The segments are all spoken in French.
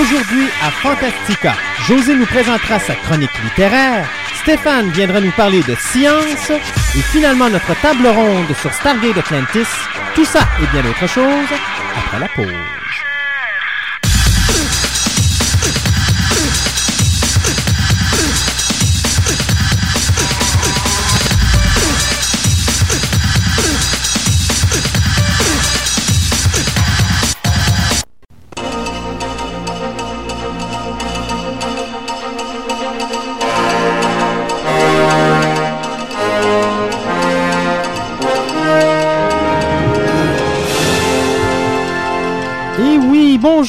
Aujourd'hui à Fantastica, José nous présentera sa chronique littéraire, Stéphane viendra nous parler de science et finalement notre table ronde sur Stargate Atlantis. Tout ça et bien d'autres choses après la pause.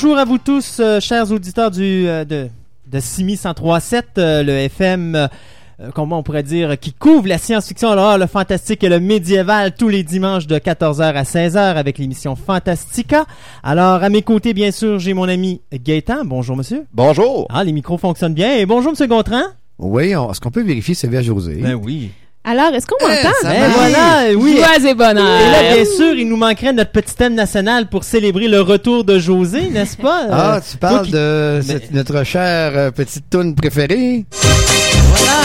Bonjour à vous tous, euh, chers auditeurs du, euh, de, de Simi 1037, euh, le FM, euh, comment on pourrait dire, qui couvre la science-fiction, l'horreur, le fantastique et le médiéval tous les dimanches de 14h à 16h avec l'émission Fantastica. Alors, à mes côtés, bien sûr, j'ai mon ami Gaëtan. Bonjour, monsieur. Bonjour. Ah, les micros fonctionnent bien. Et bonjour, monsieur Gontran. Oui, on- est-ce qu'on peut vérifier c'est vers José? Ben oui. Alors, est-ce qu'on m'entend? ça Ben voilà, oui. Joie et Et bonheur. là, bien sûr, il nous manquerait notre petit thème national pour célébrer le retour de José, n'est-ce pas? Ah, Euh, tu parles toi de Mais- cette- notre chère euh, petite toune préférée? Voilà!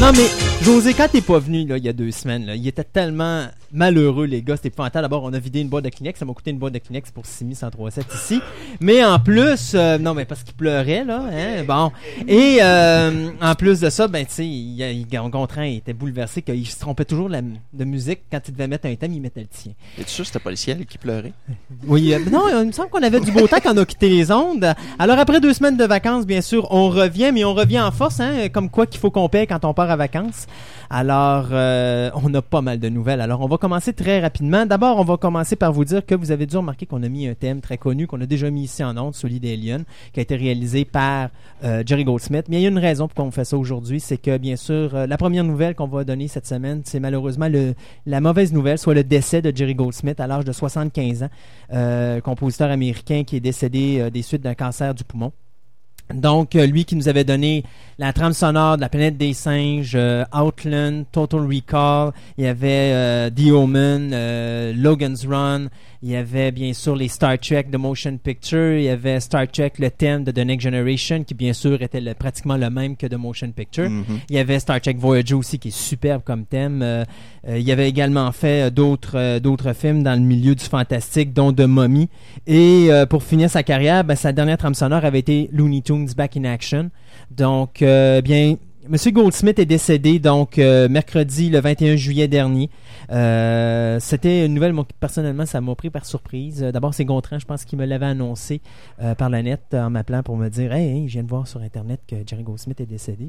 Non, mais José, quand t'es pas venu là, il y a deux semaines, là, il était tellement malheureux, les gars. C'était épouvantable. D'abord, on a vidé une boîte de Kleenex. Ça m'a coûté une boîte de Kleenex pour 6137 ici. Mais en plus, euh, non, mais parce qu'il pleurait, là. Hein, bon. Et euh, en plus de ça, ben, tu sais, il, il, Gontran il était bouleversé qu'il se trompait toujours de, la, de musique. Quand il devait mettre un thème, il mettait le tien. Es-tu sûr que c'était pas le ciel qui pleurait? Oui, euh, non, il me semble qu'on avait du beau temps quand on a quitté les ondes. Alors après deux semaines de vacances, bien sûr, on revient, mais on revient en force, hein, comme quoi qu'il faut qu'on paye quand on part à vacances. Alors, on a pas mal de nouvelles. Alors, on va commencer très rapidement. D'abord, on va commencer par vous dire que vous avez dû remarquer qu'on a mis un thème très connu, qu'on a déjà mis ici en ondes, Solid Alien, qui a été réalisé par euh, Jerry Goldsmith. Mais il y a une raison pour qu'on fait ça aujourd'hui, c'est que, bien sûr, euh, la première nouvelle qu'on va donner cette semaine, c'est malheureusement le, la mauvaise nouvelle, soit le décès de Jerry Goldsmith à l'âge de 75 ans euh, compositeur américain qui est décédé des suites d'un cancer du poumon. Donc, euh, lui qui nous avait donné la trame sonore de La planète des singes, euh, Outland, Total Recall, il y avait euh, The Omen, euh, Logan's Run, il y avait bien sûr les Star Trek The Motion Picture, il y avait Star Trek le thème de The Next Generation qui bien sûr était le- pratiquement le même que The Motion Picture. Mhm. Il y avait Star Trek Voyager aussi qui est superbe comme thème. Il y avait également fait d'autres d'autres films dans le milieu du fantastique, dont The Mummy. Et pour finir sa carrière, ben, sa dernière trame sonore avait été Looney Tunes Back in Action. Donc, euh, bien, Monsieur Goldsmith est décédé donc euh, mercredi le 21 juillet dernier. Euh, C'était une nouvelle, moi, personnellement, ça m'a pris par surprise. D'abord, c'est Gontran, je pense, qui me l'avait annoncé euh, par la net en m'appelant pour me dire Hey, hey, je viens de voir sur Internet que Jerry Goldsmith est décédé.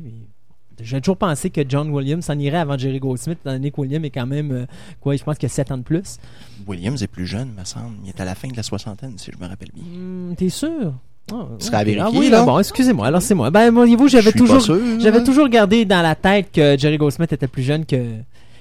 J'ai toujours pensé que John Williams s'en irait avant Jerry Goldsmith, étant donné que Williams est quand même, quoi, je pense qu'il a 7 ans de plus. Williams est plus jeune, me semble. Il est à la fin de la soixantaine, si je me rappelle bien. Hmm, T'es sûr? Ah, Tu seras à vérifier, Ah oui, là. bon, excusez-moi. Alors, c'est moi. Ben, voyez-vous, j'avais Je suis pas toujours, j'avais toujours gardé dans la tête que Jerry Goldsmith était plus jeune que,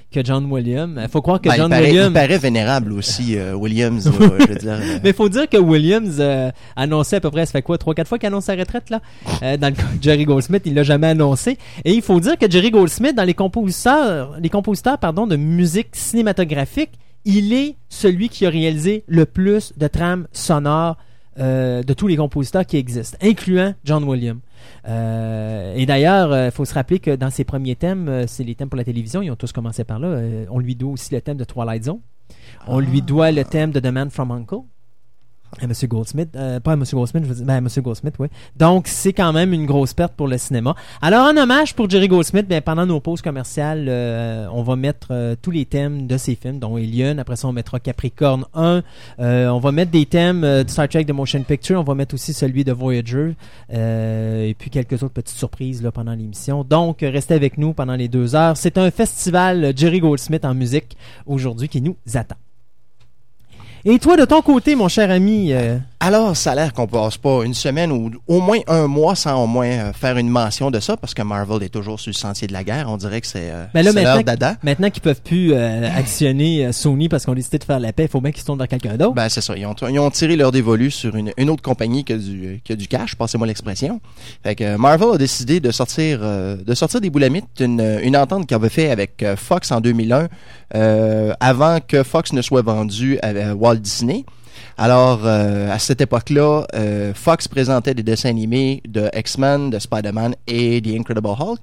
que John Williams. Il faut croire que Ben, il, John paraît, il Williams. paraît vénérable aussi, euh, Williams. là, je veux dire, euh, Mais faut dire que Williams euh, annonçait à peu près, ça fait quoi, trois, quatre fois qu'il annonce sa retraite, là? Euh, dans le cas de Jerry Goldsmith, il l'a jamais annoncé. Et il faut dire que Jerry Goldsmith, dans les compositeurs, les compositeurs, pardon, de musique cinématographique, il est celui qui a réalisé le plus de trames sonores euh, de tous les compositeurs qui existent, incluant John Williams. Euh, et d'ailleurs, il faut se rappeler que dans ses premiers thèmes, euh, c'est les thèmes pour la télévision, ils ont tous commencé par là. Euh, on lui doit aussi le thème de Twilight Zone. On lui doit le thème de The Man from Uncle. À Monsieur Goldsmith, euh, pas à Monsieur Goldsmith, je veux dire, ben Monsieur Goldsmith, oui. Donc c'est quand même une grosse perte pour le cinéma. Alors en hommage pour Jerry Goldsmith, ben pendant nos pauses commerciales, euh, on va mettre euh, tous les thèmes de ses films, dont Alien. Après ça, on mettra Capricorne 1. Euh, on va mettre des thèmes euh, de Star Trek de Motion Picture. On va mettre aussi celui de Voyager euh, et puis quelques autres petites surprises là pendant l'émission. Donc euh, restez avec nous pendant les deux heures. C'est un festival euh, Jerry Goldsmith en musique aujourd'hui qui nous attend. Et toi, de ton côté, mon cher ami, euh, Alors, ça a l'air qu'on passe pas une semaine ou au moins un mois sans au moins euh, faire une mention de ça, parce que Marvel est toujours sur le sentier de la guerre. On dirait que c'est euh, Ben leur que- dada. maintenant qu'ils peuvent plus euh, actionner Sony parce qu'on a décidé de faire la paix, il faut bien qu'ils se tournent vers quelqu'un d'autre. Ben, c'est ça. Ils ont, ils ont tiré leur dévolu sur une, une autre compagnie qui a du, qui a du cash, passez-moi l'expression. Fait que Marvel a décidé de sortir, de sortir des boulamites une, une entente qu'il avait fait avec Fox en 2001, euh, avant que Fox ne soit vendu à, à Disney. Alors, euh, à cette époque-là, euh, Fox présentait des dessins animés de X-Men, de Spider-Man et The Incredible Hulk.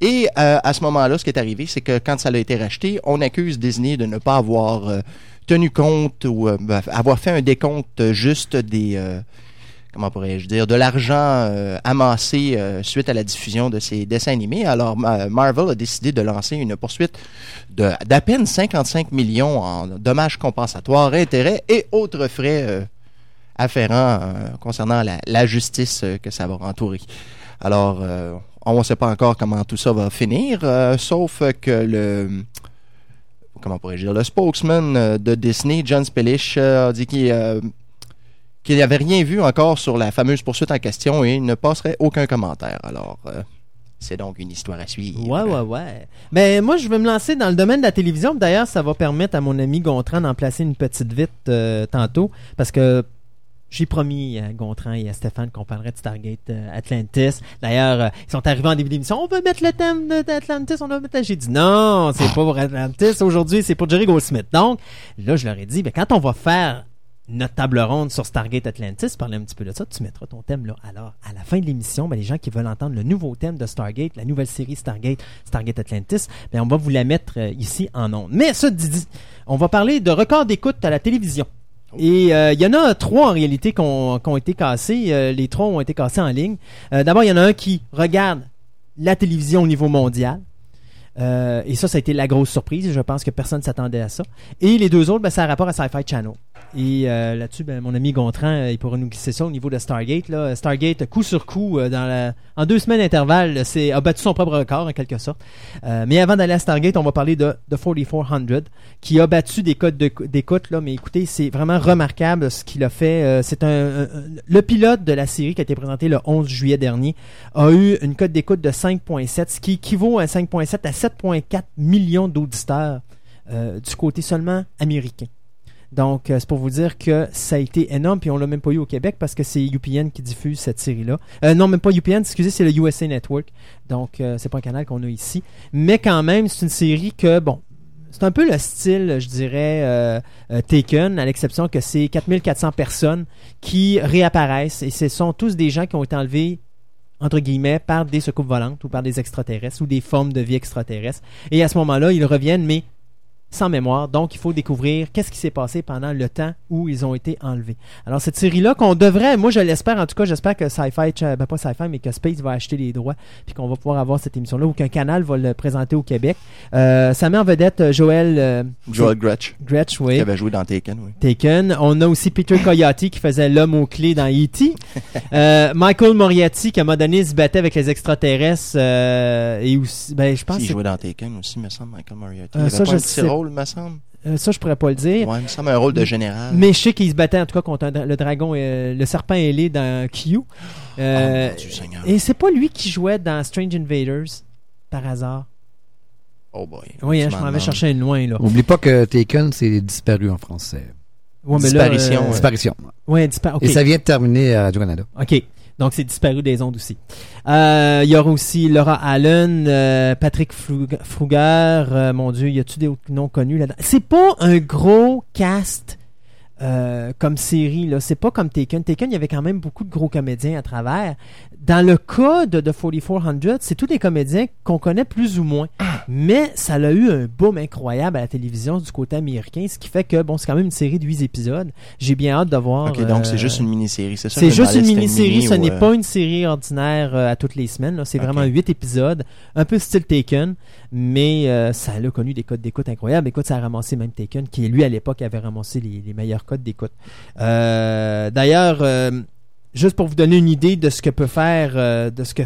Et euh, à ce moment-là, ce qui est arrivé, c'est que quand ça a été racheté, on accuse Disney de ne pas avoir tenu compte ou avoir fait un décompte juste des comment pourrais-je dire de l'argent euh, amassé euh, suite à la diffusion de ces dessins animés. Alors Ma- Marvel a décidé de lancer une poursuite d'à peine 55 millions en dommages compensatoires, intérêts et autres frais euh, afférents concernant la, justice que ça va entourer. Alors on ne sait pas encore comment tout ça va finir, sauf que le comment pourrais-je dire, le spokesman de Disney, John Spelish, a dit qu'il qu'il n'avait rien vu encore sur la fameuse poursuite en question et ne passerait aucun commentaire. Alors, euh, c'est donc une histoire à suivre. Ouais, ouais, ouais. Ben, moi, je vais me lancer dans le domaine de la télévision. D'ailleurs, ça va permettre à mon ami Gontran d'en placer une petite vite euh, tantôt. Parce que j'ai promis à Gontran et à Stéphane qu'on parlerait de Stargate euh, Atlantis. D'ailleurs, ils sont arrivés en début d'émission. On veut mettre le thème de- d'Atlantis. On va mettre. J'ai dit non, c'est pas pour Atlantis. Aujourd'hui, c'est pour Jerry Goldsmith. Donc, là, je leur ai dit, ben, quand on va faire notre table ronde sur Stargate Atlantis, parler un petit peu de ça, tu mettras ton thème là. Alors, à la fin de l'émission, ben, les gens qui veulent entendre le nouveau thème de Stargate, la nouvelle série Stargate, Stargate Atlantis, ben, on va vous la mettre euh, ici en ondes. Mais ça dit, on va parler de records d'écoute à la télévision. Et euh, il y en a trois en réalité qui ont, été cassés. Euh, les trois ont été cassés en ligne. D'abord, il y en a un qui regarde la télévision au niveau mondial. Et ça, ça a été la grosse surprise. Je pense que personne ne s'attendait à ça. Et les deux autres, ben, ça a rapport à Sci-Fi Channel. Et euh, là-dessus, ben, mon ami Gontran, euh, il pourra nous glisser ça au niveau de Stargate. Là. Stargate, coup sur coup, euh, dans la- en deux semaines d'intervalle, a battu son propre record en quelque sorte. Mais avant d'aller à Stargate, on va parler de, de 4400, qui a battu des codes de- d'écoute. Mais écoutez, c'est vraiment remarquable ce qu'il a fait. C'est un, le pilote de la série qui a été présenté le 11 juillet dernier a eu une cote d'écoute de 5.7, ce qui équivaut à 5.7 à 7.4 millions d'auditeurs du côté seulement américain. Donc, euh, c'est pour vous dire que ça a été énorme, puis on l'a même pas eu au Québec parce que c'est UPN qui diffuse cette série-là. Euh, non, même pas UPN, excusez, c'est le USA Network. Donc, euh, c'est pas un canal qu'on a ici. Mais quand même, c'est une série que, bon, c'est un peu le style, je dirais, Taken, à l'exception que c'est 4400 personnes qui réapparaissent et ce sont tous des gens qui ont été enlevés entre guillemets, par des secoupes volantes ou par des extraterrestres ou des formes de vie extraterrestres. Et à ce moment-là, ils reviennent, mais sans mémoire. Donc, il faut découvrir qu'est-ce qui s'est passé pendant le temps où ils ont été enlevés. Alors, cette série-là, qu'on devrait, moi je l'espère, en tout cas, j'espère que Sci-Fi, Cha- ben pas Sci-Fi, mais que Space va acheter les droits, puis qu'on va pouvoir avoir cette émission-là, ou qu'un canal va le présenter au Québec. Euh, ça met en vedette euh, Joël euh, Joel Gretsch, Gretsch, oui. qui avait joué dans Taken, oui. Taken. On a aussi Peter Coyote qui faisait l'homme aux clés dans E.T. Euh, Michael Moriarty qui à un moment donné se battait avec les extraterrestres euh, et aussi, ben je pense Il jouait dans Taken aussi, me semble, Michael Moriarty. Euh, il avait ça, pas je un petit sais- rôle, me semble. euh, ça je pourrais pas le dire. Ouais, il me semble un rôle de général. Mais je sais qu'il se battait en tout cas contre un le dragon, euh, le serpent ailé dans Q. Oh, Euh, Dieu Seigneur. et c'est pas lui qui jouait dans Strange Invaders par hasard. Oh boy. Oui, hein, je m'en vais chercher une loin là. Oublie pas que Taken, c'est disparu en français. Ouais, mais là, Disparition, euh. Disparition. ouais. Et ça vient de terminer à Radio-Canada. OK. Donc, c'est disparu des ondes aussi. Euh, Il y aura aussi Laura Allen, euh, Patrick Frug- Fruger. euh, mon Dieu, y a-tu des noms connus là-dedans? C'est pas un gros cast comme série. Là, c'est pas comme Taken. Taken, il y avait quand même beaucoup de gros comédiens à travers. Dans le cas de The 4400, c'est tous des comédiens qu'on connaît plus ou moins. Mais ça a eu un boom incroyable à la télévision du côté américain, ce qui fait que bon, c'est quand même une série de 8 épisodes. J'ai bien hâte de voir. Ok, donc euh, c'est juste une mini-série, c'est ça? c'est juste une mini-série, ce n'est euh, pas une série ordinaire euh, à toutes les semaines. C'est vraiment huit épisodes, un peu style Taken, mais euh, ça a connu des codes d'écoute incroyables. Écoute, ça a ramassé même Taken, qui lui à l'époque avait ramassé les, les meilleurs codes d'écoute. Euh, D'ailleurs, euh, juste pour vous donner une idée de ce que peut faire, euh, de ce que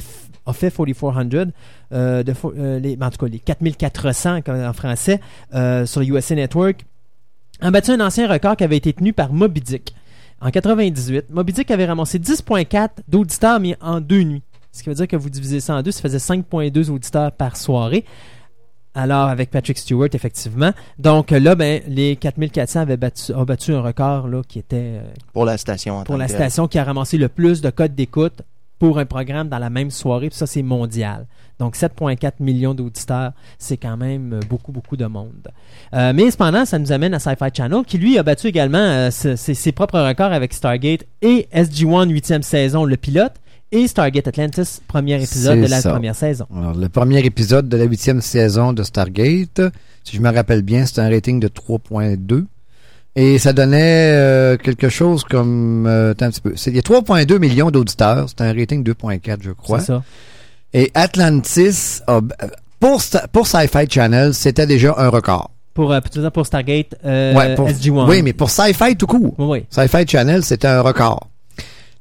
a fait 4400, euh, de, euh, les, en tout cas les 4400 comme en français, euh, sur le USA Network, a battu un ancien record qui avait été tenu par Moby Dick. En 98, Moby Dick avait ramassé 10.4 d'auditeurs mis en deux nuits. Ce qui veut dire que vous divisez ça en deux, ça faisait 5.2 auditeurs par soirée. Alors, avec Patrick Stewart, effectivement. Donc là, ben, les 4400 avaient battu, ont battu un record là, qui était euh, Pour la station. en pour la station qui a ramassé le plus de codes d'écoute pour un programme dans la même soirée. Puis ça, c'est mondial. Donc 7,4 millions d'auditeurs, c'est quand même euh, beaucoup, beaucoup de monde. Euh, mais cependant, ça nous amène à Sci-Fi Channel, qui lui a battu également euh, ses, ses propres records avec Stargate et SG-1 8e saison, le pilote, et Stargate Atlantis, premier épisode C'est de la ça. première saison. Alors, le premier épisode de la huitième saison de Stargate, si je me rappelle bien, c'était un rating de 3.2. Et ça donnait euh, quelque chose comme... euh, attends un petit peu. C'est- Il y a 3.2 millions d'auditeurs. C'était un rating 2.4, je crois. C'est ça. Et Atlantis, a- pour, pour Sci-Fi Channel, c'était déjà un record. Pour, euh, pour Stargate euh, Ouais, pour- SG-1. Oui, mais pour Sci-Fi tout court. Oui. Sci-Fi Channel, c'était un record.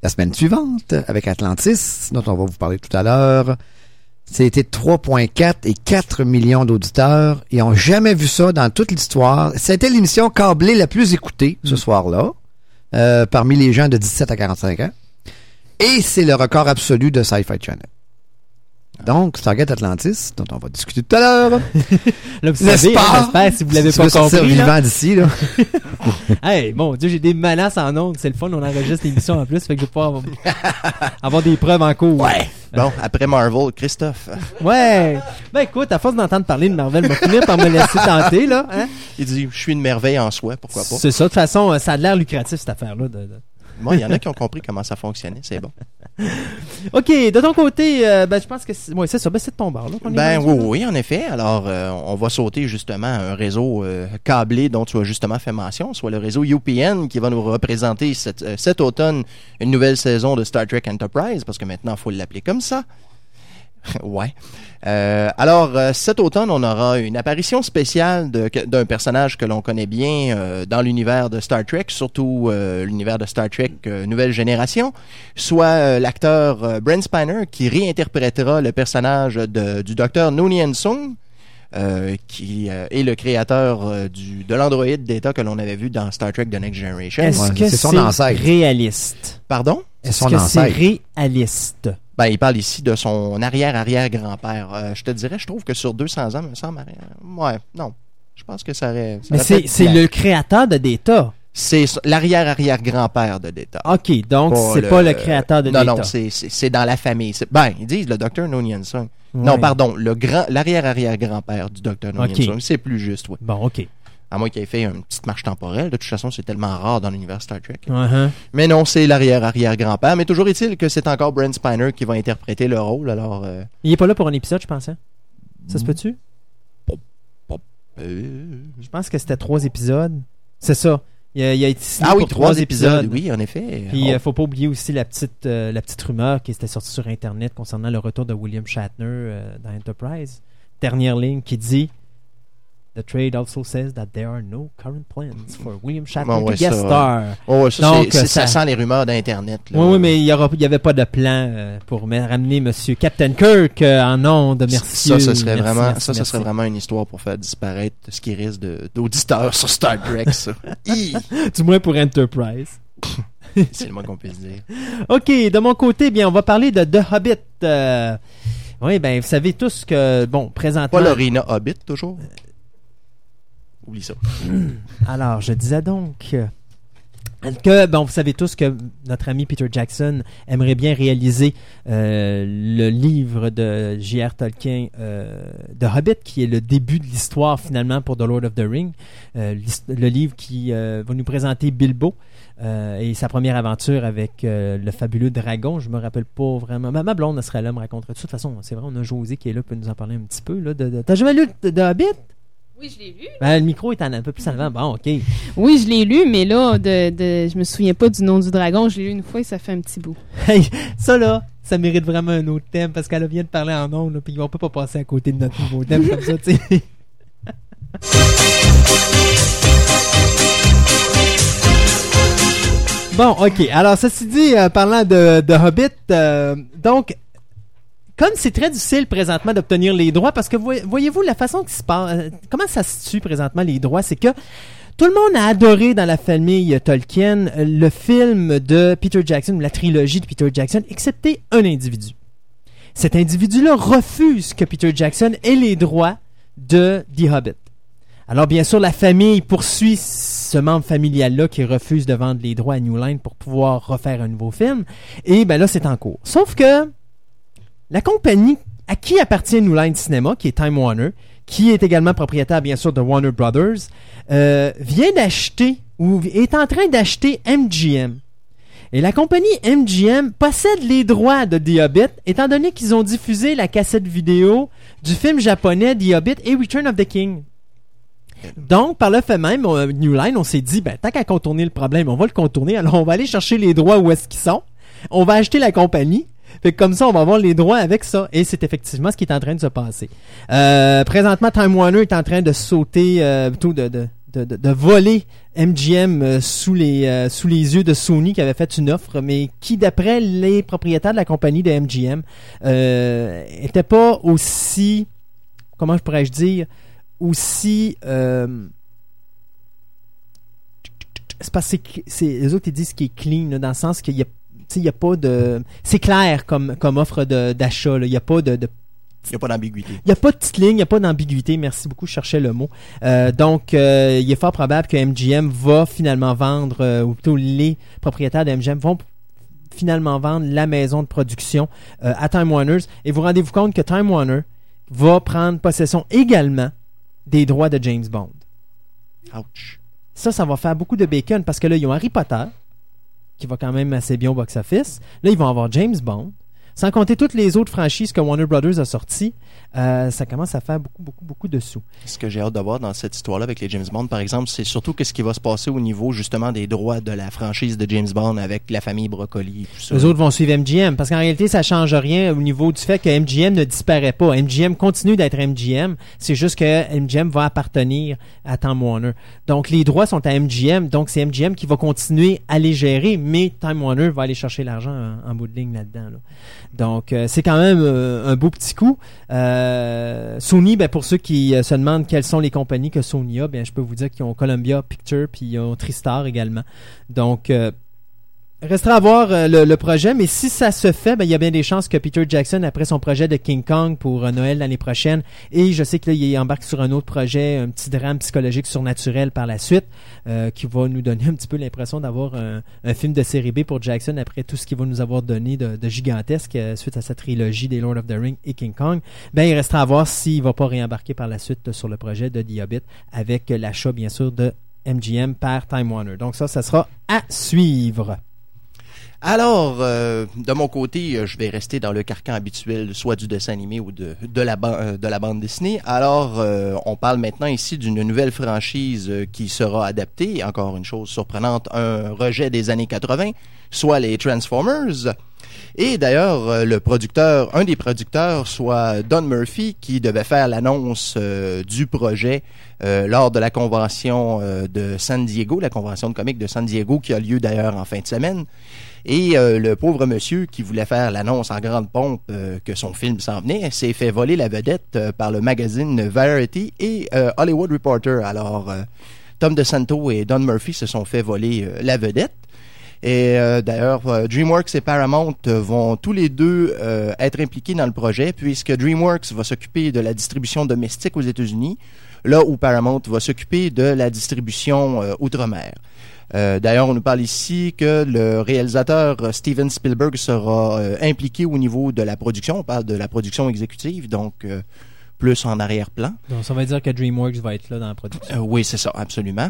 La semaine suivante, avec Atlantis, dont on va vous parler tout à l'heure, c'était 3.4 et 4 millions d'auditeurs. Ils ont jamais vu ça dans toute l'histoire. C'était l'émission câblée la plus écoutée ce soir-là, euh, parmi les gens de 17 à 45 ans. Et c'est le record absolu de Sci-Fi Channel. Donc, Stargate Atlantis, dont on va discuter tout à l'heure. Là, vous savez, pas? hein, j'espère, si vous l'avez Tu pas compris. vivant d'ici, là. Hey, mon Dieu, j'ai des menaces en ondes. C'est le fun, on enregistre l'émission en plus, fait que je vais pouvoir avoir, avoir des preuves en cours. Ouais. Bon, après Marvel, Christophe, Ouais. Ben écoute, à force d'entendre parler de Marvel, va finir par me laisser tenter, là. Hein? il dit Je suis une merveille en soi, pourquoi pas. C'est ça, de toute façon, euh, ça a l'air lucratif, cette affaire-là. de- de- Moi, il y en a qui ont compris comment ça fonctionnait, c'est bon. OK, de ton côté, euh, ben je pense que c'est ouais, ça, ben c'est de ton bar, là. Ben oui, oui, en effet. Alors, euh, on va sauter justement à un réseau euh, câblé dont tu as justement fait mention, soit le réseau UPN qui va nous représenter cet automne une nouvelle saison de Star Trek Enterprise, parce que maintenant, il faut l'appeler comme ça. ouais. Euh, alors, euh, cet automne, on aura une apparition spéciale d'un personnage que l'on connaît bien euh, dans l'univers de Star Trek, surtout euh, l'univers de Star Trek euh, Nouvelle Génération, soit euh, l'acteur euh, Brent Spiner qui réinterprétera le personnage de- du docteur Noonien Sung, euh, qui euh, est le créateur euh, du, de l'androïde d'État que l'on avait vu dans Star Trek The Next Generation. Est-ce Ouais, que c'est ancêtre. réaliste? Pardon? Est-ce que c'est réaliste? Ben, il parle ici de son arrière-arrière-grand-père. Euh, je te dirais, je trouve que sur 200 ans, me semble... Ouais, non. Je pense que ça aurait... ça Mais c'est le créateur de Data. C'est l'arrière-arrière-grand-père de Data. OK, donc c'est pas le créateur de non, Data. Non, c'est- c'est dans la famille. Ben, ils disent le docteur Noonien Sung. Non, pardon, le grand, l'arrière-arrière-grand-père du docteur Noonien Ok. Sung. C'est plus juste, oui. Bon, OK. À moins qu'il ait fait une petite marche temporelle. De toute façon, c'est tellement rare dans l'univers Star Trek. Uh-huh. Mais non, c'est l'arrière-arrière-grand-père. Mais toujours est-il que c'est encore Brent Spiner qui va interpréter le rôle. Alors, euh, Il est pas là pour un épisode, je pensais. Ça Mm. se peut-tu? euh, Je pense que c'était trois épisodes. C'est ça. Il a, il a été signé Ah oui, pour trois épisodes. Oui, en effet. Puis Oh. euh, faut pas oublier aussi la petite euh, la petite rumeur qui était sortie sur internet concernant le retour de William Shatner euh, dans Enterprise. Dernière ligne qui dit The trade also says that there are no current plans for William Shatner Bon, ouais, to guest ça, star. Oh, ouais, ça, Donc, ça- ça sent les rumeurs d'Internet. Oui, oui, mais il y aura, il y avait pas de plan euh, pour me- ramener Monsieur Captain Kirk euh, en onde. Merci. Ça, ce serait merci, vraiment, merci, ça, merci. serait vraiment une histoire pour faire disparaître ce qui risque d'auditeurs sur Star Trek, ça. Du moins pour Enterprise. C'est le moins qu'on puisse dire. OK, de mon côté, bien, on va parler de The Hobbit. Euh, oui, ben, vous savez tous que, bon, présentement... Pas l'Arena Hobbit, toujours? Oublie ça. Alors, je disais donc... que bon, vous savez tous que notre ami Peter Jackson aimerait bien réaliser euh, le livre de J.R. Tolkien euh, de Hobbit, qui est le début de l'histoire finalement pour The Lord of the Ring, euh, le livre qui euh, va nous présenter Bilbo et sa première aventure avec le fabuleux dragon. Je me rappelle pas vraiment. Ma, blonde elle serait là, me raconterait. De toute façon, c'est vrai, on a José qui est là pour nous en parler un petit peu. Là, de, T'as jamais lu de Hobbit? Oui, je l'ai lu. Ben, le micro est en- un peu plus en avant. Bon, ok. Oui, je l'ai lu, mais là, de, de, je me souviens pas du nom du dragon. Je l'ai lu une fois et ça fait un petit bout. Hey, ça là, ça mérite vraiment un autre thème parce qu'elle vient de parler en ondes, puis on peut pas passer à côté de notre nouveau thème comme ça, tu sais. Bon, ok. Alors, ceci dit, euh, parlant de, de Hobbit, euh, donc, comme c'est très difficile présentement d'obtenir les droits, parce que voy- voyez-vous la façon qui se passe, euh, comment ça se situe présentement les droits, c'est que tout le monde a adoré dans la famille Tolkien euh, le film de Peter Jackson, la trilogie de Peter Jackson, excepté un individu. Cet individu-là refuse que Peter Jackson ait les droits de The Hobbit. Alors bien sûr, la famille poursuit ce membre familial-là qui refuse de vendre les droits à New Line pour pouvoir refaire un nouveau film. Et ben là, c'est en cours. Sauf que la compagnie à qui appartient New Line Cinema, qui est Time Warner, qui est également propriétaire bien sûr de Warner Brothers, euh, vient d'acheter ou est en train d'acheter MGM. Et la compagnie MGM possède les droits de The Hobbit, étant donné qu'ils ont diffusé la cassette vidéo du film japonais The Hobbit et Return of the King. Donc, par le fait même, on- New Line, on s'est dit, ben, tant qu'à contourner le problème, on va le contourner, alors on va aller chercher les droits où est-ce qu'ils sont. On va acheter la compagnie. Fait que comme ça, on va avoir les droits avec ça. Et c'est effectivement ce qui est en train de se passer. Euh, présentement, Time Warner est en train de sauter, euh, plutôt de, de, de, de- voler MGM euh, sous les euh, sous les yeux de Sony qui avait fait une offre, mais qui, d'après les propriétaires de la compagnie de MGM, euh, pas aussi, comment je pourrais-je dire, aussi euh, c'est parce que c'est- les autres ils disent qu'il est clean là, dans le sens qu'il y a il y a pas de c'est clair comme comme offre d'achat il y a pas de, de Il n'y a pas d'ambiguïté. il n'y a pas de petite ligne, il n'y a pas d'ambiguïté. Merci beaucoup, je cherchais le mot. Euh, donc, euh, il est fort probable que MGM va finalement vendre, euh, ou plutôt les propriétaires de MGM vont finalement vendre la maison de production à Time Warner. Et vous rendez-vous compte que Time Warner va prendre possession également des droits de James Bond. Ouch. Ça, ça va faire beaucoup de bacon parce que là, ils ont Harry Potter, qui va quand même assez bien au box-office. Là, ils vont avoir James Bond. Sans compter toutes les autres franchises que Warner Brothers a sorties, euh, ça commence à faire beaucoup, beaucoup, beaucoup de sous. Ce que j'ai hâte de voir dans cette histoire-là avec les James Bond, par exemple, c'est surtout qu'est-ce qui va se passer au niveau justement des droits de la franchise de James Bond avec la famille Broccoli et tout ça. Les autres vont suivre MGM parce qu'en réalité, ça change rien au niveau du fait que MGM ne disparaît pas. MGM continue d'être MGM. C'est juste que MGM va appartenir à Time Warner. Donc, les droits sont à MGM. Donc, c'est MGM qui va continuer à les gérer, mais Time Warner va aller chercher l'argent en, en bout de ligne là-dedans. là. Donc, euh, c'est quand même euh, un beau petit coup. Euh, Sony, ben, pour ceux qui se demandent quelles sont les compagnies que Sony a, ben, je peux vous dire qu'ils ont Columbia Pictures puis ils ont Tristar également. Donc, Restera à voir euh, le, le projet, mais si ça se fait, ben, il y a bien des chances que Peter Jackson, après son projet de King Kong pour euh, Noël l'année prochaine, et je sais que là, il embarque sur un autre projet, un petit drame psychologique surnaturel par la suite, euh, qui va nous donner un petit peu l'impression d'avoir un, un film de série B pour Jackson après tout ce qu'il va nous avoir donné de, de gigantesque euh, suite à sa trilogie des Lord of the Rings et King Kong. Ben, il restera à voir s'il va pas réembarquer par la suite sur le projet de The Hobbit avec l'achat, bien sûr, de MGM par Time Warner. Donc ça, ça sera à suivre. Alors, euh, de mon côté, euh, je vais rester dans le carcan habituel, soit du dessin animé ou de, de, la, euh, de la bande dessinée. Alors, on parle maintenant ici d'une nouvelle franchise qui sera adaptée, encore une chose surprenante, un rejet des années 80, soit les Transformers. Et d'ailleurs, le producteur, un des producteurs, soit Don Murphy, qui devait faire l'annonce du projet lors de la convention de San Diego, la convention de comics de San Diego, qui a lieu d'ailleurs en fin de semaine. Et euh, le pauvre monsieur qui voulait faire l'annonce en grande pompe euh, que son film s'en venait s'est fait voler la vedette euh, par le magazine Variety et Hollywood Reporter. Alors, Tom DeSanto et Don Murphy se sont fait voler la vedette. Et d'ailleurs, DreamWorks et Paramount vont tous les deux être impliqués dans le projet, puisque DreamWorks va s'occuper de la distribution domestique aux États-Unis, là où Paramount va s'occuper de la distribution outre-mer. Euh, D'ailleurs, on nous parle ici que le réalisateur euh, Steven Spielberg sera euh, impliqué au niveau de la production. On parle de la production exécutive, donc euh, plus en arrière-plan. Donc, ça veut dire que DreamWorks va être là dans la production. Oui, c'est ça, absolument.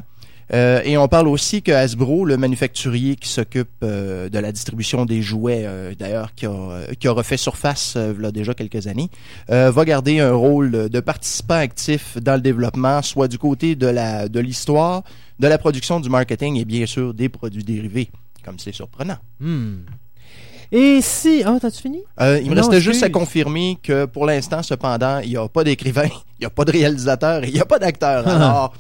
Euh, et on parle aussi que Hasbro, le manufacturier qui s'occupe de la distribution des jouets, d'ailleurs qui a, qui a refait surface a déjà quelques années, euh, va garder un rôle de participant actif dans le développement, soit du côté de la de l'histoire, de la production, du marketing et bien sûr des produits dérivés, comme c'est surprenant. Hmm. Et si... Oh, t'as-tu fini? Euh, il me Non, restait juste à confirmer que pour l'instant, cependant, il n'y a pas d'écrivain, il n'y a pas de réalisateur et il n'y a pas d'acteur. Alors,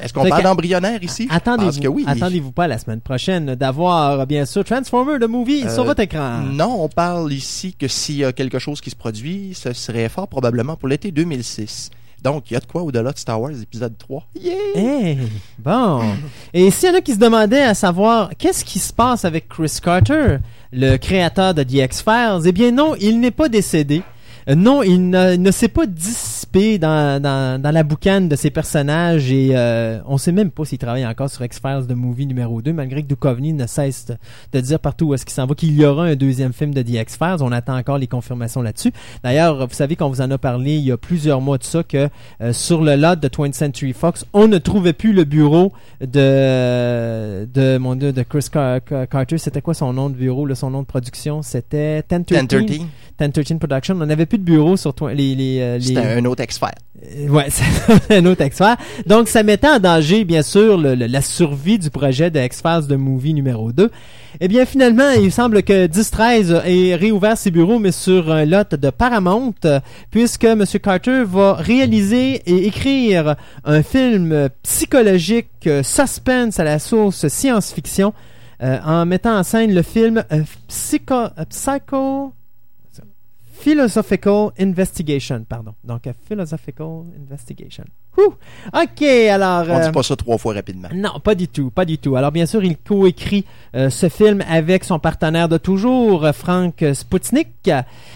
est-ce qu'on parle d'embryonnaire ici? Attendez-vous oui. attendez-vous pas la semaine prochaine d'avoir, bien sûr, Transformer, le movie, Euh, sur votre écran. Non, on parle ici que s'il y a quelque chose qui se produit, ce serait fort probablement pour l'été 2006. Donc, il y a de quoi au-delà de Star Wars épisode 3. Yeah! Eh, bon. Et s'il y en a qui se demandaient à savoir qu'est-ce qui se passe avec Chris Carter, le créateur de The X-Files, eh bien non, il n'est pas décédé. Euh, Non, il ne, ne s'est pas dissipé dans, dans, dans la boucane de ses personnages et euh, on sait même pas s'il travaille encore sur X-Files de movie numéro 2, malgré que Duchovny ne cesse de, de dire partout où est-ce qu'il s'en va qu'il y aura un deuxième film de The X-Files. On attend encore les confirmations là-dessus. D'ailleurs, vous savez qu'on vous en a parlé il y a plusieurs mois de ça que euh, sur le lot de 20th Century Fox, on ne trouvait plus le bureau de de mon Dieu, de Chris Car- Car- Carter. C'était quoi son nom de bureau, là, son nom de production? C'était 1013. 1013, 1013 Production. On n'avait plus de bureau sur toi- les les, euh, les- c'était un autre expert. euh, Ouais, c'est un autre X-Files. Donc, ça mettait en danger, bien sûr, le- le- la survie du projet de X-Files de Movie numéro 2. Eh bien, finalement, il semble que 10-13 ait réouvert ses bureaux, mais sur un lot de Paramount, puisque M. Carter va réaliser et écrire un film psychologique euh, suspense à la source science-fiction, euh, en mettant en scène le film Psycho... Psycho... Philosophical Investigation, pardon. Donc, a Philosophical Investigation. Ouh! OK, alors... On euh, dit pas ça trois fois rapidement. non, pas du tout, pas du tout. Alors bien sûr, il coécrit euh, ce film avec son partenaire de toujours, euh, Frank Sputnik,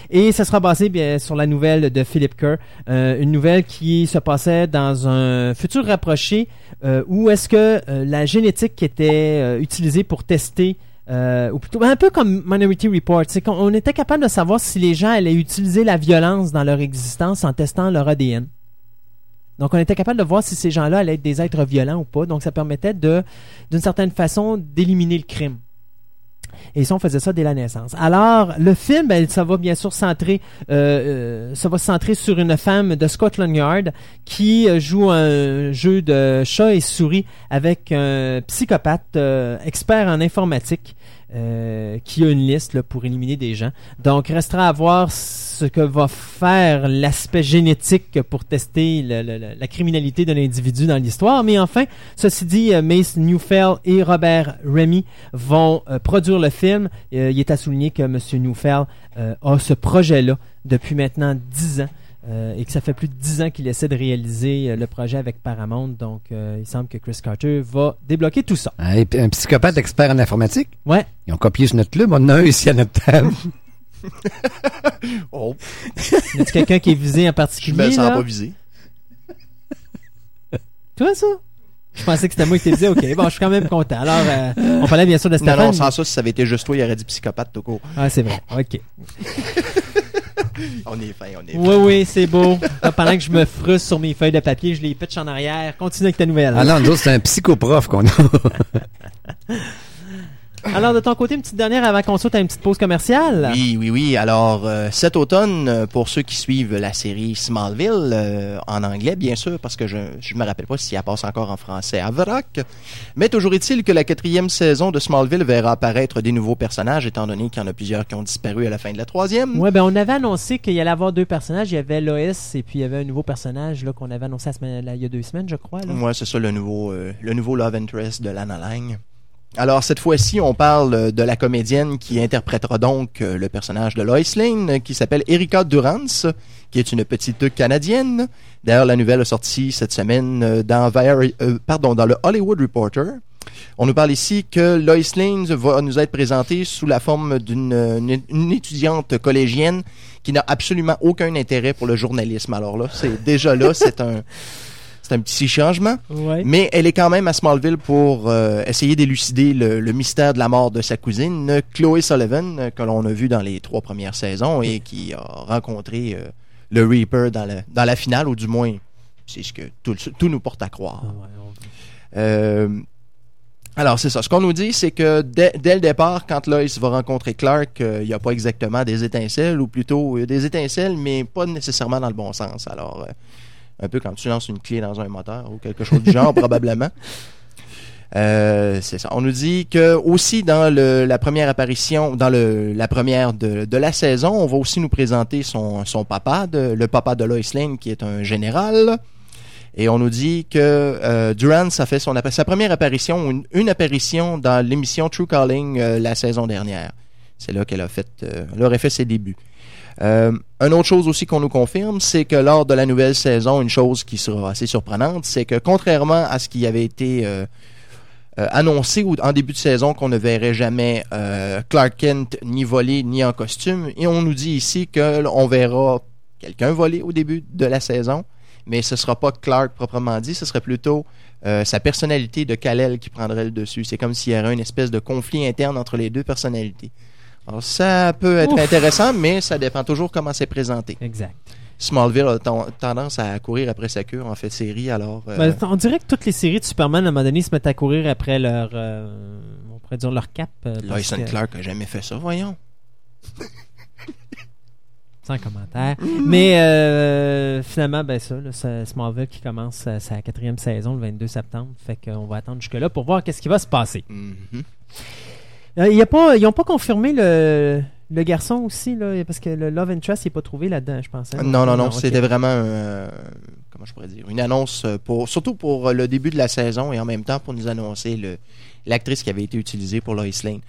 et ça sera basé bien sur la nouvelle de Philip Kerr, euh, une nouvelle qui se passait dans un futur rapproché euh, où est-ce que euh, la génétique qui était euh, utilisée pour tester euh, ou plutôt un peu comme Minority Report, c'est qu'on on était capable de savoir si les gens allaient utiliser la violence dans leur existence en testant leur ADN. Donc, on était capable de voir si ces gens-là allaient être des êtres violents ou pas. Donc, ça permettait de, d'une certaine façon, d'éliminer le crime. Et ça, on faisait ça dès la naissance. Alors, le film, ben, ça va bien sûr centrer, euh, euh, ça va centrer sur une femme de Scotland Yard qui euh, joue un jeu de chat et souris avec un psychopathe euh, expert en informatique euh, qui a une liste là, pour éliminer des gens. Donc, restera à voir ce que va faire l'aspect génétique pour tester la criminalité de l'individu dans l'histoire. Mais enfin, ceci dit, euh, Mace Newfell et Robert Remy vont euh, produire le film. Il est à souligner que M. Newfell a ce projet-là depuis maintenant dix ans. Euh, et que ça fait plus de dix ans qu'il essaie de réaliser euh, le projet avec Paramount. Donc, euh, il semble que Chris Carter va débloquer tout ça. Et puis un psychopathe expert en informatique. Ouais. Ils ont copié sur notre club. On en a un ici à notre table. Oh, Y a quelqu'un qui est visé en je particulier? me sens là? pas visé. Toi, ça? Je pensais que c'était moi qui te disais, OK, bon, je suis quand même content. Alors, euh, on parlait bien sûr de Non, Stéphane. non, sans ça, si ça avait été juste toi, il aurait dit psychopathe tout court. Ah, c'est vrai. OK. On est fin, on est fin. Oui, oui, c'est beau. Là, pendant que je me frustre sur mes feuilles de papier, je les pitch en arrière. Continue avec ta nouvelle. ah non, nous c'est un psychoprof qu'on a. Alors, de ton côté, une petite dernière avant qu'on saute à une petite pause commerciale. Oui, oui, oui. Alors, euh, cet automne, euh, pour ceux qui suivent la série Smallville, euh, en anglais, bien sûr, parce que je je me rappelle pas si elle passe encore en français à Vrac, mais toujours est-il que la quatrième saison de Smallville verra apparaître des nouveaux personnages, étant donné qu'il y en a plusieurs qui ont disparu à la fin de la troisième. Ouais, ben on avait annoncé qu'il y allait avoir deux personnages. Il y avait Lois et puis il y avait un nouveau personnage là qu'on avait annoncé la semaine, là, il y a deux semaines, je crois. Moi, c'est ça le nouveau, euh, le nouveau love interest de Lana Lang. Alors cette fois-ci, on parle euh, de la comédienne qui interprétera donc euh, le personnage de Lois Lane, euh, qui s'appelle Erika Durance, qui est une petite canadienne. D'ailleurs, la nouvelle est sortie cette semaine dans, le Hollywood Reporter. On nous parle ici que Lois Lane va nous être présentée sous la forme d'une une- une étudiante collégienne qui n'a absolument aucun intérêt pour le journalisme. Alors là, c'est déjà là, c'est un C'est un petit changement. Ouais. Mais elle est quand même à Smallville pour euh, essayer d'élucider le, le mystère de la mort de sa cousine, Chloé Sullivan, euh, que l'on a vu dans les trois premières saisons et qui a rencontré euh, le Reaper dans la, dans la finale, ou du moins, c'est ce que tout, tout nous porte à croire. Euh, alors, c'est ça. Ce qu'on nous dit, c'est que dès, dès le départ, quand Lois va rencontrer Clark, euh, il n'y a pas exactement des étincelles, ou plutôt euh, des étincelles, mais pas nécessairement dans le bon sens. Alors, euh, un peu quand tu lances une clé dans un moteur ou quelque chose du genre, probablement. Euh, c'est ça. On nous dit que aussi dans le, la première apparition, dans le, la première de, de la saison, on va aussi nous présenter son, son papa, de, le papa de Lois Lane, qui est un général. Et on nous dit que euh, Durant, ça fait son, sa première apparition, une, une apparition dans l'émission True Calling euh, la saison dernière. C'est là qu'elle a fait, elle aurait fait ses débuts. Euh, une autre chose aussi qu'on nous confirme, c'est que lors de la nouvelle saison, une chose qui sera assez surprenante, c'est que contrairement à ce qui avait été euh, euh, annoncé en début de saison qu'on ne verrait jamais Clark Kent ni voler ni en costume, et on nous dit ici que on verra quelqu'un voler au début de la saison, mais ce sera pas Clark proprement dit, ce serait plutôt sa personnalité de Kal-El qui prendrait le dessus. C'est comme s'il y avait une espèce de conflit interne entre les deux personnalités. Alors ça peut être Ouf. intéressant, mais ça dépend toujours comment c'est présenté. Exact. Smallville a ten- tendance à courir après sa cure en fait série, alors euh, Ben, on dirait que toutes les séries de Superman, à un moment donné, se mettent à courir après leur, euh, on pourrait dire leur cap. euh, que- Clark a jamais fait ça, voyons. Sans commentaire. Mais euh, finalement, ben ça, là, c'est Smallville qui commence sa, quatrième saison le 22 septembre. Fait qu'on va attendre jusque-là pour voir qu'est-ce qui va se passer. Mhm. Euh, il y a pas, ils n'ont pas confirmé le, le garçon aussi, là, parce que le Love Interest n'est pas trouvé là-dedans, je pensais. Non, non, non, c'était vraiment un- comment je pourrais dire, une annonce euh, pour, surtout pour euh, le début de la saison et en même temps pour nous annoncer le, l'actrice qui avait été utilisée pour Lois Lane.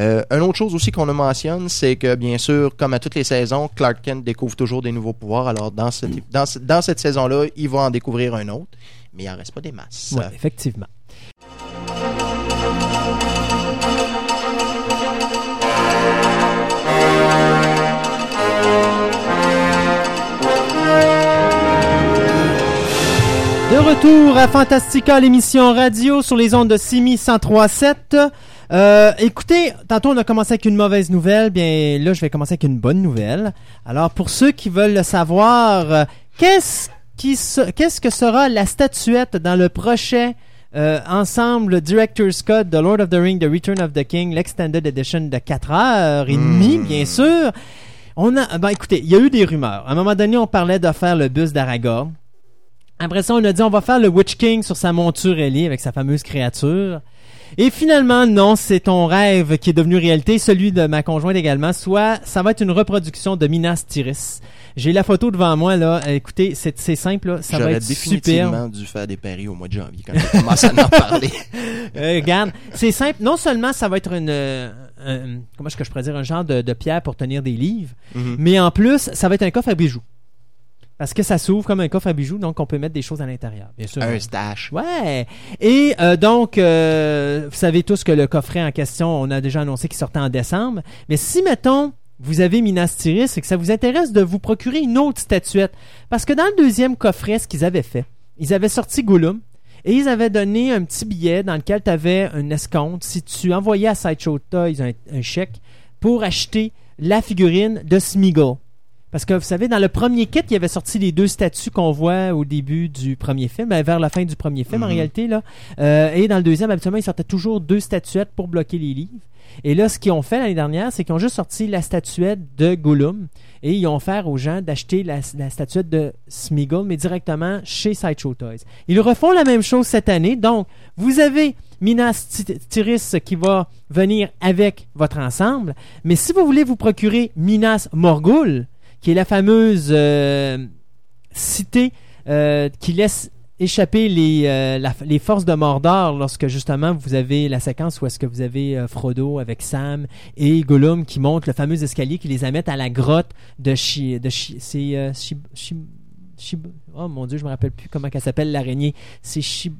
Euh, une autre chose aussi qu'on mentionne, c'est que bien sûr, comme à toutes les saisons, Clark Kent découvre toujours des nouveaux pouvoirs. Alors dans cette, dans, dans cette saison-là, il va en découvrir un autre, mais il en reste pas des masses. Ouais, effectivement. De retour à Fantastica, l'émission radio sur les ondes de Simi 103.7. Euh, écoutez, tantôt on a commencé avec une mauvaise nouvelle, bien là je vais commencer avec une bonne nouvelle. Alors pour ceux qui veulent le savoir, euh, qu'est-ce qui se- qu'est-ce que sera la statuette dans le prochain euh, ensemble Director's Cut de Lord of the Ring, The Return of the King, l'Extended Edition de 4 heures et demie, Hmm. bien sûr? On a, ben écoutez, il y a eu des rumeurs. À un moment donné, on parlait de faire le bus d'Aragorn. Après ça, on a dit on va faire le Witch King sur sa monture Ellie avec sa fameuse créature. Et finalement, non, c'est ton rêve qui est devenu réalité, celui de ma conjointe également. Soit ça va être une reproduction de Minas Tirith. J'ai la photo devant moi là. Euh, Écoutez, c'est c'est simple là. Ça va être définitivement superbe. dû faire des paris au mois de janvier quand j'ai commencé à en parler. Euh, regarde, c'est simple. Non seulement ça va être une, euh, un- comment est-ce que je pourrais dire, un genre de, de pierre pour tenir des livres, Mhm. mais en plus, ça va être un coffre à bijoux. Parce que ça s'ouvre comme un coffre à bijoux, donc on peut mettre des choses à l'intérieur, bien sûr. Un stash. Ouais. Et euh, donc, euh, vous savez tous que le coffret en question, on a déjà annoncé qu'il sortait en décembre. Mais si, mettons, vous avez Minas Tirith et que ça vous intéresse de vous procurer une autre statuette, parce que dans le deuxième coffret, ce qu'ils avaient fait, ils avaient sorti Gollum et ils avaient donné un petit billet dans lequel tu avais un escompte si tu envoyais à Sideshow Toys un, un chèque pour acheter la figurine de Smeagol. Parce que vous savez, dans le premier kit, il y avait sorti les deux statues qu'on voit au début du premier film, ben, vers la fin du premier film en Mhm. réalité. là. Euh, et dans le deuxième, habituellement, ils sortaient toujours deux statuettes pour bloquer les livres. Et là, ce qu'ils ont fait l'année dernière, c'est qu'ils ont juste sorti la statuette de Gollum et ils ont offert aux gens d'acheter la, la statuette de Smeagol, mais directement chez Sideshow Toys. Ils refont la même chose cette année. Donc, vous avez Minas Ti- Tirith qui va venir avec votre ensemble, mais si vous voulez vous procurer Minas Morgul, qui est la fameuse euh, cité euh, qui laisse échapper les, euh, les forces de Mordor lorsque justement vous avez la séquence où est-ce que vous avez Frodo avec Sam et Gollum qui montent le fameux escalier qui les amène à la grotte de Chi... De Chi c'est... Chi- oh mon dieu, je me rappelle plus comment elle s'appelle l'araignée. C'est Chi...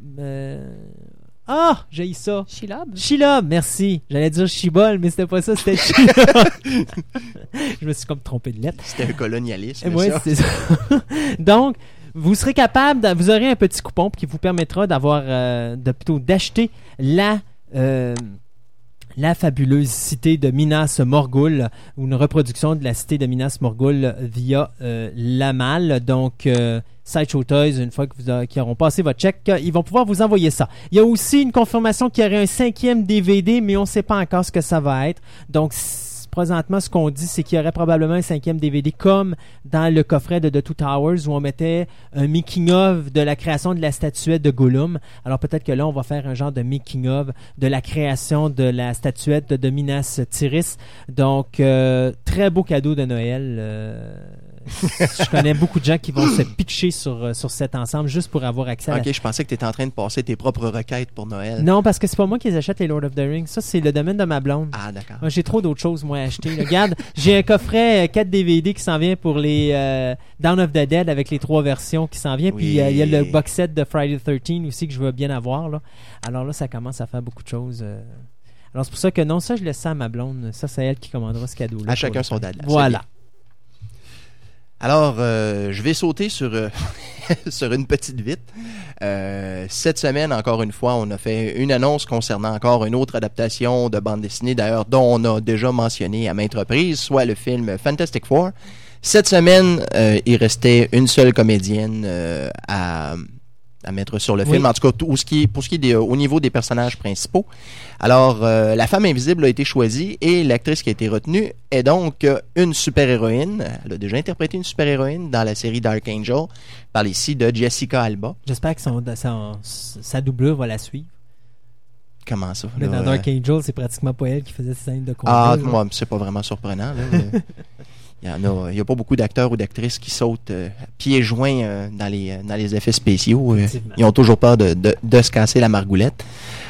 Ah, j'ai eu ça. Shelob? Shelob, merci. J'allais dire Chibol, mais c'était pas ça, c'était Shelob. je me suis comme trompé de lettre. C'était un colonialisme. Ouais, ça. c'est ça. Donc, vous serez capable, de- vous aurez un petit coupon qui vous permettra d'avoir, euh, de plutôt d'acheter la euh, la fabuleuse cité de Minas Morgul une reproduction de la cité de Minas Morgul via euh, la malle. Donc euh, Sideshow Toys, une fois qu'ils auront passé votre chèque, euh, ils vont pouvoir vous envoyer ça. Il y a aussi une confirmation qu'il y aurait un cinquième DVD, mais on ne sait pas encore ce que ça va être. Donc présentement, ce qu'on dit, c'est qu'il y aurait probablement un cinquième DVD comme dans le coffret de The Two Towers où on mettait un making-of de la création de la statuette de Gollum. Alors peut-être que là, on va faire un genre de making-of de la création de la statuette de Minas Tirith. Donc, euh, très beau cadeau de Noël. euh, je connais beaucoup de gens qui vont se pitcher sur, euh, sur cet ensemble juste pour avoir accès à la Ok, je pensais que tu étais en train de passer tes propres requêtes pour Noël. non, parce que c'est pas moi qui les achète les Lord of the Rings. Ça, c'est le domaine de ma blonde. Ah, d'accord. Moi, j'ai trop d'autres choses, moi, à acheter. Regarde, j'ai un coffret euh, 4 DVD qui s'en vient pour les euh, Dawn of the Dead avec les trois versions qui s'en vient. Puis euh, il y a le box set de Friday the 13 aussi que je veux bien avoir. Là. Alors là, ça commence à faire beaucoup de choses. euh. Alors c'est pour ça que non, ça, je laisse ça à ma blonde. Ça, c'est elle qui commandera ce cadeau-là. À chacun son dada. Voilà. Alors, euh, je vais sauter sur, euh, sur une petite vite. Euh, cette semaine, encore une fois, on a fait une annonce concernant encore une autre adaptation de bande dessinée, d'ailleurs, dont on a déjà mentionné à maintes reprises, soit le film Fantastic Four. Cette semaine, il restait une seule comédienne à, à mettre sur le Oui. film, en tout cas tout ce qui est, pour ce qui est des- au niveau des personnages principaux. Alors, euh, la femme invisible a été choisie et l'actrice qui a été retenue est donc euh, une super-héroïne. Elle a déjà interprété une super-héroïne dans la série Dark Angel. Je parle ici de Jessica Alba. J'espère que son, son- sa doublure va la suivre. Comment ça? Mais dans euh, Dark Angel, c'est pratiquement pas elle qui faisait ses scènes de combat. Ah, moi, c'est pas vraiment surprenant. là, mais Il y en a, il y a pas beaucoup d'acteurs ou d'actrices qui sautent euh, pieds joints euh, dans les euh, dans les effets spéciaux. euh, ils ont toujours peur de, de, de se casser la margoulette.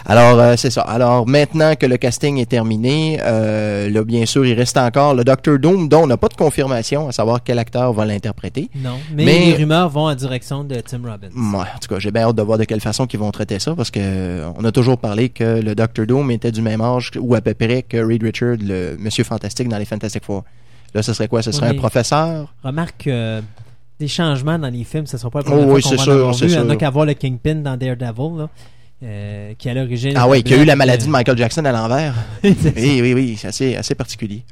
Alors euh, c'est ça. Alors maintenant que le casting est terminé, euh, là bien sûr il reste encore le Doctor Doom dont on n'a pas de confirmation à savoir quel acteur va l'interpréter. Non, mais, Mais- les rumeurs vont en direction de Tim Robbins. Ouais, en tout cas, j'ai bien hâte de voir de quelle façon ils vont traiter ça parce que on a toujours parlé que le Doctor Doom était du même âge ou à peu près que Reed Richard, le Monsieur Fantastique dans les Fantastic Four. Là, ce serait quoi? Ce serait un professeur? Remarque euh, des changements dans les films, ce ne sera pas la Oh oui, c'est sûr, c'est vu. Il y en a sûr. qu'à voir le Kingpin dans Daredevil, là, euh, qui à l'origine... Ah oui, qui a eu la maladie euh, de Michael Jackson à l'envers. Oui, oui, oui, c'est assez, assez particulier.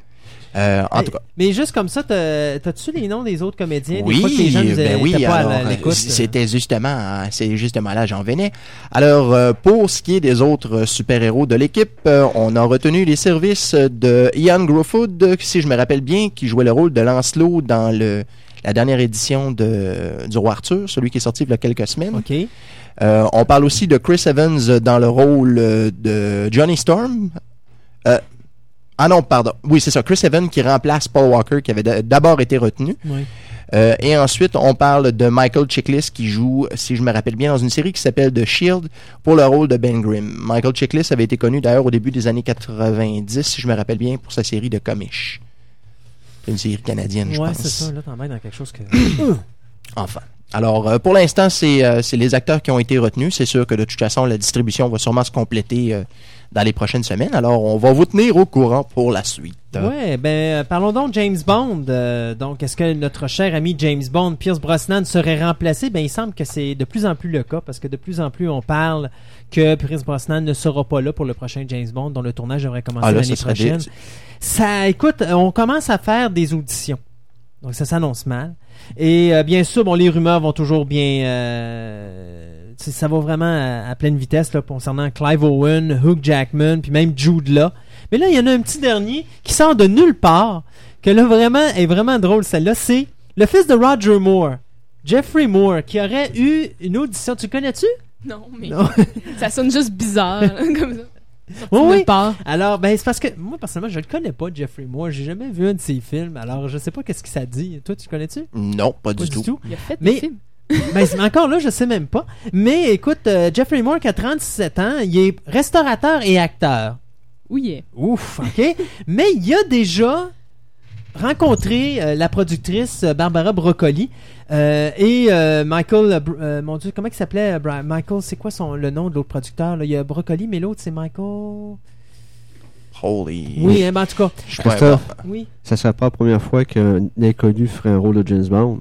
Euh, en Mais- tout cas, Mais juste comme ça, t'as- t'as-tu les noms des autres comédiens? oui, des fois que les gens nous ben oui, euh, c'était justement, c'est justement là j'en venais. Alors, euh, pour ce qui est des autres euh, super-héros de l'équipe, euh, on a retenu les services de Ian Grofwood, euh, si je me rappelle bien, qui jouait le rôle de Lancelot dans le la dernière édition de, du Roi Arthur, celui qui est sorti il y a quelques semaines. OK. Euh, on parle aussi de Chris Evans dans le rôle euh, de Johnny Storm. Euh, ah non, pardon. Oui, c'est ça. Chris Evans qui remplace Paul Walker qui avait d'abord été retenu. Oui. Euh, et ensuite, on parle de Michael Chiklis qui joue, si je me rappelle bien, dans une série qui s'appelle The Shield pour le rôle de Ben Grimm. Michael Chiklis avait été connu d'ailleurs au début des années 90, si je me rappelle bien, pour sa série de Comish. C'est une série canadienne, je Ouais, pense. c'est ça. Là, t'en mets dans quelque chose que... Enfin. Alors, euh, pour l'instant, c'est euh, les acteurs qui ont été retenus. C'est sûr que de toute façon, la distribution va sûrement se compléter euh, dans les prochaines semaines. Alors, on va vous tenir au courant pour la suite. Ouais, ben euh, parlons donc de James Bond. Euh, donc, est-ce que notre cher ami James Bond, Pierce Brosnan, serait remplacé? Ben, il semble que c'est de plus en plus le cas parce que de plus en plus on parle que Pierce Brosnan ne sera pas là pour le prochain James Bond, dont le tournage devrait commencer Ah l'année des- prochaine. Ça, écoute, on commence à faire des auditions. Donc, ça s'annonce mal. Et euh, bien sûr, bon, les rumeurs vont toujours bien. euh, ça va vraiment à, à pleine vitesse là, concernant Clive Owen, Hugh Jackman, puis même Jude Law. Mais là, il y en a un petit dernier qui sort de nulle part, que là, vraiment, est vraiment drôle, celle-là. C'est le fils de Roger Moore, Jeffrey Moore, qui aurait eu une audition. Tu le connais-tu? Non, mais Non. ça sonne juste bizarre, comme ça. Oui, oui. Alors, ben, c'est parce que moi, personnellement, je le connais pas, Jeffrey Moore. J'ai jamais vu un de ses films. Alors, je sais pas qu'est-ce que ça dit. Toi, tu le connais-tu? Non, pas, Pas du, tout. Il a fait Mais- des films. Ben, c'est- encore là, je sais même pas. Mais écoute, euh, Jeffrey Moore, qui a 37 ans, il est restaurateur et acteur. Oui, il est. Ouf, OK. Mais il a déjà rencontré euh, la productrice euh, Barbara Broccoli euh, et euh, Michael, mon Dieu, comment il s'appelait euh, Michael, c'est quoi son, le nom de l'autre producteur? là? Il y a Broccoli, mais l'autre, c'est Michael... Holy. Oui, hein, ben, en tout cas, Je suis pas un- oui. Ça serait pas la première fois qu'un inconnu ferait un rôle de James Bond.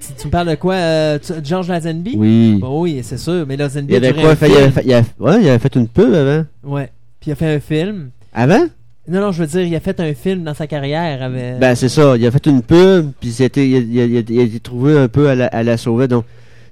Tu, tu me parles de quoi euh, tu- George Lazenby? Oui. Bon, oui, c'est sûr, mais Lazenby Il avait quoi fait, il, avait film. fait, il avait- ouais, il avait fait une pub avant. Ouais. Puis il a fait un film. Avant? Non, non, je veux dire, il a fait un film dans sa carrière. Avec... Ben, c'est ça. Il a fait une pub, puis c'était, il, a- il a- il a- il a été trouvé un peu à la, à la sauver, donc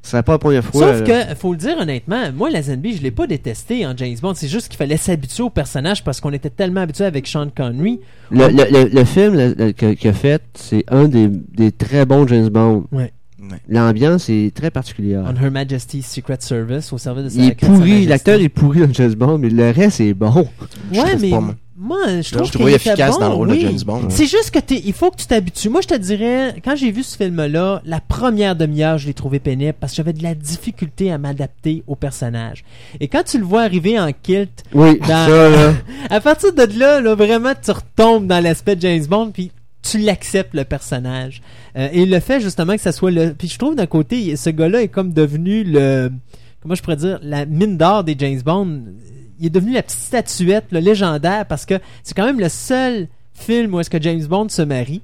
ce serait pas la première fois. Sauf là. que, faut le dire honnêtement, moi, Lazenby, je l'ai pas détesté en James Bond. C'est juste qu'il fallait s'habituer au personnage parce qu'on était tellement habitué avec Sean Connery. Le, le, le, le film qu'il a fait, c'est un des, des très bons James Bond. Ouais. Ouais. L'ambiance est très particulière. On Her Majesty's Secret Service, au service de sa Il est pourri, l'acteur est pourri dans James Bond, mais le reste est bon. Ouais, mais pas, moi. je Je trouve trouvais était efficace bon, dans le rôle oui. de James Bond. C'est juste que t'es, il faut que tu t'habitues. Moi, je te dirais, quand j'ai vu ce film-là, la première demi-heure, je l'ai trouvé pénible parce que j'avais de la difficulté à m'adapter au personnage. Et quand tu le vois arriver en kilt, Oui, Dans- ça, là. à partir de là, là, vraiment, tu retombes dans l'aspect de James Bond, puis tu l'acceptes le personnage. Euh, et le fait justement que ça soit le. Puis je trouve d'un côté, ce gars-là est comme devenu le. Comment je pourrais dire la mine d'or des James Bond. Il est devenu la petite statuette, le légendaire, parce que c'est quand même le seul film où est-ce que James Bond se marie.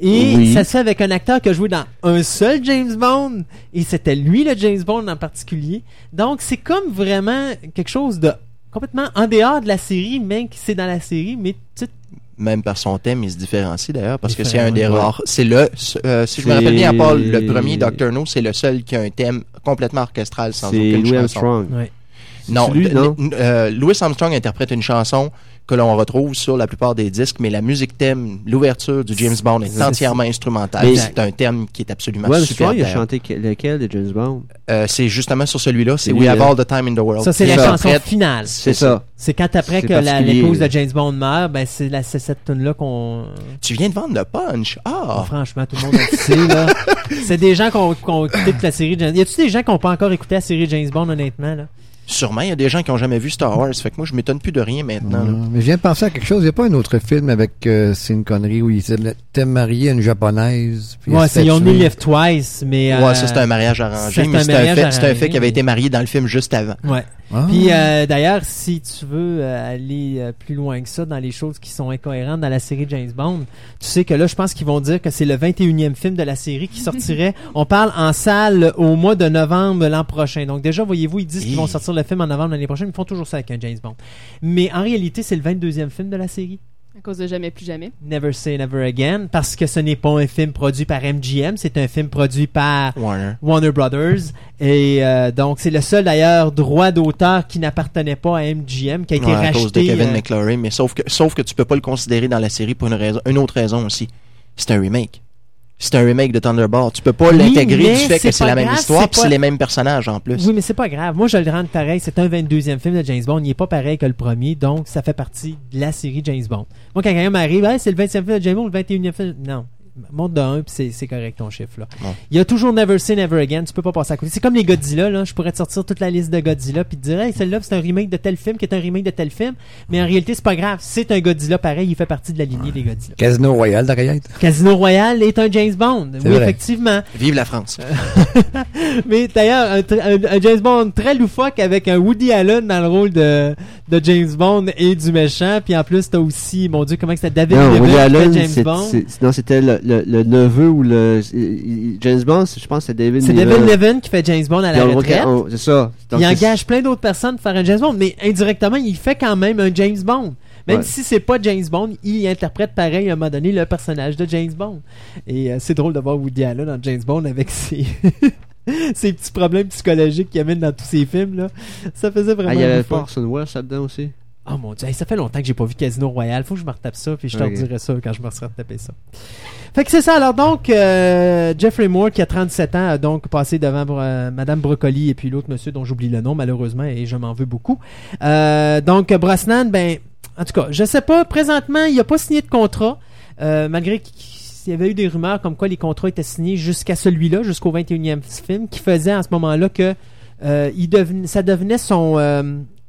Et Oui. ça se fait avec un acteur qui a joué dans un seul James Bond, et c'était lui le James Bond en particulier. Donc c'est comme vraiment quelque chose de complètement en dehors de la série, même que c'est dans la série, mais tu Même par son thème, il se différencie d'ailleurs parce que c'est un des ouais. rares. C'est le, euh, si je me rappelle bien, à part le premier Doctor No, c'est le seul qui a un thème complètement orchestral sans aucune Louis chanson. Armstrong. ouais. Non, lui, euh, Louis Armstrong interprète une chanson que l'on retrouve sur la plupart des disques, mais la musique thème, l'ouverture du James Bond est entièrement instrumentale. C'est un thème qui est absolument super. Armstrong, il a chanté que- lequel de James Bond? Euh, c'est justement sur celui-là, c'est We Have. All the Time in the World. Ça, c'est la chanson finale. C'est ça. C'est quand après que l'épouse de James Bond meurt, ben c'est cette tune là qu'on. Tu viens de vendre le punch. Oh, Ah! franchement, tout le monde le sait, là. C'est des gens qui ont, qui ont écouté toute la série de James Y a-tu des gens qui n'ont pas encore écouté la série de James Bond, honnêtement, là? Sûrement, il y a des gens qui ont jamais vu Star Wars. Fait que moi, je m'étonne plus de rien maintenant. là. Mais je viens de penser à quelque chose. Il n'y a pas un autre film avec euh, Sean Connery où il s'était marié à une japonaise. puis Ouais, c'est You Only tué. Live Twice, mais. Ouais, euh, ça, c'est un mariage arrangé, c'est mais un c'est un, fait, c'est un fait qui avait été marié dans le film juste avant. Ouais. Ah. Puis euh, d'ailleurs, si tu veux euh, aller euh, plus loin que ça dans les choses qui sont incohérentes dans la série James Bond, tu sais que là, je pense qu'ils vont dire que c'est le 21e film de la série qui sortirait. On parle en salle au mois de novembre l'an prochain. Donc déjà, voyez-vous, ils disent qu'ils vont sortir le film en novembre l'année prochaine. Ils font toujours ça avec un James Bond. Mais en réalité, c'est le 22e film de la série. À cause de Jamais plus jamais. Never Say Never Again, parce que ce n'est pas un film produit par MGM, c'est un film produit par Warner. Warner Brothers. Et euh, donc, c'est le seul d'ailleurs droit d'auteur qui n'appartenait pas à MGM, qui a été Ouais, à racheté. cause de Kevin euh, McClory, mais sauf que, sauf que tu peux pas le considérer dans la série pour une raison, une autre raison aussi. C'est un remake. C'est un remake de Thunderball. Tu peux pas Oui, l'intégrer du fait que c'est la même grave, histoire puis c'est les mêmes personnages en plus. Oui, mais c'est pas grave. Moi, je le rends pareil. C'est un 22e film de James Bond. Il est pas pareil que le premier, donc ça fait partie de la série James Bond. Moi, quand quelqu'un m'arrive, Hey, c'est le 20e film de James Bond, le 21e film. Non. Monte de 1 puis c'est- c'est correct ton chiffre là. Il y a toujours Never Say Never Again, tu peux pas passer à côté. C'est comme les Godzilla là, je pourrais te sortir toute la liste de Godzilla puis te dire hey, celle-là c'est un remake de tel film qui est un remake de tel film, mais en réalité c'est pas grave, c'est un Godzilla pareil, il fait partie de la lignée des Godzilla. Casino Royale, d'Ariette. Casino Royale est un James Bond. Oui, vrai. effectivement. Vive la France. Mais d'ailleurs, un, tr- un- un James Bond très loufoque avec un Woody Allen dans le rôle de, de James Bond et du méchant. Puis en plus, t'as aussi, mon Dieu, comment que c'était David Non, Woody Allen, James Bond. non, c'était le, le, le neveu ou le. il- James Bond, je pense que c'est David C'est David Niven qui fait James Bond à la on retraite. C'est ça. Donc, il engage plein d'autres personnes pour faire un James Bond, mais indirectement, il fait quand même un James Bond. Même Ouais. si c'est pas James Bond, il interprète pareil à un moment donné le personnage de James Bond. Et euh, c'est drôle de voir Woody Allen dans James Bond avec ses, ses petits problèmes psychologiques qu'il amène dans tous ses films. Là. Ça faisait vraiment Ah, il y avait Orson Welles là-dedans aussi. Oh mon dieu, Hey, ça fait longtemps que j'ai pas vu Casino Royale. Faut que je me retape ça, puis je te redirai ça quand je me serai retapé ça. Fait que c'est ça. Alors donc, euh, Jeffrey Moore, qui a 37 ans, a donc passé devant euh, Madame Brocoli et puis l'autre monsieur dont j'oublie le nom malheureusement et je m'en veux beaucoup. Euh, donc Brosnan, ben, en tout cas, je sais pas. Présentement, il a pas signé de contrat, euh, malgré qu'il y avait eu des rumeurs comme quoi les contrats étaient signés jusqu'à celui-là, jusqu'au 21e film, qui faisait à ce moment-là que euh, il devenait, ça devenait son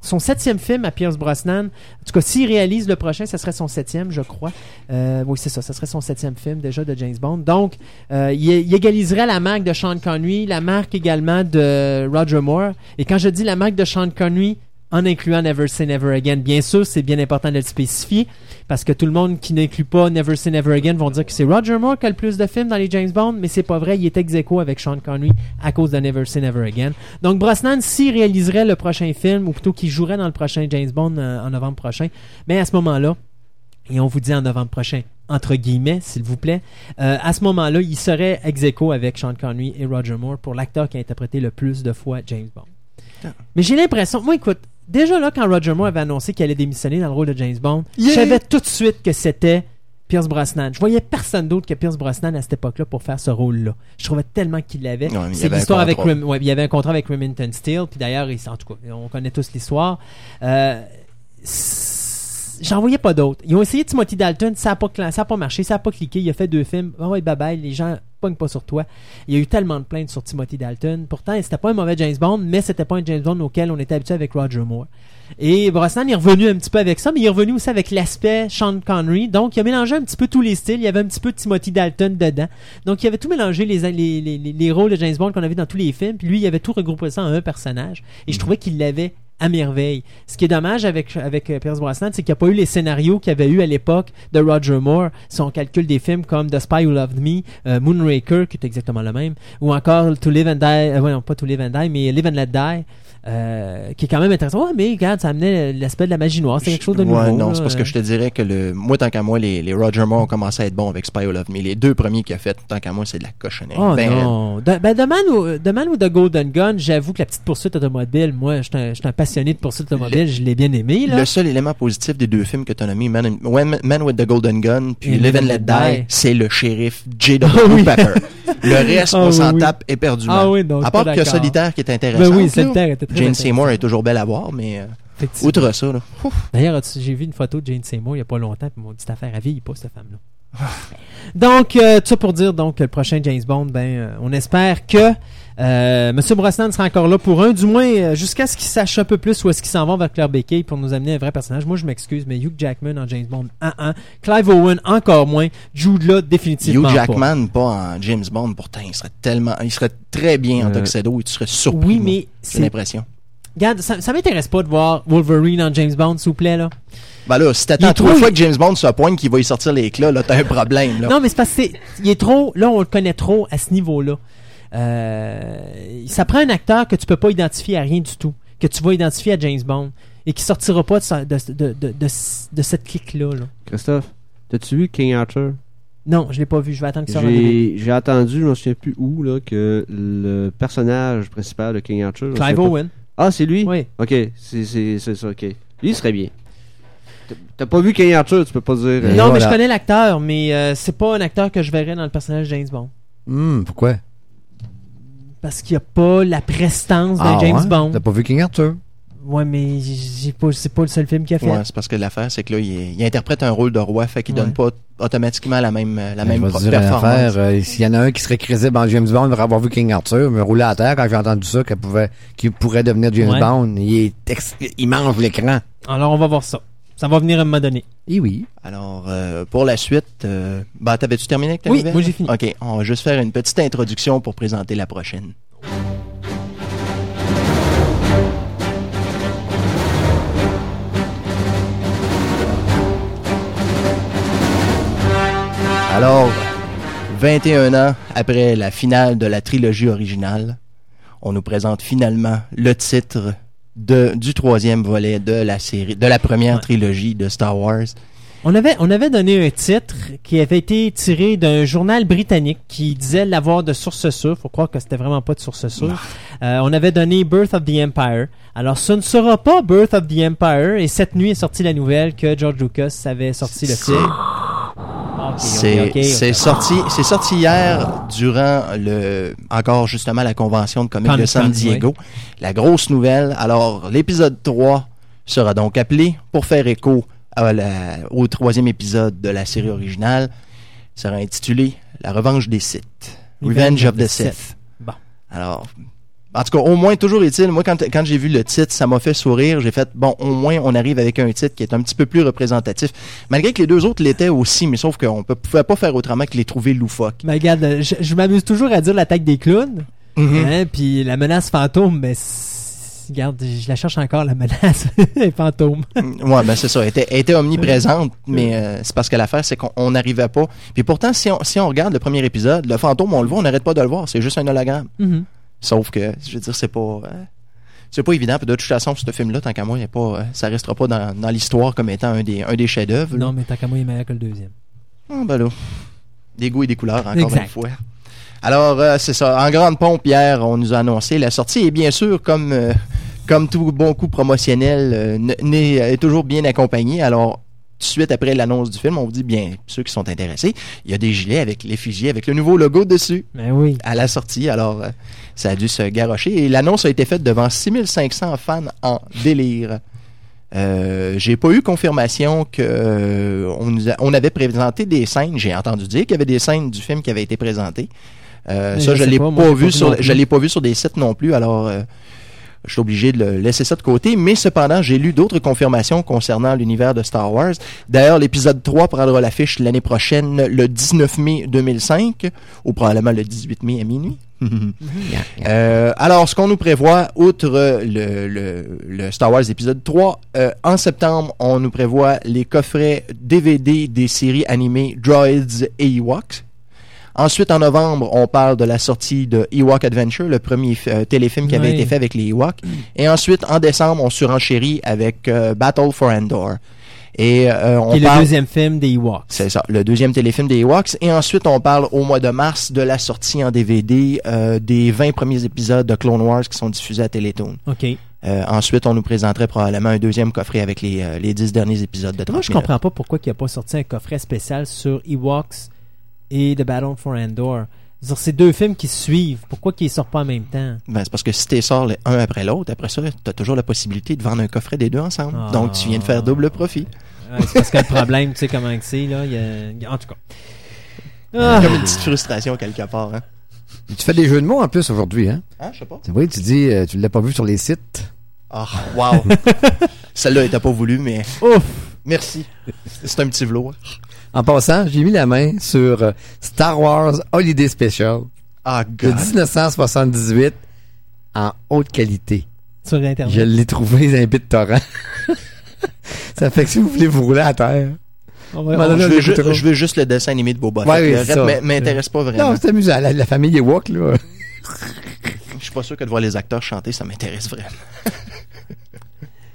son septième film à Pierce Brosnan. En tout cas, s'il réalise le prochain, ça serait son septième, je crois. Euh, oui, c'est ça, ça serait son septième film déjà de James Bond. Donc, euh, il, il égaliserait la marque de Sean Connery, la marque également de Roger Moore. Et quand je dis la marque de Sean Connery, en incluant Never Say Never Again. Bien sûr, c'est bien important de le spécifier parce que tout le monde qui n'inclut pas Never Say Never Again vont dire que c'est Roger Moore qui a le plus de films dans les James Bond, mais c'est pas vrai. Il est ex aequo avec Sean Connery à cause de Never Say Never Again. Donc Brosnan, s'il réaliserait le prochain film, ou plutôt qu'il jouerait dans le prochain James Bond euh, en novembre prochain, mais à ce moment-là, et on vous dit en novembre prochain, entre guillemets, s'il vous plaît, euh, à ce moment-là, il serait ex aequo avec Sean Connery et Roger Moore pour l'acteur qui a interprété le plus de fois James Bond. Mais j'ai l'impression, moi écoute, déjà là, quand Roger Moore avait annoncé qu'il allait démissionner dans le rôle de James Bond, je savais tout de suite que c'était Pierce Brosnan. Je voyais personne d'autre que Pierce Brosnan à cette époque-là pour faire ce rôle-là. Je trouvais tellement qu'il l'avait. Ouais, C'est avait un l'histoire avec contrat. Rem- ouais, il y avait un contrat avec Remington Steele, puis d'ailleurs, il- en tout cas, on connaît tous l'histoire. Euh, J'en voyais pas d'autres. Ils ont essayé Timothy Dalton, ça a pas, cla- ça a pas marché, ça a pas cliqué. Il a fait deux films. Ah ouais, bye bye, les gens pognent pas sur toi. Il y a eu tellement de plaintes sur Timothy Dalton. Pourtant, c'était pas un mauvais James Bond, mais c'était pas un James Bond auquel on était habitué avec Roger Moore. Et Brosnan est revenu un petit peu avec ça, mais il est revenu aussi avec l'aspect Sean Connery. Donc, il a mélangé un petit peu tous les styles. Il y avait un petit peu de Timothy Dalton dedans. Donc, il avait tout mélangé les, les, les, les- les rôles de James Bond qu'on avait dans tous les films. Puis lui, il avait tout regroupé ça en un personnage. Et je trouvais qu'il l'avait à merveille. Ce qui est dommage avec, avec euh, Pierce Brosnan, c'est qu'il n'y a pas eu les scénarios qu'il y avait eu à l'époque de Roger Moore. Si on calcule des films comme The Spy Who Loved Me, euh, Moonraker, qui est exactement le même, ou encore To Live and Die, euh, non, pas To Live and Die, mais Live and Let Die, euh, qui est quand même intéressant. Ouais, mais regarde, ça amenait l'aspect de la magie noire. C'est quelque chose de nouveau. Ouais, non, c'est parce que je te dirais que le, moi, tant qu'à moi, les, les Roger Moore ont commencé à être bons avec Spy Who Loved Me. Les deux premiers qu'il a fait, tant qu'à moi, c'est de la cochonnerie. Oh Ben, non. De, ben, The Man, ou, The Man with the Golden Gun, j'avoue que la petite poursuite automobile, moi, je suis un, passionné de poursuite automobile, je l'ai bien aimé, là. Le seul élément positif des deux films que tu as nommés, Man, and- Man- with the Golden Gun puis Live and Let Die, Die. c'est le shérif J.W. Pepper. Le reste, Ah on oui, s'en oui. tape éperdument. Ah oui, je à part que. Solitaire qui est intéressant. Ben oui, Solitaire était très Jane intéressant. Seymour est toujours belle à voir, mais euh, outre ça, là, D'ailleurs, j'ai vu une photo de Jane Seymour il y a pas longtemps, puis mon petite affaire, elle vieillit pas, cette femme-là. donc, euh, tout ça pour dire donc que le prochain James Bond, ben, euh, on espère que euh, Monsieur Brosnan sera encore là pour un, du moins euh, jusqu'à ce qu'il sache un peu plus où est-ce qu'il s'en va vers Claire Beckey pour nous amener un vrai personnage. Moi, je m'excuse, mais Hugh Jackman en James Bond 1-1, Clive Owen encore moins, Jude là définitivement Hugh. Jackman, pas. en James Bond, pourtant, il serait tellement, il serait très bien en Euh, tuxedo et tu serais surpris. Oui, mais c'est l'impression. Regarde, ça, ça m'intéresse pas de voir Wolverine en James Bond, s'il vous plaît, là. Ben là, si Il t'attends trois trop- fois que James Bond se pointe qu'il va y sortir les éclats, là, t'as un problème, là. Non, mais c'est parce que c'est- il est trop. Là, on le connaît trop à ce niveau-là. Euh, ça prend un acteur que tu peux pas identifier à rien du tout, que tu vas identifier à James Bond et qui sortira pas de, sa- de, de, de, de, de cette clique-là. là. Christophe, t'as-tu vu King Arthur? Non, je l'ai pas vu. Je vais attendre en DVD. J'ai j'ai entendu, je ne me souviens plus où, là, que le personnage principal de King Arthur. Clive pas- Owen. Ah, c'est lui? Oui. Ok, c'est c'est- c'est ça, ok. Lui, il serait bien. T'as- pas vu King Arthur, tu peux pas dire. euh, non, mais je connais l'acteur, mais euh, c'est pas un acteur que je verrais dans le personnage de James Bond. Hum, pourquoi? Parce qu'il n'y a pas la prestance d'un Ah, James ouais? Bond. T'as pas vu King Arthur? Ouais, mais j'ai pas, c'est pas le seul film qu'il a fait. Ouais, c'est parce que l'affaire, c'est que là, il, il interprète un rôle de roi, fait qu'il Ouais. donne pas automatiquement la même, la Ben, même je performance. euh, S'il y en a un qui serait crédible en James Bond, pour avoir vu King Arthur, me rouler à terre quand j'ai entendu ça, qu'il pouvait, qu'il pourrait devenir James Ouais. Bond. Il est ex- il mange l'écran. Alors, on va voir ça. Ça va venir à un moment donné. Et oui. Alors, euh, pour la suite, euh, ben, t'avais-tu terminé avec ta Oui, nouvelle? moi, j'ai fini. OK, on va juste faire une petite introduction pour présenter la prochaine. Alors, 21 ans après la finale de la trilogie originale, on nous présente finalement le titre de, du troisième volet de la série, de la première Ouais. trilogie de Star Wars. On avait, on avait donné un titre qui avait été tiré d'un journal britannique qui disait l'avoir de source sûre. Faut croire que c'était vraiment pas de source sûre. Euh, on avait donné Birth of the Empire. Alors, ce ne sera pas Birth of the Empire. Et cette nuit est sortie la nouvelle que George Lucas avait sorti le film. C'est sorti c'est sorti hier durant le encore justement la convention de comics de San Diego. La grosse nouvelle. Alors l'épisode 3 sera donc appelé pour faire écho à la- au troisième épisode de la série originale. Il sera intitulé La revanche des Sith. Revenge of the Sith. Bon. Alors en tout cas, au moins, toujours est-il, moi, quand, quand j'ai vu le titre, ça m'a fait sourire. J'ai fait, bon, au moins, on arrive avec un titre qui est un petit peu plus représentatif. Malgré que les deux autres l'étaient aussi, mais sauf qu'on ne pouvait pas faire autrement que les trouver loufoques. Mais regarde, je, je m'amuse toujours à dire l'attaque des clowns. Mhm. Hein, puis la menace fantôme, mais regarde, je la cherche encore, la menace. Les fantômes. Ouais, ben c'est ça. Elle était, elle était omniprésente, mais euh, c'est parce que l'affaire, c'est qu'on on n'arrivait pas. Puis pourtant, si on, si on regarde le premier épisode, le fantôme, on le voit, on n'arrête pas de le voir. C'est juste un hologramme. Mhm. Sauf que, je veux dire, c'est pas. euh, c'est pas évident. Puis de toute façon, ce film-là, tant qu'à moi, il a pas, euh, ça restera pas dans, dans l'histoire comme étant un des, un des chefs-d'œuvre. Non, mais tant qu'à moi, il est meilleur que le deuxième. Ah, ben là. Des goûts et des couleurs, encore Exact. une fois. Alors, euh, c'est ça. En grande pompe, hier, on nous a annoncé la sortie. Et bien sûr, comme, euh, comme tout bon coup promotionnel, euh, est toujours bien accompagné. Alors, tout de suite après l'annonce du film, on vous dit bien, ceux qui sont intéressés, il y a des gilets avec l'effigie, avec le nouveau logo dessus Ben oui. à la sortie. Alors, euh, ça a dû se garrocher. Et l'annonce a été faite devant 6500 fans en délire. Euh, j'ai pas eu confirmation que euh, on, nous a- on avait présenté des scènes. J'ai entendu dire qu'il y avait des scènes du film qui avaient été présentées. Euh, ça, je l'ai pas, vu sur, je l'ai pas vu sur des sites non plus. Alors, euh, je suis obligé de le laisser ça de côté. Mais cependant, j'ai lu d'autres confirmations concernant l'univers de Star Wars. D'ailleurs, l'épisode 3 prendra l'affiche l'année prochaine, le 19 mai 2005, ou probablement le 18 mai à minuit. Yeah, yeah. Euh, alors, ce qu'on nous prévoit, outre le, le, le Star Wars épisode 3, euh, en septembre, on nous prévoit les coffrets DVD des séries animées Droids et Ewoks. Ensuite, en novembre, on parle de la sortie de Ewok Adventure, le premier euh, téléfilm qui avait Oui. été fait avec les Ewoks. Et ensuite, en décembre, on surenchérit avec Battle for Endor. Et euh, on le deuxième film des Ewoks. C'est ça, le deuxième téléfilm des Ewoks. Et ensuite, on parle au mois de mars de la sortie en DVD euh, des 20 premiers épisodes de Clone Wars qui sont diffusés à Télétoon. OK. Euh, ensuite, on nous présenterait probablement un deuxième coffret avec les, les 10 derniers épisodes de 30 Moi, je minutes. comprends pas pourquoi il n'a pas sorti un coffret spécial sur Ewoks et The Battle for Endor. C'est deux films qui se suivent. Pourquoi qu'ils ne sortent pas en même temps? Ben, c'est parce que si tu sors un après l'autre, après ça, tu as toujours la possibilité de vendre un coffret des deux ensemble. Ah. Donc, tu viens de faire double profit. Ouais, c'est parce que le problème, tu sais comment que c'est, là. il y a- En tout cas. Ah. Comme une petite frustration quelque part. Hein, Tu fais des jeux de mots en plus aujourd'hui, hein? Hein, je sais pas. C'est vrai, tu dis, euh, tu l'as pas vu sur les sites. Ah, wow. Celle-là, elle t'a pas voulu, mais Ouf! merci. C'est un petit velours. En passant, j'ai mis la main sur euh, Star Wars Holiday Special Ah, de God. 1978 en haute qualité. Sur Internet. Je l'ai trouvé dans un BitTorrent. ça fait que si vous voulez vous rouler à terre. On va- je, veux ju- l'écoutera. je veux juste le dessin animé de Boba Ouais, Fett. oui, le reste m'intéresse pas vraiment. Non, c'est amusant. La, la famille Ewok, là. Je suis pas sûr que de voir les acteurs chanter, ça m'intéresse vraiment.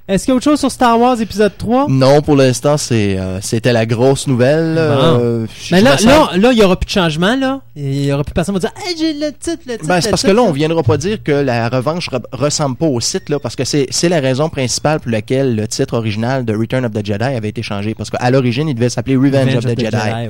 Est-ce qu'il y a autre chose sur Star Wars épisode 3? Non, pour l'instant, c'est euh, c'était la grosse nouvelle. Euh, je- Mais là, là, là, il n'y aura plus de changement, là. Il n'y aura plus personne qui va dire, hey, j'ai le titre, le titre. Ben, c'est parce que titre, là, on viendra pas dire que la revanche re- ressemble pas au site, là, parce que c'est c'est la raison principale pour laquelle le titre original de Return of the Jedi avait été changé. Parce qu'à l'origine, il devait s'appeler Revenge, of the, Jedi. ouais.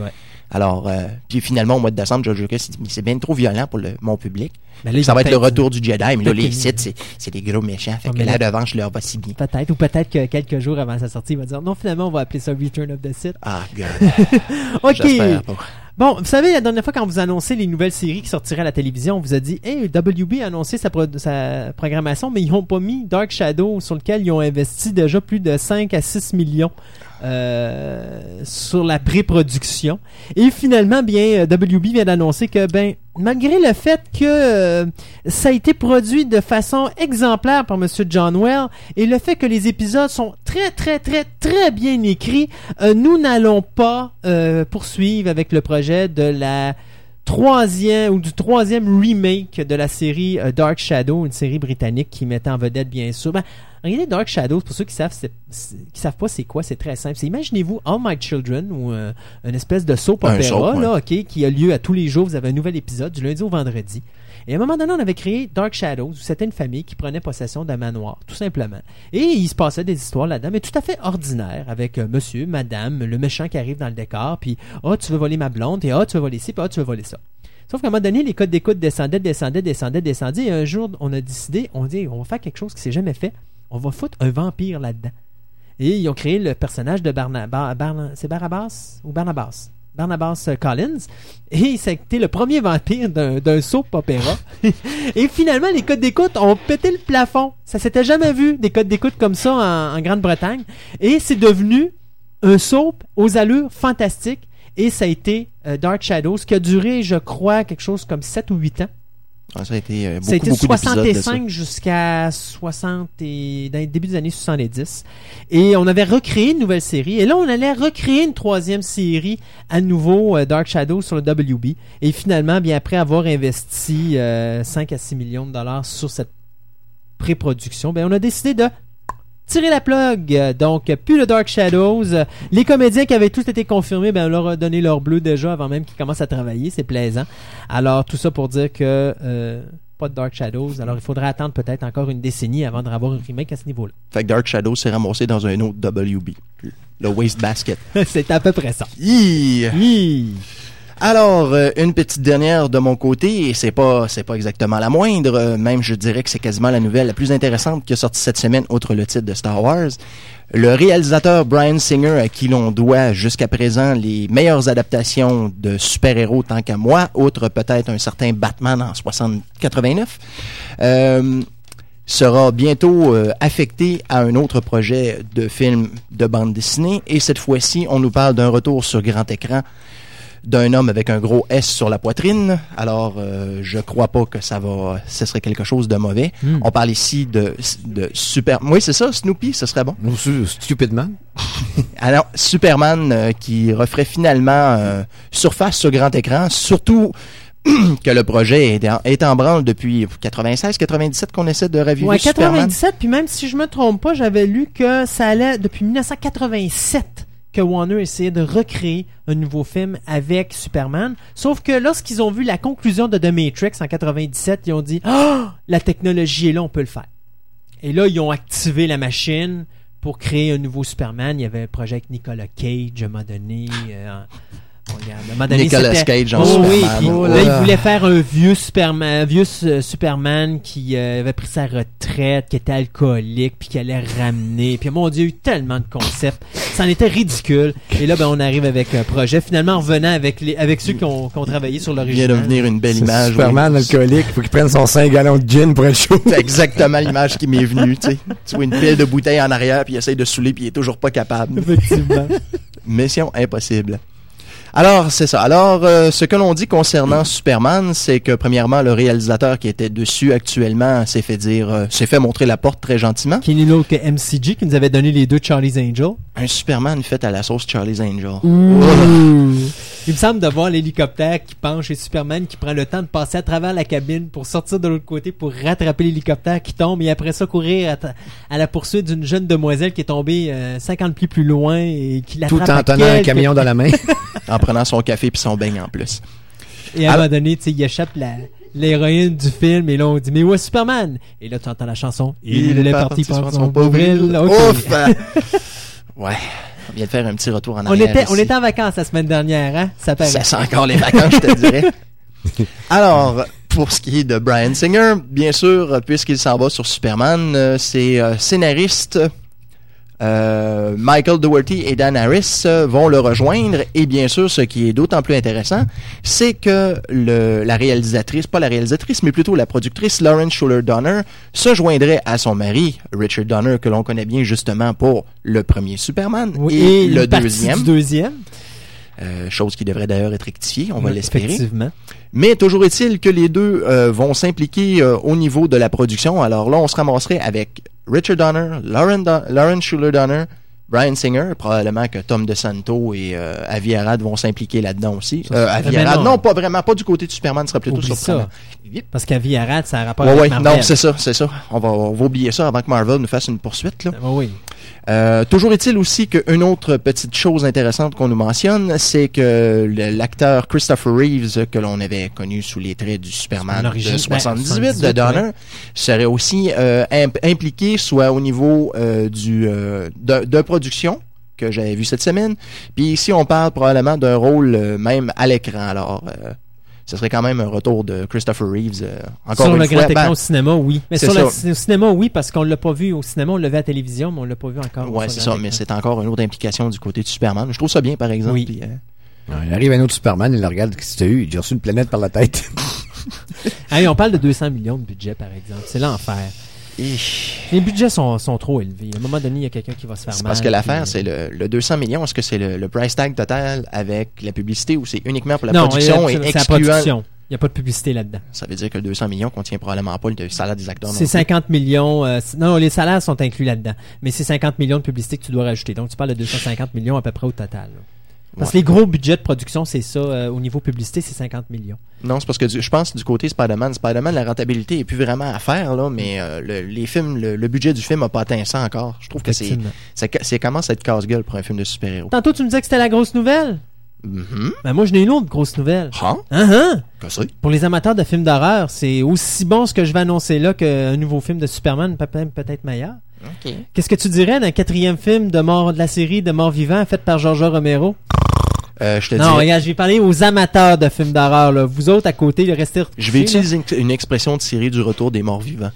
Alors, euh, puis finalement, au mois de décembre, George Lucas dit, Mais c'est bien trop violent pour le, mon public. Là, ils Ça va être le retour du Jedi, mais là, les sites, c'est- c'est des gros méchants. Fait que la là- revanche leur va si bien. Peut-être, ou peut-être que quelques jours avant sa sortie, il va dire, non, finalement, on va appeler ça Return of the Sith. Ah, God. OK. Pas. Bon, vous savez, la dernière fois, quand vous annoncez les nouvelles séries qui sortiraient à la télévision, on vous a dit, hey, WB a annoncé sa, pro- sa programmation, mais ils n'ont pas mis Dark Shadow, sur lequel ils ont investi déjà plus de 5 à 6 millions euh, sur la pré-production. Et finalement, bien, euh, WB vient d'annoncer que, ben, malgré le fait que euh, ça a été produit de façon exemplaire par Monsieur John Well, et le fait que les épisodes sont très, très, très, très bien écrits, nous n'allons pas poursuivre avec le projet de la troisième ou du troisième remake de la série euh, Dark Shadow, une série britannique qui mettait en vedette bien sûr. Ben, regardez Dark Shadow, pour ceux qui savent, qui savent pas c'est quoi, c'est très simple. C'est imaginez-vous All My Children ou euh, une espèce de soap Un opéra soap, ouais. là, ok, qui a lieu à tous les jours. Vous avez un nouvel épisode du lundi au vendredi. Et à un moment donné, on avait créé Dark Shadows, où c'était une famille qui prenait possession d'un manoir, tout simplement. Et il se passait des histoires là-dedans, mais tout à fait ordinaires, avec euh, monsieur, madame, le méchant qui arrive dans le décor, puis « Ah, tu veux voler ma blonde, et ah, tu veux voler ci, puis ah, tu veux voler ça. » Sauf qu'à un moment donné, les codes d'écoute descendaient, descendaient, descendaient, descendaient, et un jour, on a décidé, on dit, on va faire quelque chose qui s'est jamais fait, on va foutre un vampire là-dedans. Et ils ont créé le personnage de Barnabas, c'est Barnabas ou Barnabas? Barnabas Collins. Et c'était le premier vampire d'un d'un soap opéra. et finalement, les codes d'écoute ont pété le plafond. Ça s'était jamais vu, des codes d'écoute comme ça en, en Grande-Bretagne. Et c'est devenu un soap aux allures fantastiques. Et ça a été euh, Dark Shadows, qui a duré, je crois, quelque chose comme 7 ou 8 ans. Ah, Ça a été beaucoup, Ça a été beaucoup d'épisodes de ça. 65 jusqu'à 60 et dans le début des années 70. Et on avait recréé une nouvelle série. Et là, on allait recréer une troisième série à nouveau, euh, Dark Shadow sur le WB. Et finalement, bien après avoir investi euh, 5 à 6 millions de dollars sur cette pré-production, ben on a décidé de tirer la plug. Donc, plus de Dark Shadows. Les comédiens qui avaient tous été confirmés, ben on leur a donné leur bleu déjà avant même qu'ils commencent à travailler. C'est plaisant. Alors, tout ça pour dire que euh, pas de Dark Shadows. Alors, il faudra attendre peut-être encore une décennie avant de revoir un remake à ce niveau-là. Fait que Dark Shadow s'est ramassé dans un autre WB. Le Waste Basket. C'est à peu près ça. Hi! Hi. Alors, euh, une petite dernière de mon côté, et c'est pas, c'est pas exactement la moindre, euh, même je dirais que c'est quasiment la nouvelle la plus intéressante qui est sortie cette semaine, outre le titre de Star Wars. Le réalisateur Brian Singer, à qui l'on doit jusqu'à présent les meilleures adaptations de super-héros tant qu'à moi, outre peut-être un certain Batman en 60 89, euh, sera bientôt affecté à un autre projet de film de bande dessinée, et cette fois-ci, on nous parle d'un retour sur grand écran d'un homme avec un gros S sur la poitrine. Alors, euh, je crois pas que ça va, ce serait quelque chose de mauvais. Hmm. On parle ici de, de super. Oui, c'est ça, Snoopy, ce serait bon. Ou su- Stupidement. Alors, Superman euh, qui referait finalement euh, surface sur grand écran, surtout que le projet est en, est en branle depuis 96-97 qu'on essaie de raviver Ouais, Superman. 97, puis même si je me trompe pas, j'avais lu que ça allait depuis 1987 que Warner essayait de recréer un nouveau film avec Superman. Sauf que lorsqu'ils ont vu la conclusion de The Matrix en 97, ils ont dit Ah, la technologie est là, on peut le faire. Et là, ils ont activé la machine pour créer un nouveau Superman. Il y avait un projet avec Nicolas Cage à un moment euh, on y a- à un moment donné, Nicolas Cage en Oh oui, Superman. puis Oh là, là il voulait faire un vieux Superman, vieux euh, Superman qui euh, avait pris sa retraite, qui était alcoolique, puis qui allait ramener. Puis mon Dieu, il y a eu tellement de concepts. Ça en était ridicule. Et là, ben, on arrive avec un projet. Finalement, en revenant avec les, avec ceux qui ont, qui ont travaillé sur Il vient de l'original. venir une belle image. Superman oui. alcoolique, faut qu'il prenne son 5 gallons de gin pour être chaud. C'est exactement l'image qui m'est venue, tu sais. Tu vois une pile de bouteilles en arrière, puis il essaye de saouler, puis il est toujours pas capable. Effectivement. Mission impossible. Alors, c'est ça. Alors, euh, ce que l'on dit concernant Superman, c'est que, premièrement, le réalisateur qui était dessus actuellement s'est fait dire, euh, s'est fait montrer la porte très gentiment. qui est nul autre que MCG qui nous avait donné les deux Charlie's Angel. Un Superman fait à la sauce Charlie's Angel. Il me semble de voir l'hélicoptère qui penche et Superman qui prend le temps de passer à travers la cabine pour sortir de l'autre côté pour rattraper l'hélicoptère qui tombe et après ça courir à, la poursuite d'une jeune demoiselle qui est tombée euh, 50 pieds plus loin et qui Tout l'attrape en à tenant un camion dans la main. En prenant son café puis son beigne en plus. Et à un moment donné, tu sais, il échappe la l'héroïne du film et là on dit mais où est Superman? Et là tu entends la chanson il, est parti pour son pauvre île. Ok. Ouf! ouais. On vient de faire un petit retour en On arrière. était, on était en vacances la semaine dernière, hein? Ça paraît. Ça sent encore les vacances, je te dirais. Alors, pour ce qui est de Brian Singer, bien sûr, puisqu'il s'en va sur Superman, euh, ses euh, Michael Dougherty et Dan Harris euh, vont le rejoindre. Et bien sûr, ce qui est d'autant plus intéressant, c'est que le, la réalisatrice, pas la réalisatrice, mais plutôt la productrice Lauren Schuler Donner se joindrait à son mari, Richard Donner, que l'on connaît bien justement pour le premier Superman Oui, et, le deuxième. du deuxième. Euh, chose qui devrait d'ailleurs être rectifiée, on va Oui, l'espérer. Effectivement. Mais toujours est-il que les deux euh, vont s'impliquer euh, au niveau de la production. Alors là, on se ramasserait avec Richard Donner, Lauren, Don- Lauren Schuler Donner, Brian Singer, probablement que Tom DeSanto et euh, Avi Arad vont s'impliquer là-dedans aussi. Euh, Avi mais Arad, non. non. pas vraiment, pas du côté de Superman, ce serait plutôt surprenant. Parce qu'à Vie Arad, ça a rapport Ouais, avec ouais, Marvel. non, c'est ça, c'est ça. On va, on va oublier ça avant que Marvel nous fasse une poursuite. Là. Ah, oui. Euh, toujours est-il aussi qu'une autre petite chose intéressante qu'on nous mentionne, c'est que l'acteur Christopher Reeves, que l'on avait connu sous les traits du Superman de 78 de 78, Donner, ouais. serait aussi euh, imp- impliqué soit au niveau euh, du euh, de, de production que j'avais vu cette semaine, puis ici on parle probablement d'un rôle euh, même à l'écran. Alors, euh, ce serait quand même un retour de Christopher Reeves. euh, encore sur une le fois, grand écran Ben, au cinéma, oui. Mais sur le au cinéma, oui, parce qu'on l'a pas vu au cinéma, on l'a vu à la télévision, mais on l'a pas vu encore. Ouais, c'est ça, mais c'est encore une autre implication du côté de Superman. Je trouve ça bien, par exemple. Oui. euh, il arrive un autre Superman, il le regarde, qu'est-ce que tu as eu? Il a reçu une planète par la tête. Hey, on parle de 200 millions de budget, par exemple. C'est l'enfer. Les budgets sont, sont trop élevés. À un moment donné, il y a quelqu'un qui va se faire mal. parce que l'affaire, puis- c'est le, le 200 millions. Est-ce que c'est le, le price tag total avec la publicité ou c'est uniquement pour la non, production y et la production. Il n'y a pas de publicité là-dedans. Ça veut dire que le 200 millions contient probablement pas le salaire des acteurs. non C'est plus. 50 millions. euh, c- non, non, les salaires sont inclus là-dedans. Mais c'est 50 millions de publicité que tu dois rajouter. Donc, tu parles de 250 millions à peu près au total. là. Parce que Ouais. les gros budgets de production, c'est ça. euh, au niveau publicité, c'est 50 millions. Non, c'est parce que du- je pense du côté Spider-Man, Spider-Man, la rentabilité est plus vraiment à faire, là, mais euh, le, les films, le, le budget du film a pas atteint ça encore. Je trouve que c'est, ça commence à être casse-gueule pour un film de super-héros. Tantôt, tu me disais que c'était la grosse nouvelle? Mhm. Ben, moi, je n'ai une autre grosse nouvelle. Hein? Hein, hein? Que c'est? Pour les amateurs de films d'horreur, c'est aussi bon ce que je vais annoncer là qu'un nouveau film de Superman, peut-être meilleur. Qu'est-ce que tu dirais d'un quatrième film de mort de la série de Mort Vivant fait par George Romero? Euh, je te Non, regarde, je vais parler aux amateurs de films d'horreur. là. Vous autres, à côté, restez je vais utiliser une, une expression de série du retour des morts vivants.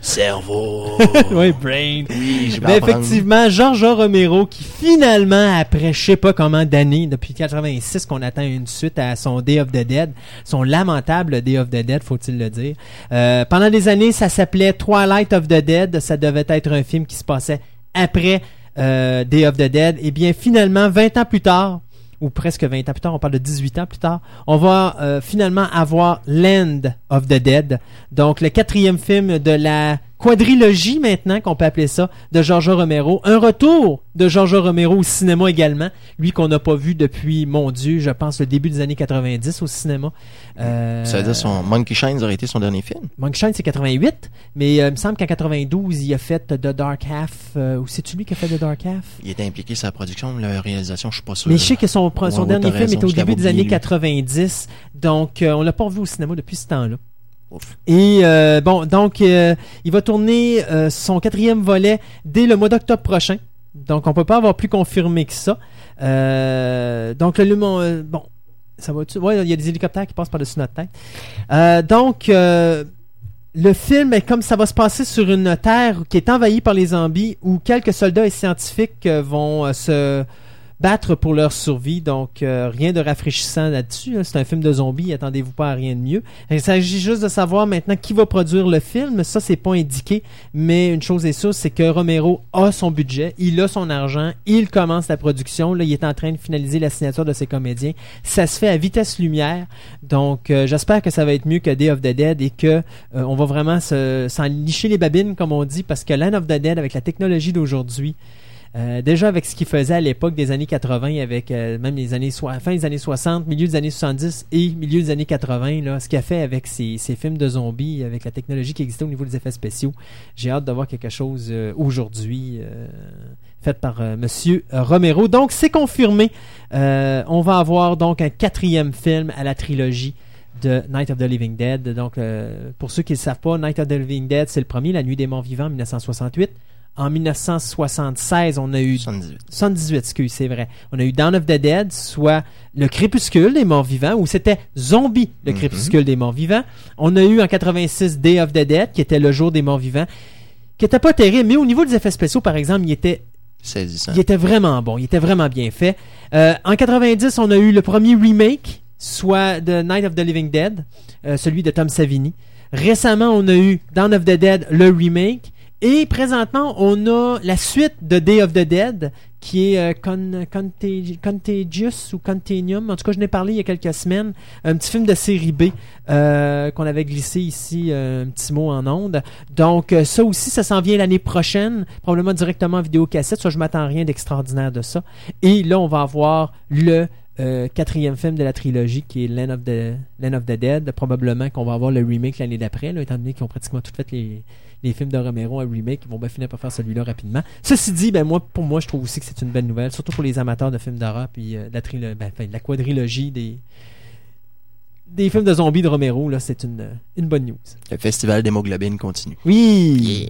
Cerveau. oui, Brain. Oui, je vais apprendre. effectivement, George Romero qui finalement, après je sais pas comment d'années, depuis 86 qu'on attend une suite à son Day of the Dead, son lamentable Day of the Dead, faut-il le dire. Euh, pendant des années, ça s'appelait Twilight of the Dead. Ça devait être un film qui se passait après euh, Day of the Dead. Et bien finalement, 20 ans plus tard, ou presque 20 ans plus tard, on parle de 18 ans plus tard, on va euh, finalement avoir Land of the Dead, donc le quatrième film de la quadrilogie maintenant, qu'on peut appeler ça, de George Romero. Un retour de George Romero au cinéma également, lui qu'on n'a pas vu depuis, mon Dieu, je pense le début des années 90 au cinéma. Euh, Ça veut dire son Monkey Shines aurait été son dernier film. Monkey Shine, c'est 88, mais euh, il me semble qu'en 92, il a fait The Dark Half, euh, ou c'est-tu lui qui a fait The Dark Half? Il était impliqué sur la production, la réalisation, je suis pas sûr. Mais je sais que son, son Ouais, dernier film était au début des années oublié, lui. 90, donc euh, on l'a pas revu au cinéma depuis ce temps-là. Et euh, bon, donc euh, il va tourner euh, son quatrième volet dès le mois d'octobre prochain. Donc on peut pas avoir plus confirmé que ça. Donc le, mon- bon, ça va. Il y a des hélicoptères qui passent par-dessus notre tête. Donc le film est comme ça va se passer sur une terre qui est envahie par les zombies où quelques soldats et scientifiques vont se battre pour leur survie. Donc euh, rien de rafraîchissant là-dessus. C'est un film de zombies, attendez-vous pas à rien de mieux. Il s'agit juste de savoir maintenant qui va produire le film. Ça, c'est pas indiqué. Mais une chose est sûre, c'est que Romero a son budget, il a son argent, il commence la production. Là, il est en train de finaliser la signature de ses comédiens. Ça se fait à vitesse lumière. Donc, euh, j'espère que ça va être mieux que Day of the Dead et que euh, on va vraiment se- s'en licher les babines, comme on dit, parce que Land of the Dead, avec la technologie d'aujourd'hui, euh, déjà avec ce qu'il faisait à l'époque des années 80, avec euh, même les années fin des années 60, milieu des années 70 et milieu des années 80, là, ce qu'il a fait avec ces films de zombies, avec la technologie qui existait au niveau des effets spéciaux, j'ai hâte de voir quelque chose euh, aujourd'hui fait par euh, Monsieur Romero. Donc c'est confirmé. On va avoir donc un quatrième film à la trilogie de Night of the Living Dead. Donc, pour ceux qui ne le savent pas, Night of the Living Dead, c'est le premier, La Nuit des Morts Vivants, en 1968. En 1976, on a eu 78. 78, excuse, c'est vrai. On a eu Dawn of the Dead, soit le crépuscule des morts vivants, où c'était Zombie, le Mhm. crépuscule des morts vivants. On a eu en 86 Day of the Dead, qui était le jour des morts vivants, qui était pas terrible, mais au niveau des effets spéciaux, par exemple, il était Saisissant. il était vraiment bon, il était vraiment bien fait. Euh, en 90, on a eu le premier remake, soit The Night of the Living Dead, euh, celui de Tom Savini. Récemment, on a eu Dawn of the Dead, le remake. Et présentement, on a la suite de Day of the Dead, qui est euh, Con- Contagi- Contagious ou Continuum. En tout cas, je n'ai parlé il y a quelques semaines. Un petit film de série B euh, qu'on avait glissé ici, euh, un petit mot en onde. Donc, ça aussi, ça s'en vient l'année prochaine, probablement directement en vidéocassette. Ça, je m'attends rien d'extraordinaire de ça. Et là, on va avoir le quatrième film de la trilogie qui est Land of the, Dead. Probablement qu'on va avoir le remake l'année d'après, étant donné qu'ils ont pratiquement tout fait les, les films de Romero en remake. Ils vont bien finir par faire celui-là rapidement. Ceci dit, ben moi, pour moi, je trouve aussi que c'est une belle nouvelle, surtout pour les amateurs de films d'horreur puis euh, de la, trilo- ben, enfin, de la quadrilogie des des films de zombies de Romero. Là, c'est une, une bonne news. Le festival d'hémoglobine continue. Oui.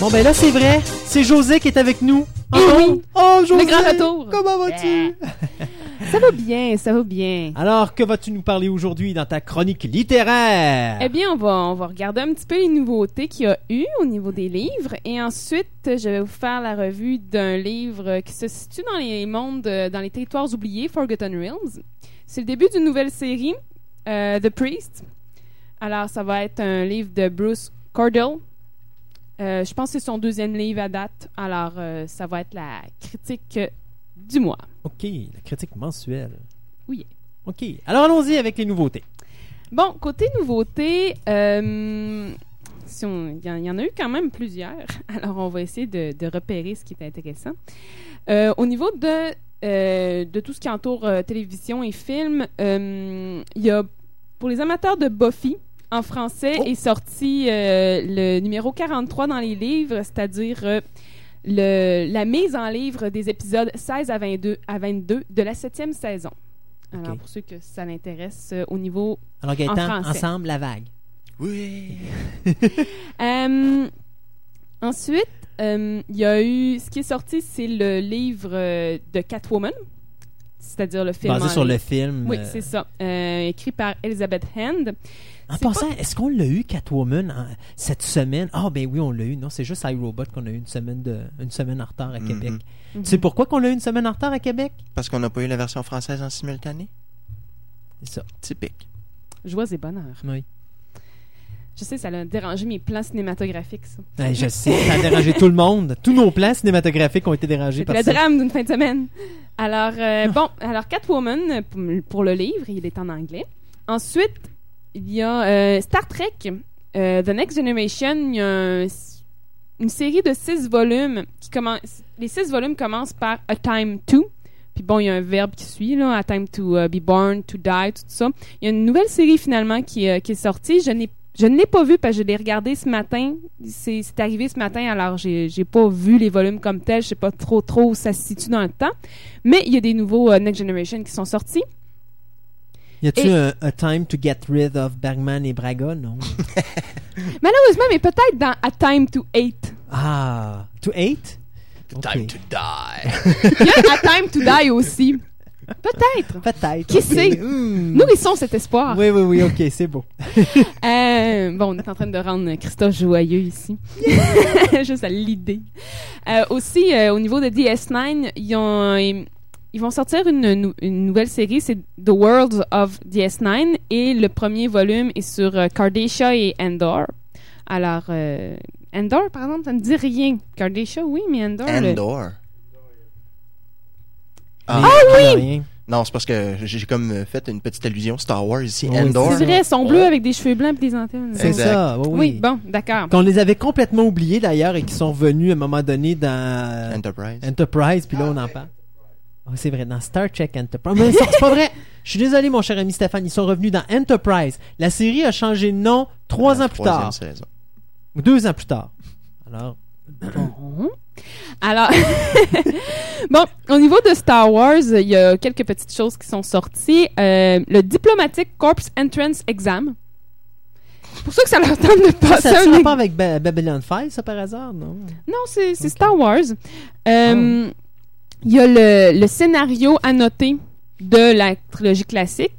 Bon ben là c'est vrai, c'est José qui est avec nous. Eh oui. Oh José, Le grand retour. Comment vas-tu? Ça va bien, ça va bien. Alors que vas-tu nous parler aujourd'hui dans ta chronique littéraire? Eh bien, on va, on va regarder un petit peu les nouveautés qu'il y a eu au niveau des livres. Et ensuite, je vais vous faire la revue d'un livre qui se situe dans les mondes, euh, dans les territoires oubliés, Forgotten Realms. C'est le début d'une nouvelle série, euh, The Priest. Alors, ça va être un livre de Bruce Cordell. Euh, je pense que c'est son deuxième livre à date. Alors, euh, ça va être la critique du mois. OK, la critique mensuelle. Oui. OK. Alors allons-y avec les nouveautés. Bon, côté nouveauté, euh, si il y, en- il y en a eu quand même plusieurs. Alors, on va essayer de, de repérer ce qui est intéressant. Euh, au niveau de, euh, de tout ce qui entoure télévision et film, il y a, pour les amateurs de Buffy, en français, est sorti le numéro 43 dans les livres, c'est-à-dire le, la mise en livre des épisodes 16 à 22, à 22 de la septième saison. Alors, pour ceux que ça l'intéresse, euh, au niveau Alors Gaëtan, français. ensemble, la vague. Oui. Euh, ensuite, euh, il y a eu. Ce qui est sorti, c'est le livre euh, de Catwoman, c'est-à-dire le film. Basé en sur le livre. film. Oui, euh, c'est ça. Euh, écrit par Elizabeth Hand. En passant, est-ce qu'on l'a eu, Catwoman, en- cette semaine? Ah, ben oui, on l'a eu. Non, c'est juste iRobot qu'on a eu une semaine, de, une semaine en retard à Mhm. Québec. Mhm. Tu sais pourquoi qu'on l'a eu une semaine en retard à Québec? Parce qu'on n'a pas eu la version française en simultané? C'est ça. Typique. Joie et bonheur. Oui. Je sais, ça a dérangé mes plans cinématographiques, ça. Ouais, je sais, ça a dérangé tout le monde. Tous nos plans cinématographiques ont été dérangés par le ça. drame d'une fin de semaine. Alors, euh, bon, alors Catwoman, pour le livre, il est en anglais. Ensuite, il y a euh, Star Trek, euh, The Next Generation. Il y a un- une série de six volumes qui commence. Les six volumes commencent par A Time To. Puis bon, il y a un verbe qui suit, là, A Time to uh, Be Born, To Die, tout ça. Il y a une nouvelle série finalement qui, euh, est sortie. Je n'ai ne l'ai pas vu parce que je l'ai regardé ce matin. C'est arrivé ce matin, alors j'ai j'ai pas vu les volumes comme tels. Je sais pas trop trop où ça se situe dans le temps. Mais il y a des nouveaux Next Generation qui sont sortis. Y a-tu Et- un, a time to get rid of Bergman et Braga? Non. Malheureusement, mais peut-être dans A Time to Hate. ah, to eight? Ok. Time to die. Il y a A Time to Die aussi. Peut-être. Peut-être. Qui sait? Hmm. Nourrissons cet espoir. Oui, oui, oui, ok, c'est beau. Euh, bon, on est en train de rendre Christophe joyeux ici. Juste à l'idée. Euh, aussi, euh, au niveau de DS9, ils, ont, ils, vont sortir une, nou- une nouvelle série, c'est The Worlds of DS9, et le premier volume est sur euh, Cardassia et Endor. Alors, euh, Endor, par exemple, ça me dit rien. Cardassia, oui, mais Endor... le- Endor. Ah oui! Non, c'est parce que j'ai comme euh, fait une petite allusion Star Wars ici. Oui, Endor. C'est vrai, ils sont bleus Ouais. avec des cheveux blancs et des antennes. C'est ça, oui. Oui, bon, d'accord. Qu'on les avait complètement oubliés d'ailleurs et qui sont revenus à un moment donné dans Enterprise. Enterprise, puis là on en parle. Oh, c'est vrai, dans Star Trek Enterprise. Mais c'est c'est pas vrai! Je suis désolé, mon cher ami Stéphane, ils sont revenus dans Enterprise. La série a changé de nom trois ans plus tard. saison. Deux ans plus tard. Alors, Mhm. Alors, bon, au niveau de Star Wars, il y a quelques petites choses qui sont sorties. Euh, le Diplomatic Corps Entrance Exam. Pour ça que ça leur tente de ça passer a un... rapport avec Ba- Babylon 5, ça par hasard, non? Non, c'est. Star Wars. Euh, Il y a le, le scénario annoté de la trilogie classique.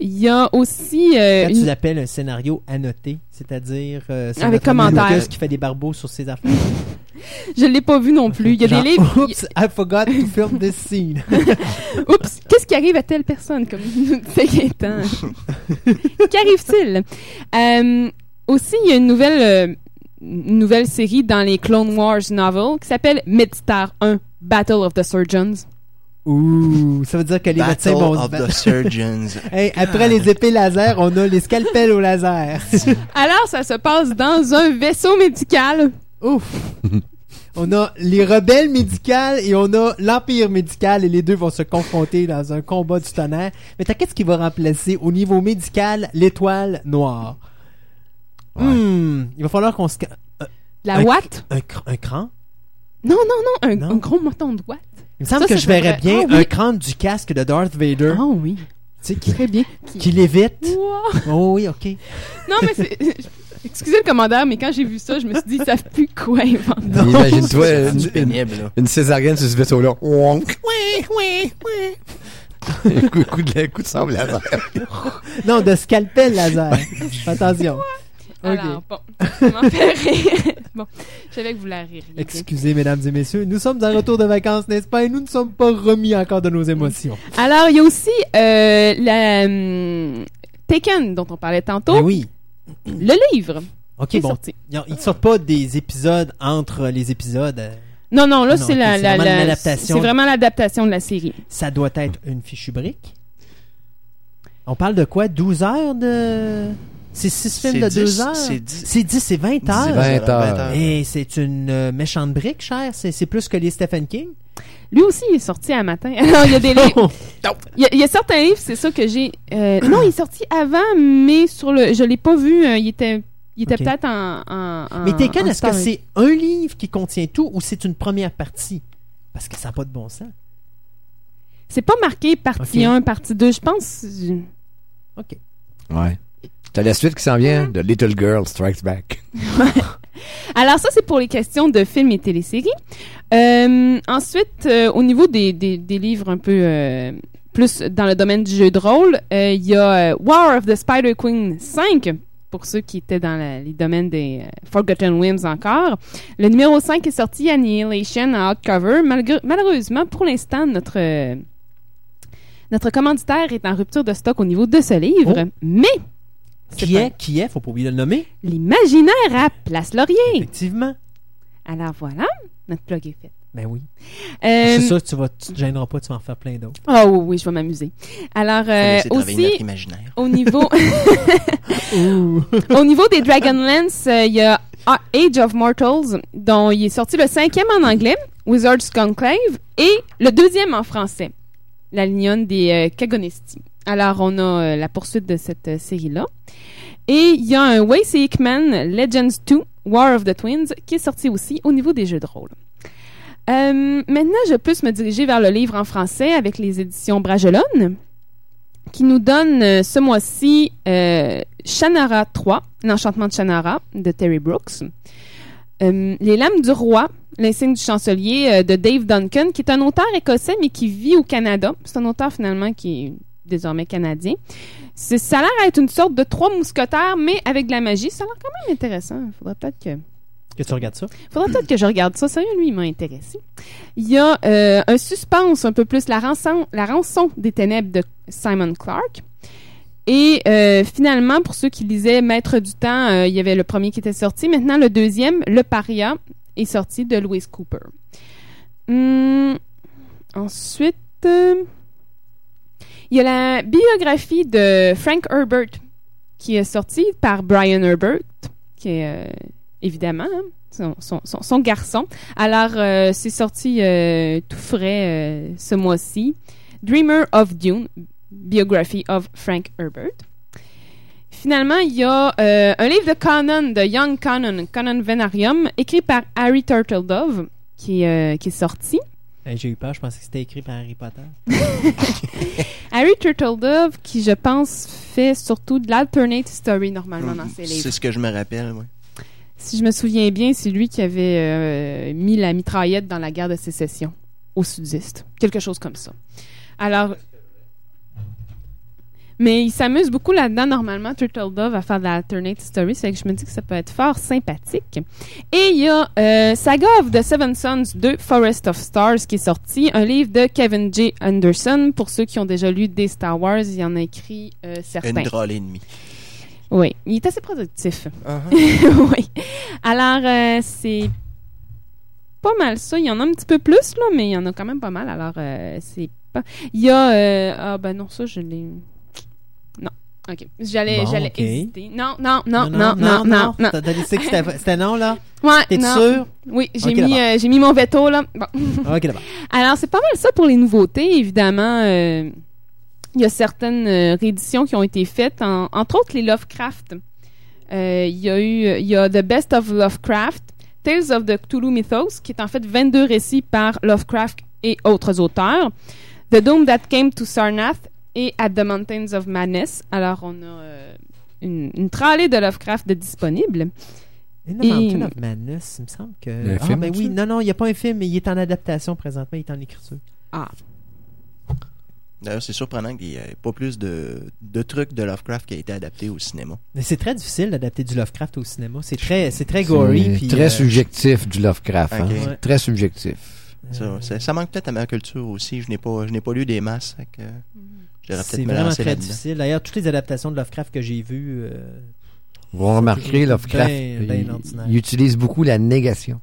Il y a aussi... euh, Quand une- tu l'appelles un scénario annoté, c'est-à-dire euh, Avec commentaires. Lucas qui fait des barbeaux sur ses affaires. Je l'ai pas vu non plus. Il y a Genre, des livres... Oups, I forgot to film this scene. Oups, qu'est-ce qui arrive à telle personne, comme? Qu'arrive-t-il? Euh, aussi, il y a une nouvelle, euh, une nouvelle série dans les Clone Wars novels qui s'appelle Midstar 1, Battle of the Surgeons. Ouh, ça veut dire que les médecins Battle vont of the Surgeons. Hey, après les épées laser, on a les scalpels au laser. Alors, ça se passe dans un vaisseau médical. Ouf. On a les rebelles médicales et on a l'empire médical et les deux vont se confronter dans un combat du tonnerre. Mais t'as qu'est-ce qui va remplacer au niveau médical l'étoile noire? Ouais. Hmm, il va falloir qu'on se... La Un- Watt? Un, cr- un cran? Non, non, non, un, Non. un gros moton de Watt. Il me semble Ça, que ça je verrais devrait- bien Ah oui. un crâne du casque de Darth Vader, Ah oui, tu sais, qui, très bien. qui l'évite. Wow. Oh oui, ok. Non, mais c'est... Excusez le commandeur, mais quand j'ai vu ça, je me suis dit, ils savent plus quoi inventer. Imagine-toi une, une, pénible, là. une césarienne sur ce vaisseau-là. Wonk. Un coup, coup de, coup de sable laser. Non, de scalpel laser. Attention. Ok. Alors, bon, ça fait rire. bon, je savais que vous la ririez. Excusez, mesdames et messieurs, nous sommes en retour de vacances, n'est-ce pas? Et nous ne sommes pas remis encore de nos émotions. Alors, il y a aussi euh, la hum, Taken, dont on parlait tantôt, Ben oui. le livre. Ok, est bon. sorti. Ils ils sortent pas des épisodes entre les épisodes. euh, Non, non, là, c'est la. C'est vraiment l'adaptation de la série. Ça doit être une fichue brique. On parle de quoi? 12 heures de. C'est 6 films de 2 dix- heures c'est dix- C'est 10, c'est 20 heures. 20 heures. Et c'est une euh, méchante brique, cher. C'est c'est plus que les Stephen King. Lui aussi, il est sorti à matin. Alors, il y a des livres. Il y, a, il y a certains livres, c'est ça que j'ai. euh, non, il est sorti avant, mais sur le, je l'ai pas vu. euh, il était, il était peut-être en, en, en- Mais Taken, en est-ce que c'est un livre qui contient tout ou c'est une première partie? Parce que ça n'a pas de bon sens. C'est pas marqué partie Ok. 1, partie 2. Je pense. je- Ok. Ouais. T'as la suite qui s'en vient, The Little Girl Strikes Back. Alors ça, c'est pour les questions de films et téléséries. Euh, ensuite, euh, au niveau des, des, des livres un peu euh, plus dans le domaine du jeu de rôle, il y a War of the Spider Queen 5, pour ceux qui étaient dans la- les domaines des Forgotten Whims encore. Le numéro 5 est sorti, Annihilation, en hardcover. Malheureusement, pour l'instant, notre... notre commanditaire est en rupture de stock au niveau de ce livre, mais c'est Qui est? Qui est Faut pas oublier de le nommer. l'imaginaire à Place Laurier. Effectivement. Alors voilà, notre plug est fait. Ben oui. Euh, C'est que tu vas, tu te gêneras pas, tu vas en faire plein d'autres. Oh oui, oui, je vais m'amuser. Alors euh, aussi au niveau au niveau des Dragonlance, euh, il y a Age of Mortals dont il est sorti le cinquième en anglais, Wizard's Conclave, et le deuxième en français, La Lignonne des euh, Kagonesti. Alors on a euh, la poursuite de cette euh, série-là. Et il y a un Wace Hickman Legends 2 War of the Twins qui est sorti aussi au niveau des jeux de rôle. Euh, maintenant, je peux me diriger vers le livre en français avec les éditions Bragelonne, qui nous donne ce mois-ci euh, Shannara 3, l'enchantement de Shannara de Terry Brooks. Les lames du roi, l'insigne du chancelier de Dave Duncan, qui est un auteur écossais mais qui vit au Canada. C'est un auteur finalement qui désormais canadien. Ça a l'air d'être une sorte de trois mousquetaires, mais avec de la magie. Ça a l'air quand même intéressant. Il faudrait peut-être que Que tu regardes ça? Faudrait peut-être que je regarde ça. Sérieux, lui, il m'a intéressé. Il y a euh, un suspense un peu plus, la rançon, la rançon des ténèbres de Simon Clark. Et euh, finalement, pour ceux qui lisaient Maître du temps, euh, il y avait le premier qui était sorti. Maintenant, le deuxième, Le Paria, est sorti de Louise Cooper. Hum, ensuite, il y a la biographie de Frank Herbert qui est sortie par Brian Herbert, qui est euh, évidemment hein, son, garçon. Alors, euh, c'est sorti euh, tout frais ce mois-ci. Dreamer of Dune, Biography of Frank Herbert. Finalement, il y a un livre de canon, de Young Canon, Canon Venarium, écrit par Harry Turtledove, qui, qui est sorti. Hey, J'ai eu peur, je pensais que c'était écrit par Harry Potter. Harry Turtledove, qui, je pense, fait surtout de l'alternate story normalement dans ses livres. C'est ce que je me rappelle, moi. Si je me souviens bien, c'est lui qui avait euh, mis la mitraillette dans la guerre de sécession aux sudistes. Quelque chose comme ça. Alors. Mais il s'amuse beaucoup là-dedans, normalement, Turtle Dove, à faire de l'alternate story. C'est que je me dis que ça peut être fort sympathique. Et il y a euh, Saga of the Seven Sons 2, Forest of Stars, qui est sorti. Un livre de Kevin J. Anderson. Pour ceux qui ont déjà lu des Star Wars, il en a écrit euh, certains. Une drôle et demie. Oui, il est assez productif. Uh-huh. oui. Alors, euh, c'est pas mal ça. Il y en a un petit peu plus, là, mais il y en a quand même pas mal. Alors, euh, c'est pas. Il y a. euh, Ah, ben non, ça, je l'ai. OK. J'allais Bon, j'allais hésiter. Non, non, non, non, non, non, non. T'as décidé que c'était non, là? Ouais, T'es sûr? Oui, j'ai mis, euh, j'ai mis mon veto, là. Bon. Ok, d'abord. Alors, c'est pas mal ça pour les nouveautés, évidemment. euh, il y a certaines euh, rééditions qui ont été faites, en- entre autres les Lovecraft. Euh, Il y a eu il y a The Best of Lovecraft, Tales of the Cthulhu Mythos, qui est en fait 22 récits par Lovecraft et autres auteurs. The Doom That Came to Sarnath et At the Mountains of Madness. Alors, on a euh, une, une tralée de Lovecraft de disponible. In the Et- Mountain of Madness, il me semble que. Ah, film ben oui, non, non, il n'y a pas un film, mais il est en adaptation présentement, il est en écriture. D'ailleurs, c'est surprenant qu'il n'y ait pas plus de, de trucs de Lovecraft qui a été adapté au cinéma. Mais c'est très difficile d'adapter du Lovecraft au cinéma. C'est très, c'est très gory. C'est puis, très euh, subjectif du Lovecraft. hein. Ok. Ouais. Très subjectif. Ça, ça, ça manque peut-être à ma culture aussi. Je n'ai pas, je n'ai pas lu des masses. que devrais C'est vraiment très difficile. D'ailleurs, toutes les adaptations de Lovecraft que j'ai vues, euh, Vous remarquerez, Lovecraft, Ben- ben il- utilise beaucoup la négation.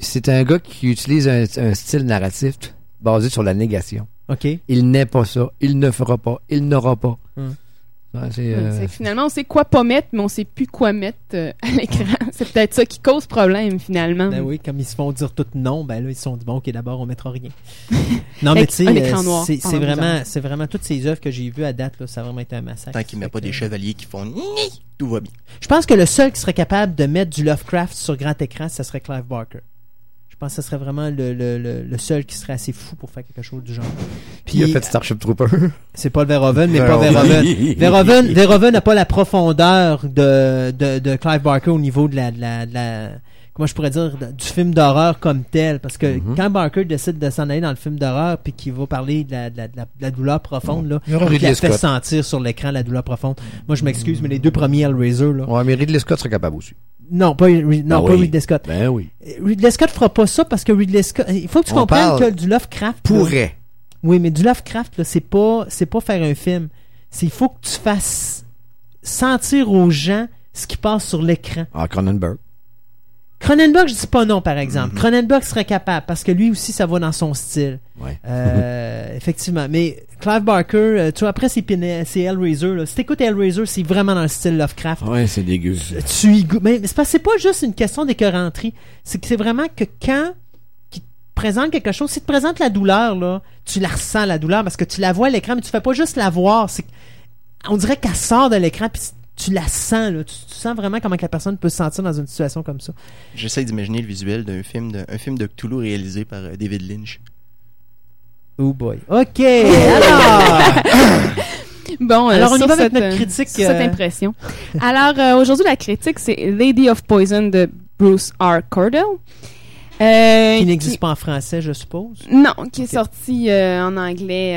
C'est un gars qui utilise un, un style narratif basé sur la négation. OK. Il n'est pas ça, il ne fera pas, il n'aura pas. Hmm. Ouais, c'est, Ouais, euh, finalement, on sait quoi pas mettre, mais on sait plus quoi mettre euh, à l'écran. c'est peut-être ça qui cause problème, finalement. Ben oui, comme ils se font dire tout non, ben là, ils se sont dit, bon, OK, d'abord, on mettra rien. non, mais tu sais, euh, c'est vraiment, c'est vraiment toutes ces œuvres que j'ai vues à date, là, ça a vraiment été un massacre. Tant qu'il met Fait pas des chevaliers qui font Ni tout va bien. Je pense que le seul qui serait capable de mettre du Lovecraft sur grand écran, ça serait Clive Barker. Je pense que ce serait vraiment le, le, le, le seul qui serait assez fou pour faire quelque chose du genre. Puis il a fait Starship Trooper. C'est pas le Verhoeven, mais pas Verhoeven. Verhoeven. Verhoeven, Verhoeven n'a pas la profondeur de, de, de Clive Barker au niveau de la, de la, de la- comment je pourrais dire, du film d'horreur comme tel. Parce que Mhm. quand Barker décide de s'en aller dans le film d'horreur puis qu'il va parler de la, de la, de la, douleur profonde, là, Il a fait Scott. sentir sur l'écran la douleur profonde. Moi, je m'excuse, mais les deux premiers Hellraiser, là. Ouais, mais Ridley Scott serait capable aussi. Non, pas, non, Ah pas oui. Ridley Scott. Ben oui. Ridley Scott fera pas ça parce que Ridley Scott, il faut que tu On comprennes que du Lovecraft. là, Pourrait. oui, mais du Lovecraft, là, c'est pas, c'est pas faire un film. C'est il faut que tu fasses sentir aux gens ce qui passe sur l'écran. Ah, Cronenberg. Cronenberg, je dis pas non, par exemple. Mhm. Cronenberg serait capable parce que lui aussi, ça va dans son style. Ouais. Euh, effectivement. Mais Clive Barker, euh, tu vois, après, c'est Hellraiser. Là. Si t'écoutes Hellraiser, c'est vraiment dans le style Lovecraft. Ouais, c'est dégueu. Tu y goûtes. Mais c'est pas, c'est pas juste une question d'écœuranterie. C'est que c'est vraiment que quand il te présente quelque chose, s'il te présente la douleur, là, tu la ressens, la douleur, parce que tu la vois à l'écran, mais tu fais pas juste la voir. C'est, on dirait qu'elle sort de l'écran, puis tu la sens, là. Tu, tu sens vraiment comment que la personne peut se sentir dans une situation comme ça. J'essaie d'imaginer le visuel d'un film de, un film de Cthulhu réalisé par euh, David Lynch. Oh boy. OK. Alors, Bon, euh, alors on y sur va avec cette, notre euh, critique. sur cette impression. Alors, euh, aujourd'hui, la critique, c'est Lady of Poison de Bruce R. Cordell. Euh, qui n'existe pas en français, je suppose. Non, qui est sorti euh, en anglais,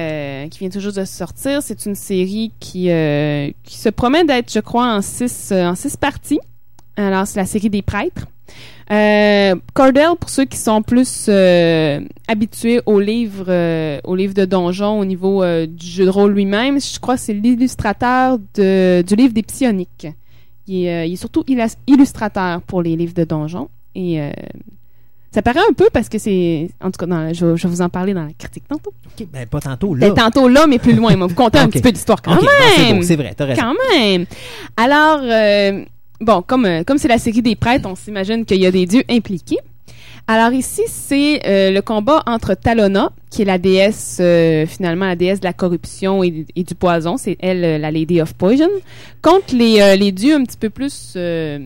euh, qui vient toujours de sortir. C'est une série qui, euh, qui se promet d'être, je crois, en six, euh, en six parties. Alors, c'est la série des prêtres. Euh, Cordell, pour ceux qui sont plus euh, habitués aux livres, euh, aux livres de donjon au niveau du jeu de rôle lui-même, je crois que c'est l'illustrateur du livre des psioniques. Il est, euh, il est surtout illustrateur pour les livres de donjon. Et euh, ça paraît un peu parce que c'est. En tout cas, dans, je, vais- je vais vous en parler dans la critique tantôt. OK, ben pas tantôt, là. Ben, tantôt là, mais plus loin. Moi, vous compter un Ok. petit peu d'histoire quand OK, non, c'est même. c'est vrai, t'as raison. Quand même. Alors, euh, bon, comme euh, comme c'est la série des prêtres, on s'imagine qu'il y a des dieux impliqués. Alors ici, c'est euh, le combat entre Talona, qui est la déesse, euh, finalement, la déesse de la corruption et, et du poison. C'est elle, euh, la Lady of Poison, contre les, euh, les dieux un petit peu plus euh,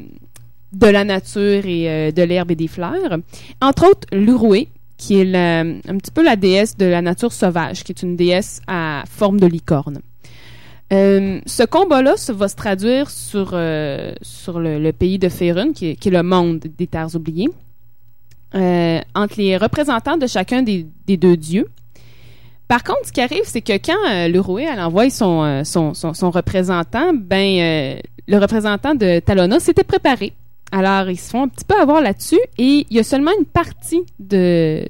de la nature et euh, de l'herbe et des fleurs. Entre autres, l'Urué, qui est un petit peu la déesse de la nature sauvage, qui est une déesse à forme de licorne. Euh, ce combat-là va se traduire sur, euh, le, pays de Faerun, qui est, le monde des terres oubliées, entre les représentants de chacun des, deux dieux. Par contre, ce qui arrive, c'est que quand l'Urué elle envoie son, représentant, ben le représentant de Talona s'était préparé. Alors, ils se font un petit peu avoir là-dessus et il y a seulement une partie de,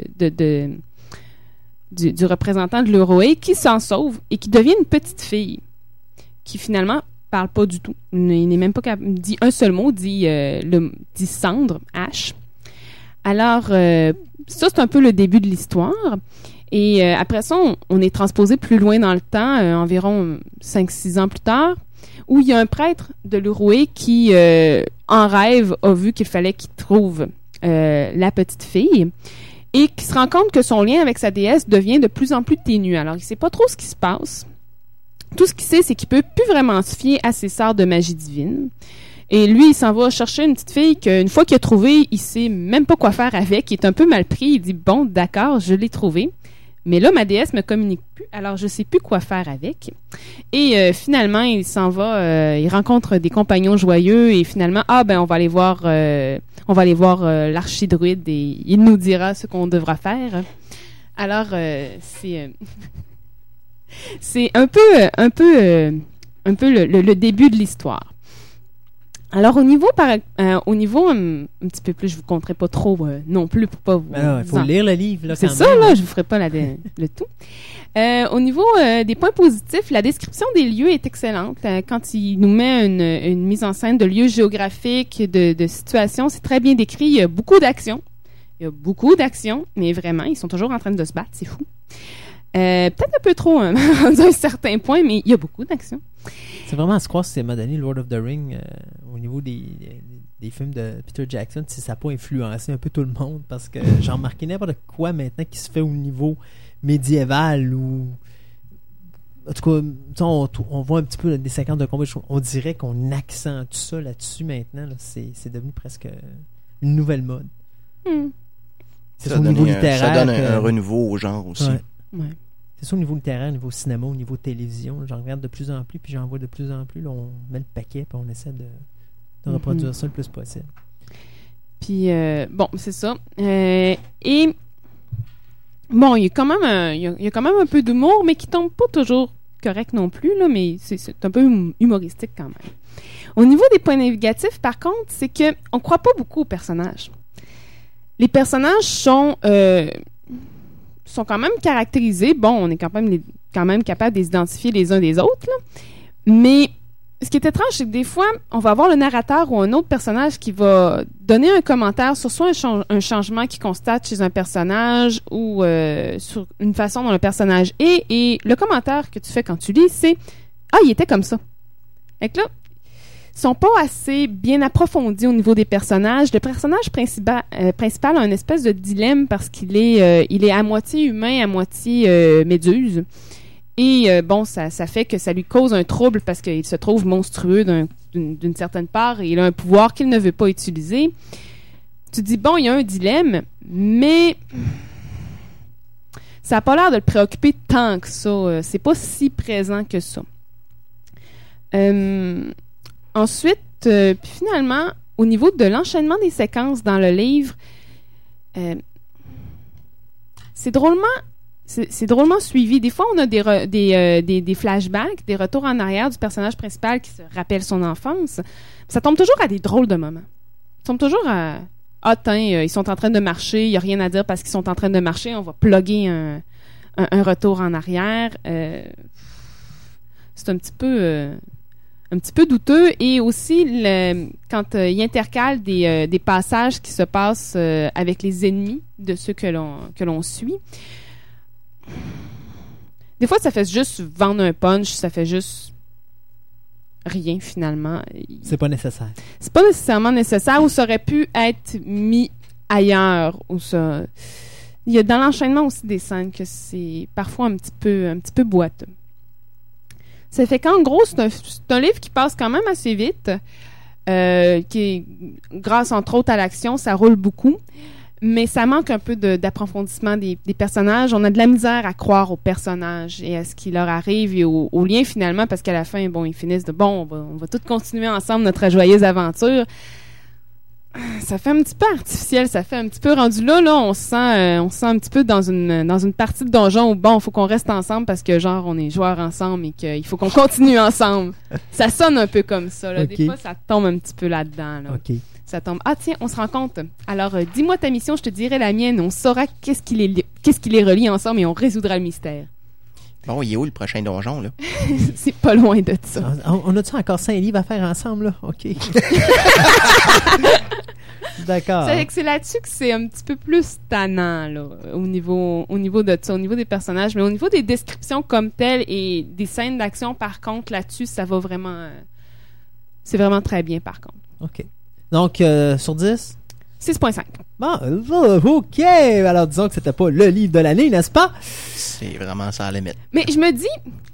du, représentant de l'Urué qui s'en sauve et qui devient une petite fille qui finalement parle pas du tout. Il n'est même pas capable, dit un seul mot, dit, euh, le, dit cendre, H. Alors, euh, ça, c'est un peu le début de l'histoire. Et euh, après ça, on, est transposé plus loin dans le temps, environ 5-6 ans plus tard, où il y a un prêtre de l'Urué qui, euh, en rêve, a vu qu'il fallait qu'il trouve euh, la petite fille et qui se rend compte que son lien avec sa déesse devient de plus en plus ténu. Alors, il sait pas trop ce qui se passe. Tout ce qu'il sait, c'est qu'il peut plus vraiment se fier à ses sorts de magie divine. Et lui, il s'en va chercher une petite fille qu'une fois qu'il a trouvée, il sait même pas quoi faire avec. Il est un peu mal pris. Il dit bon, d'accord, je l'ai trouvée. Mais là, ma déesse me communique plus, alors je sais plus quoi faire avec. Et euh, finalement, il s'en va, euh, il rencontre des compagnons joyeux et finalement, ah ben on va aller voir, euh, on va aller voir euh, l'archidruide et il nous dira ce qu'on devra faire. Alors c'est c'est un peu un peu un peu le- le début de l'histoire. Alors au niveau par, euh, au niveau un, un petit peu plus, je vous compterai pas trop euh, non plus pour pas vous. Ben il faut lire le livre, là, c'est ça, même. là, je vous ferai pas la, le tout. Euh, au niveau des points positifs, la description des lieux est excellente. Quand il nous met une, une mise en scène de lieux géographiques, de, de situations, c'est très bien décrit. Il y a beaucoup d'actions. Il y a beaucoup d'actions, mais vraiment, ils sont toujours en train de se battre. C'est fou. Euh, Peut-être un peu trop hein, rendu à un certain point, mais il y a beaucoup d'actions. C'est vraiment à se croire si c'est m'a donné Lord of the Ring euh, au niveau des, des, des films de Peter Jackson, si ça n'a pas influencé un peu tout le monde, parce que j'ai remarqué n'importe quoi maintenant qui se fait au niveau médiéval ou. En tout cas, on, on voit un petit peu des séquences de combat. On dirait qu'on accentue ça là-dessus maintenant. là. C'est devenu presque une nouvelle mode. Hmm. C'est Ça ça au donne, niveau un, littéraire. ça donne un, que- un renouveau au genre aussi. Ouais. Ouais. C'est ça au niveau littéraire, au niveau cinéma, au niveau télévision. J'en regarde de plus en plus, puis j'en vois de plus en plus. Là, on met le paquet, puis on essaie de, de Mhm. reproduire ça le plus possible. Puis, euh, bon, c'est ça. Euh, et, bon, il y, a quand même un, il, y a, il y a quand même un peu d'humour, mais qui tombe pas toujours correct non plus, là, mais c'est- un peu hum- humoristique quand même. Au niveau des points négatifs, par contre, c'est que on croit pas beaucoup aux personnages. Les personnages sont, euh, sont quand même caractérisés. Bon, on est quand même, quand même capable de les les uns des autres, mais ce qui est étrange, c'est que des fois, on va avoir le narrateur ou un autre personnage qui va donner un commentaire sur soit un, chan- un changement qu'il constate chez un personnage ou euh, sur une façon dont le personnage est. Et le commentaire que tu fais quand tu lis, c'est Ah, il était comme ça. Fait que là, sont pas assez bien approfondis au niveau des personnages. Le personnage principal, euh, a une espèce de dilemme parce qu'il est, euh, il est à moitié humain, à moitié euh, méduse. Et bon, ça, ça fait que ça lui cause un trouble parce qu'il se trouve monstrueux d'un- d'une certaine part et il a un pouvoir qu'il ne veut pas utiliser. Tu dis, bon, il y a un dilemme, mais ça n'a pas l'air de le préoccuper tant que ça. C'est pas si présent que ça. Ensuite, euh, puis finalement, au niveau de l'enchaînement des séquences dans le livre, euh, c'est drôlement c'est drôlement suivi. Des fois, on a des, euh, des, des flashbacks, des retours en arrière du personnage principal qui se rappelle son enfance. Ça tombe toujours à des drôles de moments. Ça tombe toujours à Ah, tiens, ils sont en train de marcher, il n'y a rien à dire parce qu'ils sont en train de marcher, on va plugger un, un, retour en arrière. C'est un petit peu. Un petit peu douteux et aussi le, quand euh, il intercale des, euh, des passages qui se passent euh, avec les ennemis de ceux que l'on que l'on suit. Des fois, ça fait juste vendre un punch, ça fait juste rien finalement. C'est pas nécessaire. C'est pas nécessairement nécessaire ou ça aurait pu être mis ailleurs ou ça. Il y a dans l'enchaînement aussi des scènes que c'est parfois un petit peu un petit peu boiteux. Ça fait qu'en gros, c'est un, livre qui passe quand même assez vite, euh, qui grâce entre autres à l'action, ça roule beaucoup, mais ça manque un peu d'approfondissement des, personnages. On a de la misère à croire aux personnages et à ce qui leur arrive et au, au lien finalement, parce qu'à la fin, bon, ils finissent de bon, on va, on va tous continuer ensemble notre joyeuse aventure. Ça fait un petit peu artificiel, ça fait un petit peu rendu là, là, on se sent, euh, on se sent un petit peu dans une dans une partie de donjon où bon, faut qu'on reste ensemble parce que genre on est joueurs ensemble et qu'il faut qu'on continue ensemble. Ça sonne un peu comme ça. Là. Des fois, ça tombe un petit peu là-dedans. Là. OK. Ça tombe. Ah tiens, on se rend compte. Alors, euh, dis-moi ta mission, je te dirai la mienne. On saura qu'est-ce qui les, qu'est-ce qui les relie ensemble et on résoudra le mystère. Bon, il est où le prochain donjon, là? C'est pas loin de ça. On, on a-tu encore cinq livres à faire ensemble, là? OK. D'accord. C'est là-dessus que c'est un petit peu plus tannant là, au niveau au niveau de ça, au niveau des personnages, mais au niveau des descriptions comme telles et des scènes d'action par contre là-dessus, ça va vraiment c'est vraiment très bien par contre. OK. Donc, euh, sur 10? 6.5. Bon, OK. Alors, disons que c'était pas le livre de l'année, n'est-ce pas? C'est vraiment ça à la limite. Mais je me dis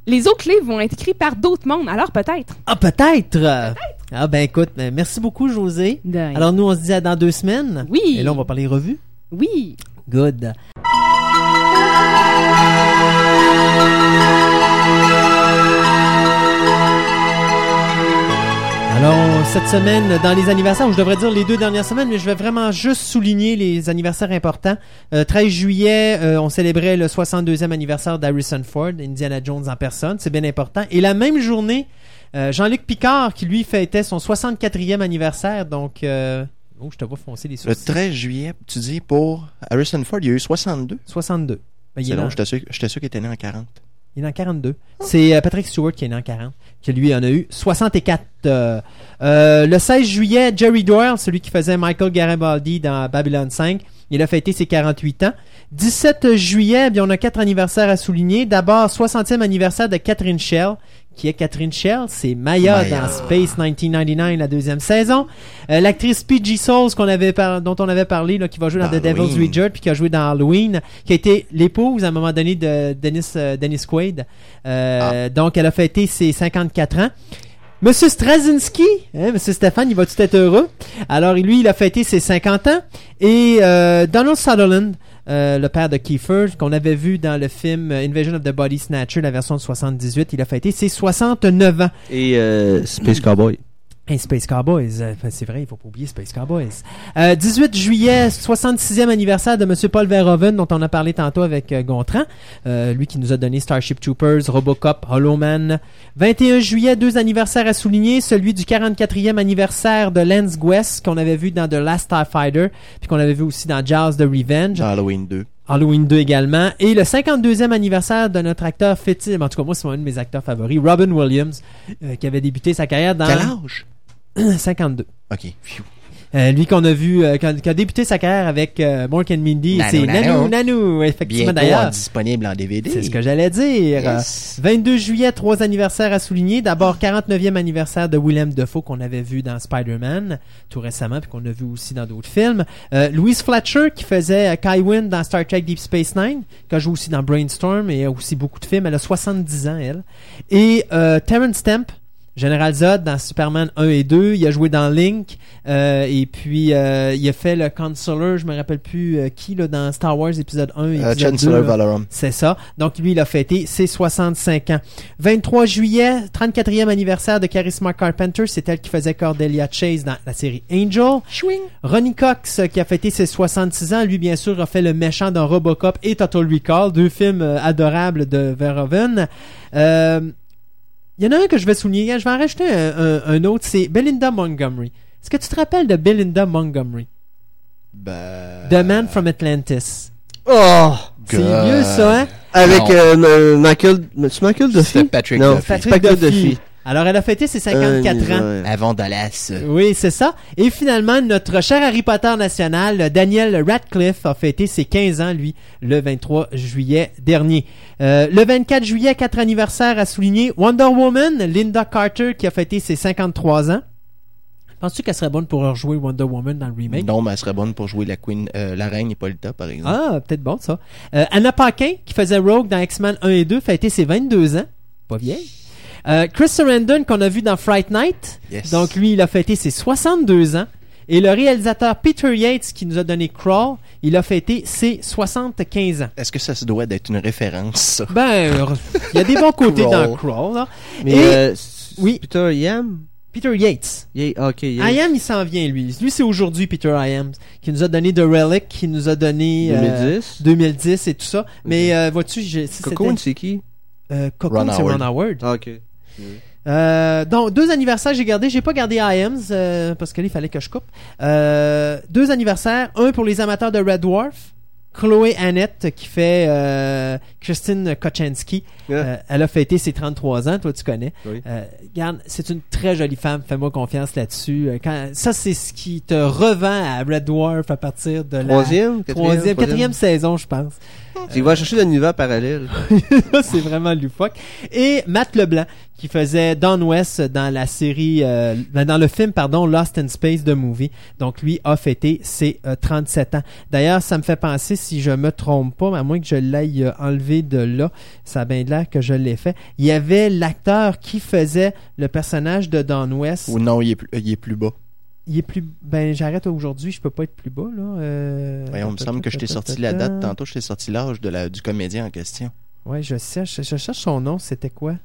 les autres livres vont être écrits par d'autres mondes, alors peut-être. Ah, peut-être. Ah, ben écoute, ben, merci beaucoup, José. De. Alors, nous, on se dit à dans deux semaines. Oui. Et là, on va parler revue. Oui. Good. Alors, cette semaine, dans les anniversaires, ou je devrais dire les deux dernières semaines, mais je vais vraiment juste souligner les anniversaires importants. Euh, 13 juillet, euh, on célébrait le 62e anniversaire d'Harrison Ford, Indiana Jones en personne, c'est bien important. Et la même journée, euh, Jean-Luc Picard, qui lui fêtait son 64e anniversaire, donc... euh, Oh, je te vois foncer les Le sourcils. 13 juillet, tu dis, pour Harrison Ford, il y a eu 62. 62. Ben, il, C'est est long, j'étais sûr qu'il était né en 40. Il est en 42. C'est euh, Patrick Stewart qui est né en 40, qui lui en a eu 64. euh, euh, le 16 juillet, Jerry Doyle, celui qui faisait Michael Garibaldi dans Babylon 5, il a fêté ses 48 ans. 17 juillet, bien, on a quatre anniversaires à souligner. D'abord, 60e anniversaire de Catherine Shell. Qui est Catherine Shell? C'est Maya, Maya. dans Space 1999, la deuxième saison. Euh, L'actrice P.G. Souls qu'on avait par- dont on avait parlé, là, qui va jouer dans, Dans The Devil's. Reject, puis qui a joué dans Halloween, qui a été l'épouse à un moment donné de Dennis, euh, Dennis Quaid. Euh, Donc, elle a fêté ses 54 ans. Monsieur Straczynski, hein, Monsieur Stéphane, il va tout être heureux? Alors, lui, il a fêté ses 50 ans. Et euh, Donald Sutherland, euh, le père de Kiefer, qu'on avait vu dans le film Invasion of the Body Snatcher, la version de 78, il a fêté ses 69 ans. Et euh, Space Cowboy. Et Space Cowboys, euh, c'est vrai, il faut pas oublier Space Cowboys. Euh, 18 juillet, 66e anniversaire de Monsieur Paul Verhoeven, dont on a parlé tantôt avec euh, Gontran. Euh, lui qui nous a donné Starship Troopers, Robocop, Hollow Man. 21 juillet, deux anniversaires à souligner. Celui du 44e anniversaire de Lance Guest, qu'on avait vu dans The Last Starfighter, puis qu'on avait vu aussi dans Jaws the Revenge. Dans Halloween 2. Halloween 2 également. Et le 52e anniversaire de notre acteur fétiche, en tout cas moi c'est un de mes acteurs favoris, Robin Williams, euh, qui avait débuté sa carrière dans... Quel âge? 52. OK. Euh, lui qu'on a vu, euh, qui, a, débuté sa carrière avec euh, Mork and Mindy, c'est Nanou, Nano. Nanou, effectivement d'ailleurs. disponible en DVD. C'est ce que j'allais dire. Yes. Euh, 22 juillet, trois anniversaires à souligner. D'abord, 49e anniversaire de Willem Dafoe qu'on avait vu dans Spider-Man tout récemment, puis qu'on a vu aussi dans d'autres films. Euh, Louise Fletcher qui faisait euh, Kywin dans Star Trek Deep Space Nine, qui a joué aussi dans Brainstorm et a aussi beaucoup de films. Elle a 70 ans, elle. Et euh, Terrence Stamp, Général Zod dans Superman 1 et 2, il a joué dans Link, euh, et puis euh, il a fait le Consular, je me rappelle plus euh, qui là dans Star Wars épisode 1 et Euh, épisode 2. Chancellor. Valorum. C'est ça. Donc lui, il a fêté ses 65 ans. 23 juillet, 34e anniversaire de Charisma Carpenter. C'est elle qui faisait Cordelia Chase dans la série Angel. Ronnie Cox, euh, qui a fêté ses 66 ans. Lui, bien sûr, a fait le méchant dans Robocop et Total Recall. Deux films euh, adorables de Verhoeven. Euh, il y en a un que je vais souligner. Je vais en rajouter un, un- un autre. C'est Belinda Montgomery. Est-ce que tu te rappelles de Belinda Montgomery? Ben... The Man from Atlantis. Oh! C'est vieux, ça, hein? Avec euh, Michael... C'est Michael Duffy? Patrick non, Duffy. Patrick Duffy. Alors, elle a fêté ses 54 ans. Avant Dallas. Oui, c'est ça. Et finalement, notre cher Harry Potter national, Daniel Radcliffe, a fêté ses 15 ans, lui, le 23 juillet dernier. Euh, le 24 juillet, 4 anniversaires à souligner. Wonder Woman, Linda Carter, qui a fêté ses 53 ans. Penses-tu qu'elle serait bonne pour rejouer Wonder Woman dans le remake? Non, mais elle serait bonne pour jouer la Queen, euh, la reine Hippolyta, par exemple. Ah, peut-être bon, ça. Euh, Anna Paquin, qui faisait Rogue dans X-Men 1 et 2, fêté ses 22 ans. Pas vieille. Euh, Chris Sarandon, qu'on a vu dans Fright Night. Yes. Donc, lui, il a fêté ses 62 ans. Et le réalisateur Peter Yates, qui nous a donné Crawl, il a fêté ses 75 ans. Est-ce que ça se doit d'être une référence, ça? Ben, il y a des bons côtés Crawl. dans Crawl, là. Mais Et- euh, oui. Peter Yam? Peter Yates. Yeah, ok, yeah. I Am, il s'en vient, lui. Lui, c'est aujourd'hui, Peter I Am, qui nous a donné The Relic, qui nous a donné... euh, 2010. 2010 et tout ça. Mais, euh, vois-tu, Cocoon, c'est qui? Euh, Cocoon, c'est. Ron Howard. Ah, Euh, donc, deux anniversaires, j'ai gardé. J'ai pas gardé IAMS euh, parce que là, il fallait que je coupe. Euh, deux anniversaires. Un pour les amateurs de Red Dwarf. Chloé Annette qui fait euh, Christine Kochansky. Euh, elle a fêté ses 33 ans, toi tu connais. Oui. Euh, c'est une très jolie femme, fais-moi confiance là-dessus. Quand- ça, c'est ce qui te revend à Red Dwarf à partir de la Troisième? troisième, quatrième saison, je pense. Il va chercher l'univers parallèle. c'est vraiment loufoque. Et Matt Leblanc, qui faisait Don West dans la série, euh, dans le film, pardon, Lost in Space de Movie. Donc, lui a fêté ses euh, 37 ans. D'ailleurs, ça me fait penser, si je me trompe pas, à moins que je l'aille euh, enlevé de là, ça a bien l'air que je l'ai fait. Il y avait l'acteur qui faisait le personnage de Don West. Ou non, il est plus, il est plus bas. Il est plus, ben, j'arrête aujourd'hui, je peux pas être plus bas, là. Euh... Il me semble que je t'ai sorti la date tantôt, je t'ai sorti l'âge de la, du comédien en question. Ouais, je cherche, je cherche son nom, c'était quoi?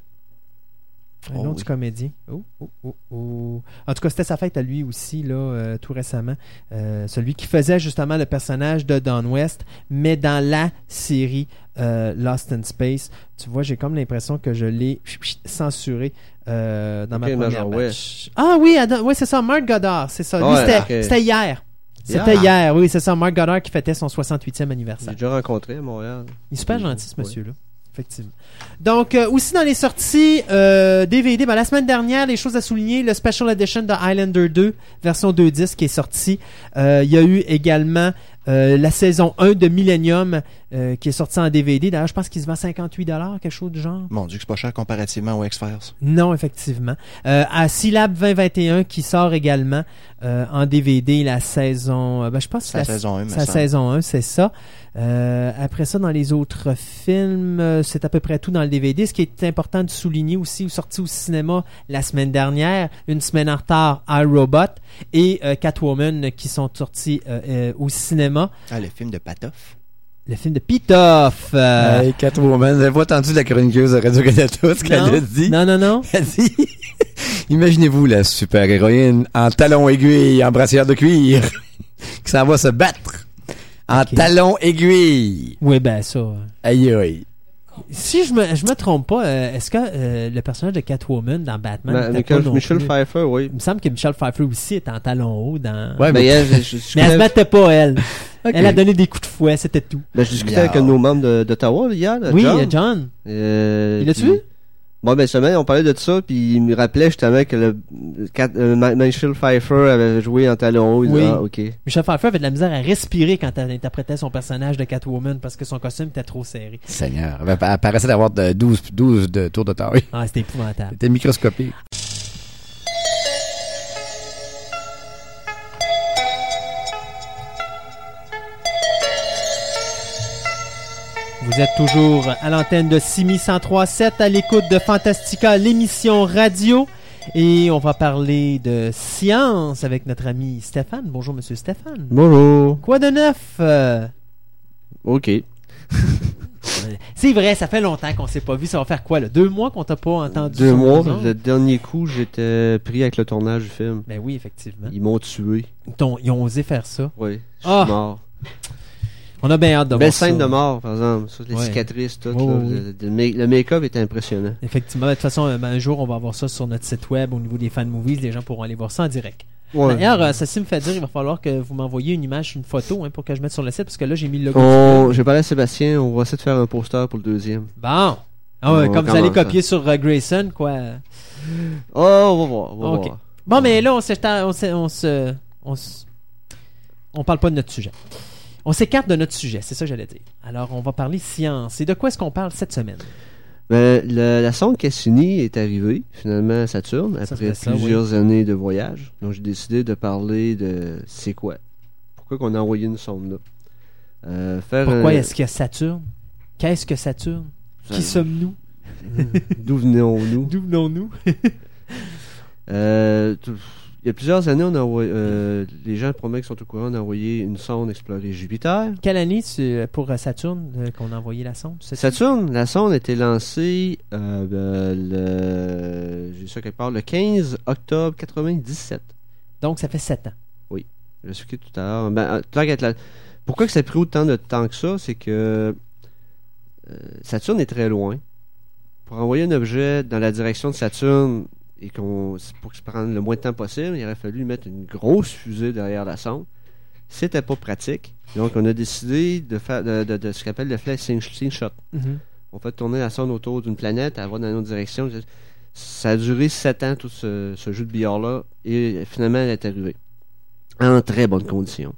Le Oh nom oui. du comédien. Oh, oh, oh, oh. En tout cas, c'était sa fête à lui aussi, là, euh, tout récemment. Euh, celui qui faisait justement le personnage de Don West, mais dans la série euh, Lost in Space. Tu vois, j'ai comme l'impression que je l'ai censuré euh, dans ma première. Ah oui, Adam- ouais, c'est ça, Mark Goddard, c'est ça. Ouais, c'était hier. C'était Yeah. hier, oui, c'est ça. Mark Goddard qui fêtait son 68e J'ai anniversaire. déjà rencontré à Montréal. Il est super Oui, gentil, ce oui. monsieur-là. Effectivement. Donc, euh, aussi dans les sorties euh, DVD, ben, la semaine dernière, les choses à souligner, le Special Edition de Highlander 2, version 2.10 qui est sorti. Euh, Il y a eu également euh, la saison 1 de Millennium euh, qui est sortie en DVD. D'ailleurs, je pense qu'il se vend 58$, quelque chose du genre. Mon Dieu, que c'est pas cher comparativement au X-Files. Non, effectivement. Euh, à Syllab 2021 qui sort également euh, en DVD la saison... euh, ben, je pense que C'est la la- saison 1, me c'est la semble. saison 1, c'est ça. Euh, après ça, dans les autres films, c'est à peu près tout dans le DVD. Ce qui est important de souligner aussi, sorti au cinéma la semaine dernière, une semaine en retard, iRobot et euh, Catwoman qui sont sortis euh, euh, au cinéma. Ah, le film de Patoff. Le film de Pitoff. euh, Hey, Catwoman, vous avez pas entendu la chroniqueuse de Radio-Canada, ce qu'elle a dit? non, non, non. Elle dit, imaginez-vous la super-héroïne en talons aiguilles, en brassière de cuir, qui s'en va se battre en Ok. talons aiguilles. Oui, ben ça. Aïe aïe. Si je me, je me trompe pas, euh, est-ce que euh, le personnage de Catwoman dans Batman Ben, Michael, pas non Michel plus- Pfeiffer, oui. Il me semble que Michelle Pfeiffer aussi est en talons hauts dans... Ouais, mais, hier, je, Mais elle se battait pas, elle. Elle a donné des coups de fouet, c'était tout. ben, je discutais avec un de nos membres d'Ottawa hier, là, oui, John. John. Euh, Il l'a-tu vu? Bon, ben, semaine, on parlait de ça, puis il me rappelait justement que le, euh, Michel Pfeiffer avait joué en talon haut. Oui. Ah, ok. Michelle Pfeiffer avait de la misère à respirer quand elle interprétait son personnage de Catwoman parce que son costume était trop serré. Seigneur, elle paraissait d'avoir de 12, 12 de tours de taille. Ah, c'était épouvantable. C'était microscopique. Vous êtes toujours à l'antenne de Simi 1037 à l'écoute de Fantastica, l'émission radio. Et on va parler de science avec notre ami Stéphane. Bonjour, monsieur Stéphane. Bonjour. Quoi de neuf? euh? Ok. C'est vrai, ça fait longtemps qu'on s'est pas vu. Ça va faire quoi, là? Deux mois qu'on t'a pas entendu? Deux mois. Le dernier coup, j'étais pris avec le tournage du film. Ben oui, effectivement. Ils m'ont tué. Ils, ils ont osé faire ça. Oui. Je suis Ah! mort. On a bien hâte de Belle voir ça. scène de mort, par exemple. Ça, les Ouais. cicatrices, tout. Ouais, là. ouais, Le, le make- le make-up était impressionnant. Effectivement. De toute façon, euh, ben, un jour, on va avoir ça sur notre site web au niveau des fan movies. Les gens pourront aller voir ça en direct. Ouais. D'ailleurs, euh, ceci me fait dire il va falloir que vous m'envoyiez une image, une photo hein, pour que je mette sur le site parce que là, j'ai mis le logo. On- J'ai parlé à Sébastien, on va essayer de faire un poster pour le deuxième. Bon. Ah ouais, On comme vous allez commence, copier sur euh, Grayson, quoi. Oh, on va voir. On va Ok. voir. Bon, mais là, on s'est- on s'est- on se, on se- on parle pas de notre sujet. On s'écarte de notre sujet, c'est ça que j'allais dire. Alors, on va parler science. Et de quoi est-ce qu'on parle cette semaine? Ben, le- la sonde Cassini est arrivée, finalement, à Saturne, après ça, plusieurs années de voyage. Donc, j'ai décidé de parler de c'est quoi. Pourquoi qu'on a envoyé une sonde là? Euh, faire Pourquoi un- est-ce qu'il y a Saturne? Qu'est-ce que Saturne? Qui sommes-nous? D'où venons-nous? D'où venons-nous? Euh, tout- il y a plusieurs années, on a envoyé, euh, les gens promettent qu'ils sont au courant, on a envoyé une sonde explorer Jupiter. Quelle année c'est pour euh, Saturne euh, qu'on a envoyé la sonde? Saturne, la sonde a été lancée euh, ben, le, j'ai ça quelque part, le 15 octobre 97. Donc, ça fait 7 ans. Je l'ai expliqué tout à l'heure. Ben, euh, Pourquoi que ça a pris autant de temps que ça, c'est que euh, Saturne est très loin. Pour envoyer un objet dans la direction de Saturne et qu'on pour que ça prenne le moins de temps possible, il aurait fallu mettre une grosse fusée derrière la sonde. C'était pas pratique. Donc on a décidé de faire de, de- de ce qu'on appelle le flash slingshot. On fait tourner la sonde autour d'une planète, elle va dans une autre direction. Ça a duré sept ans, tout ce, ce jeu de billard-là, et finalement, elle est arrivée. En très bonnes conditions.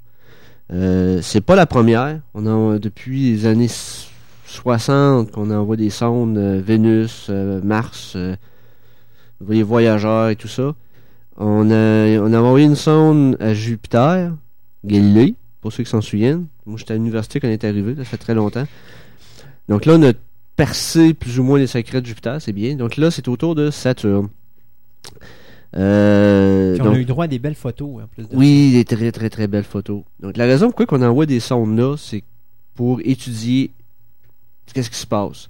Euh, c'est pas la première. On a depuis les années 60 qu'on envoie des sondes euh, Vénus, euh, Mars, les voyageurs et tout ça. On a, on a envoyé une sonde à Jupiter, Galilée, pour ceux qui s'en souviennent. Moi, j'étais à l'université quand on est arrivé, ça fait très longtemps. Donc là, on a percé plus ou moins les secrets de Jupiter, c'est bien. Donc là, c'est autour de Saturne. Euh, Puis on donc- a eu droit à des belles photos, en plus de oui, des très très très belles photos. Donc la raison pourquoi on envoie des sondes là, c'est pour étudier qu'est-ce qui se passe.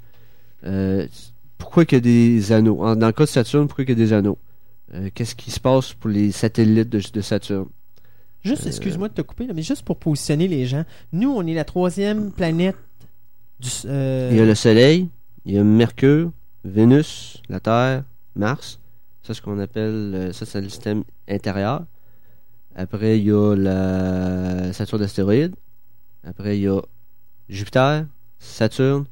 Euh, pourquoi qu'il y a des anneaux? En- dans le cas de Saturne, pourquoi qu'il y a des anneaux? Euh, qu'est-ce qui se passe pour les satellites de, de Saturne? Juste, excuse-moi de te couper, là, mais juste pour positionner les gens. Nous, on est la troisième planète du. euh, Il y a le Soleil, il y a Mercure, Vénus, la Terre, Mars. Ça, c'est ce qu'on appelle, euh, ça, c'est le système intérieur. Après, il y a la Saturne d'astéroïdes. Après, il y a Jupiter, Saturne.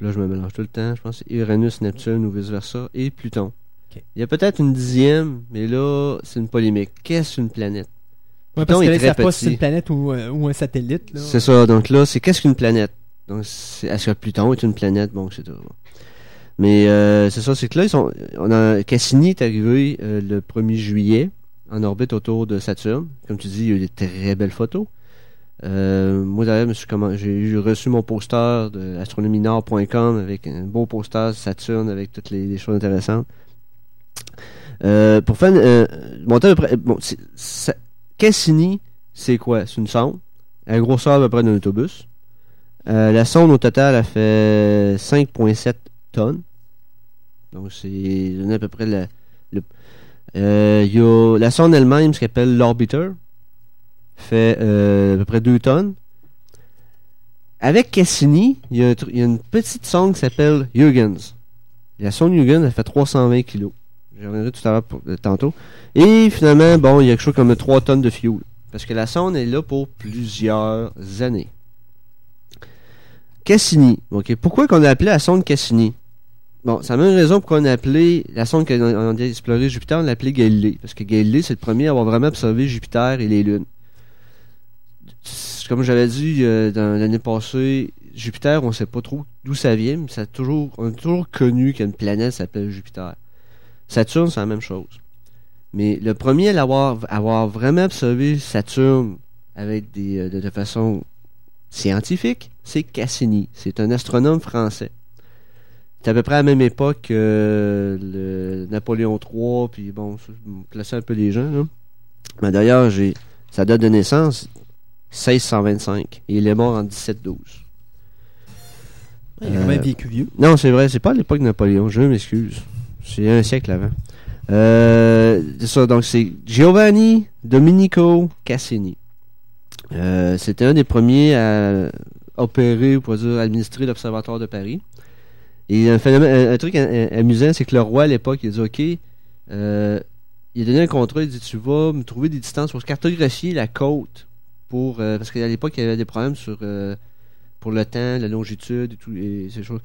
Là, je me mélange tout le temps. Je pense que c'est Uranus, Neptune ou vice-versa. Et Pluton. Il y a peut-être une dixième, mais là, c'est une polémique. Qu'est-ce qu'une planète? Ouais, Pluton parce que là, très pas si c'est une planète ou, euh, ou un satellite. C'est ça. Donc là, c'est qu'est-ce qu'une planète? Donc, est-ce que Pluton est une planète? Bon, c'est tout. Bon. Mais euh, c'est ça, c'est que là, ils sont, on a, Cassini est arrivé euh, le 1er juillet en orbite autour de Saturne. Comme tu dis, il y a eu des très belles photos. Euh, moi, d'ailleurs, j'ai reçu mon poster de astronomienord.com avec un beau poster Saturne avec toutes les, choses intéressantes. Euh, pour faire euh, monter à peu près, bon, Cassini, c'est quoi? C'est une sonde. A la grosseur à peu près d'un autobus. Euh, la sonde au total a fait 5,7 tonnes. Donc c'est à peu près la, le. Euh, y a la sonde elle-même, ce qu'elle appelle l'orbiter, fait euh, à peu près 2 tonnes. Avec Cassini, il y, a une petite sonde qui s'appelle Huygens. La sonde Huygens, elle fait 320 kilos. J'y reviendrai tout à l'heure euh, tantôt. Et finalement, bon, il y a quelque chose comme 3 tonnes de fuel. Parce que la sonde est là pour plusieurs années. Cassini. OK. Pourquoi qu'on a appelé la sonde Cassini? Bon, c'est la même raison pourquoi on a appelé la sonde qu'on a on a exploré Jupiter, on l'a appelé Galilée. Parce que Galilée, c'est le premier à avoir vraiment observé Jupiter et les lunes. Comme j'avais dit euh, dans l'année passée, Jupiter, on sait pas trop d'où ça vient, mais toujours, on a toujours connu qu'il y a une planète s'appelle Jupiter. Saturne, c'est la même chose. Mais le premier à avoir vraiment observé Saturne avec euh, de, façon scientifique, c'est Cassini. C'est un astronome français. C'est à peu près à la même époque que le Napoléon III, puis bon, je un peu les gens. Mais d'ailleurs, j'ai sa date de naissance, 1625. Et il est mort en 1712. Il a quand même Euh, vécu vieux. Non, c'est vrai, c'est pas à l'époque de Napoléon, je m'excuse. C'est un siècle avant. Euh, c'est ça, donc c'est Giovanni Domenico Cassini. Euh, C'était un des premiers à opérer, ou pour dire, administrer l'Observatoire de Paris. Et un, phénomène, un, un truc amusant, c'est que le roi à l'époque, il a dit OK, euh, il a donné un contrat, il a dit Tu vas me trouver des distances pour cartographier la côte. Pour euh, Parce qu'à l'époque, il y avait des problèmes sur euh, pour le temps, la longitude et, tout, ces choses.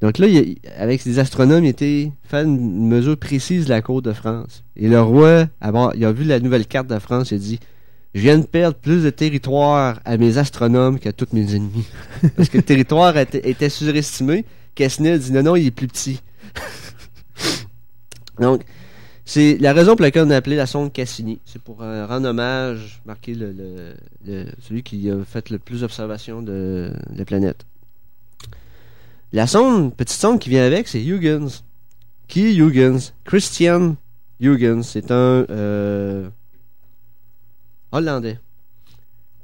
Donc là, avec ses astronomes, il était fait une mesure précise de la côte de France. Et le roi, avant, il a vu la nouvelle carte de France, il a dit Je viens de perdre plus de territoire à mes astronomes qu'à tous mes ennemis. Parce que le territoire était, était surestimé. A dit Non, non, il est plus petit. Donc, c'est la raison pour laquelle on a appelé la sonde Cassini. C'est pour euh, rendre hommage, marquer celui qui a fait le plus d'observations de, de la planète. La sonde, petite sonde qui vient avec, c'est Huygens. Qui est Huygens? Christian Huygens. C'est un euh, Hollandais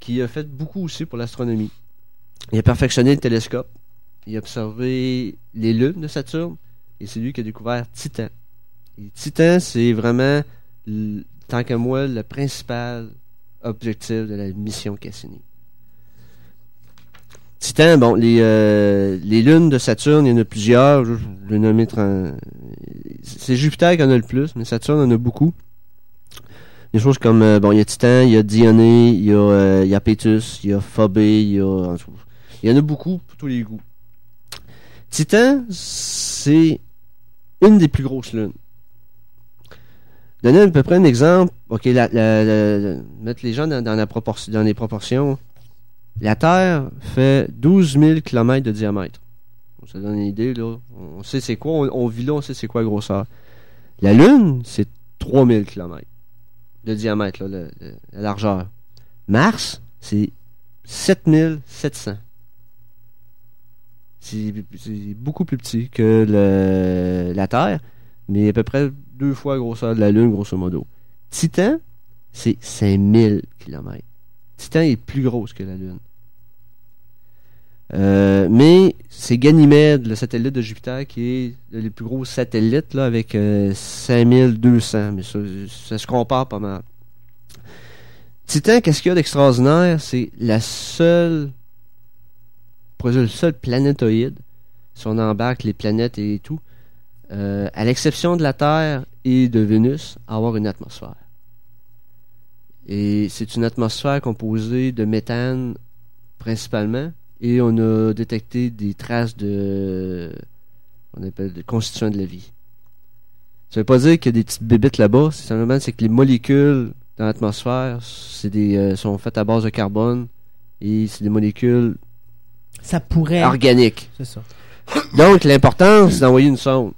qui a fait beaucoup aussi pour l'astronomie. Il a perfectionné le télescope. Il a observé les lunes de Saturne. Et c'est lui qui a découvert Titan. Titan, c'est vraiment, tant que moi, le principal objectif de la mission Cassini. Titan, bon, les, euh, les lunes de Saturne, il y en a plusieurs. Je, vais nommer 30 C'est Jupiter qui en a le plus, mais Saturne en a beaucoup. Des choses comme, euh, bon, il y a Titan, il y a Dionée, il y a, euh, il y a Pétus, il y a Phobé, il y a. Il y en a beaucoup pour tous les goûts. Titan, c'est une des plus grosses lunes. Donner à peu près un exemple, ok, mettre les gens dans, les proportions. La Terre fait 12 000 km de diamètre. Ça donne une idée, là. On sait c'est quoi, on, on vit là, on sait c'est quoi la grosseur. La Lune, c'est 3000 km de diamètre, la largeur. Mars, c'est 7700. C'est c'est beaucoup plus petit que le- la Terre, mais à peu près deux fois la grosseur de la Lune, grosso modo. Titan, c'est 5000 km. Titan est plus grosse que la Lune. Euh, mais c'est Ganymède, le satellite de Jupiter, qui est le plus gros satellite, là, avec euh, 5200. Mais ça, ça se compare pas mal. Titan, qu'est-ce qu'il y a d'extraordinaire? C'est la seule, pour le seul planétoïde, si on embarque les planètes et tout, euh, à l'exception de la Terre et de Vénus, avoir une atmosphère. Et c'est une atmosphère composée de méthane principalement. Et on a détecté des traces de. On appelle de constituants de la vie. Ça veut pas dire qu'il y a des petites bébites là-bas. C'est simplement c'est que les molécules dans l'atmosphère c'est des, euh, sont faites à base de carbone. Et c'est des molécules Ça pourrait. organiques. C'est ça. Donc, l'important, c'est d'envoyer une sonde.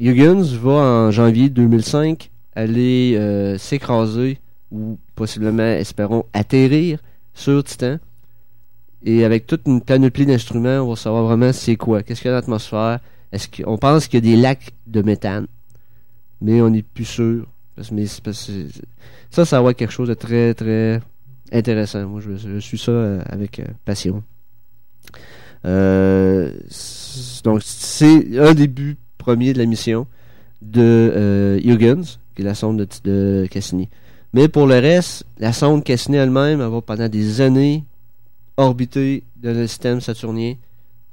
Huygens va, en janvier 2005, aller euh, s'écraser ou possiblement, espérons, atterrir sur Titan. Et avec toute une panoplie d'instruments, on va savoir vraiment c'est quoi, qu'est-ce qu'il y a dans l'atmosphère? Est-ce qu'on pense qu'il y a des lacs de méthane, mais on n'est plus sûr. Parce, mais ça, ça va être quelque chose de très, très intéressant. Moi, je, suis ça euh, avec euh, passion. Donc, c'est un début premier de la mission de euh, Huygens, qui est la sonde de, Cassini. Mais pour le reste, la sonde Cassini elle-même, elle va pendant des années orbiter dans le système saturnien,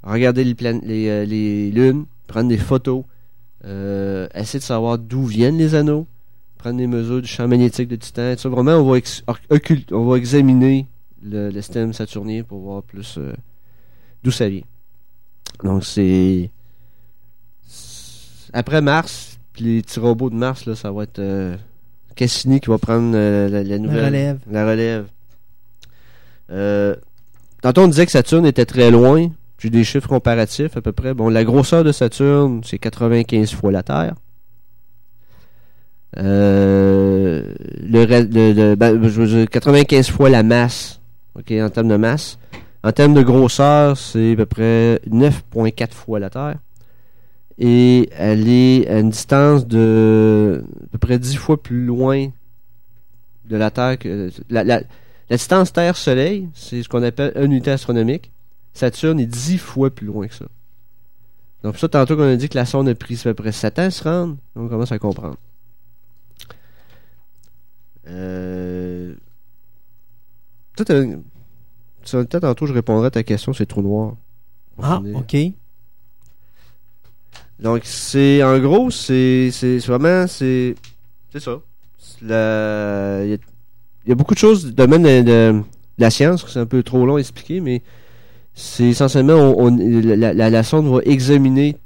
regarder les, euh, lunes, prendre des photos, euh, essayer de savoir d'où viennent les anneaux, prendre des mesures du champ magnétique de Titan. tout ça. Vraiment, on va, on va examiner le, système saturnien pour voir plus d'où ça vient. Donc c'est- après Mars, puis les petits robots de Mars là, ça va être euh, Cassini qui va prendre euh, la, la nouvelle La relève. la relève. Euh, tantôt on disait que Saturne était très loin. J'ai des chiffres comparatifs à peu près. Bon, la grosseur de Saturne, c'est 95 fois la Terre. Euh, le, re- le- le- ben, je veux dire, 95 fois la masse, ok, en termes de masse. En termes de grosseur, c'est à peu près 9,4 fois la Terre. Et elle est à une distance de à peu près 10 fois plus loin de la Terre que. La, la- la distance Terre-Soleil, c'est ce qu'on appelle une unité astronomique. Saturne est 10 fois plus loin que ça. Donc, ça, tantôt qu'on a dit que la sonde a pris à peu près 7 ans à se rendre, on commence à comprendre. Euh... Toi, tantôt, je répondrai à ta question, c'est trou noir. Ah, ok. Donc, c'est en gros, c'est vraiment c'est ça. Il y, a- beaucoup de choses du domaine de, la science, c'est un peu trop long à expliquer, mais c'est essentiellement on, la, la, sonde va examiner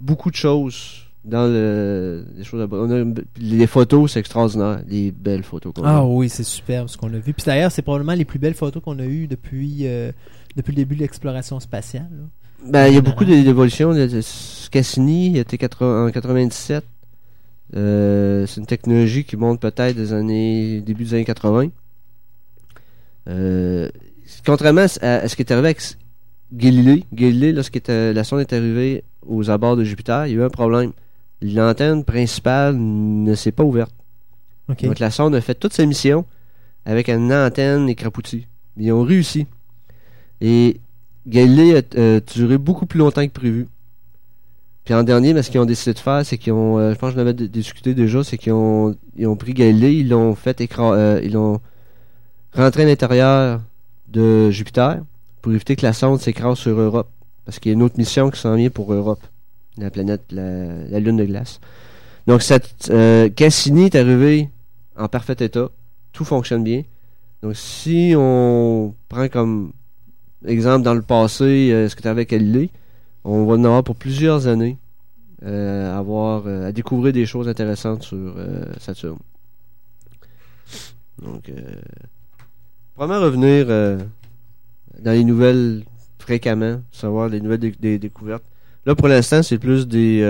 beaucoup de choses dans le les choses. On a les photos, c'est extraordinaire, les belles photos qu'on Ah oui, c'est superbe ce qu'on a vu. Puis d'ailleurs, c'est probablement les plus belles photos qu'on a eues depuis, euh, depuis le début de l'exploration spatiale. Ben, il y a beaucoup d'é- d'évolutions. Cassini, il était 80 en 97. Euh, c'est une technologie qui monte peut-être des années début des années 80. Euh, contrairement à, à ce qui est arrivé avec Galilée, Galilée, lorsque la sonde est arrivée aux abords de Jupiter, il y a eu un problème. L'antenne principale ne s'est pas ouverte. Donc la sonde a fait toute sa mission avec une antenne écrapoutie. Ils ont réussi. Et Galilée a euh, duré beaucoup plus longtemps que prévu. Puis en dernier, ce qu'ils ont décidé de faire, c'est qu'ils ont, euh, je pense que j'en avais d- discuté déjà, c'est qu'ils ont, ils ont pris Galilée, ils l'ont fait écra euh, ils l'ont rentré à l'intérieur de Jupiter pour éviter que la sonde s'écrase sur Europe. Parce qu'il y a une autre mission qui s'en vient pour Europe, la planète, la, la lune de glace. Donc cette, euh, Cassini est arrivé en parfait état, tout fonctionne bien. Donc si on prend comme exemple dans le passé euh, ce que tu avais Galilée, on va en avoir pour plusieurs années euh, à euh, à découvrir des choses intéressantes sur Saturne. Donc probablement revenir dans les nouvelles fréquemment, savoir les nouvelles découvertes. Là pour l'instant, c'est plus des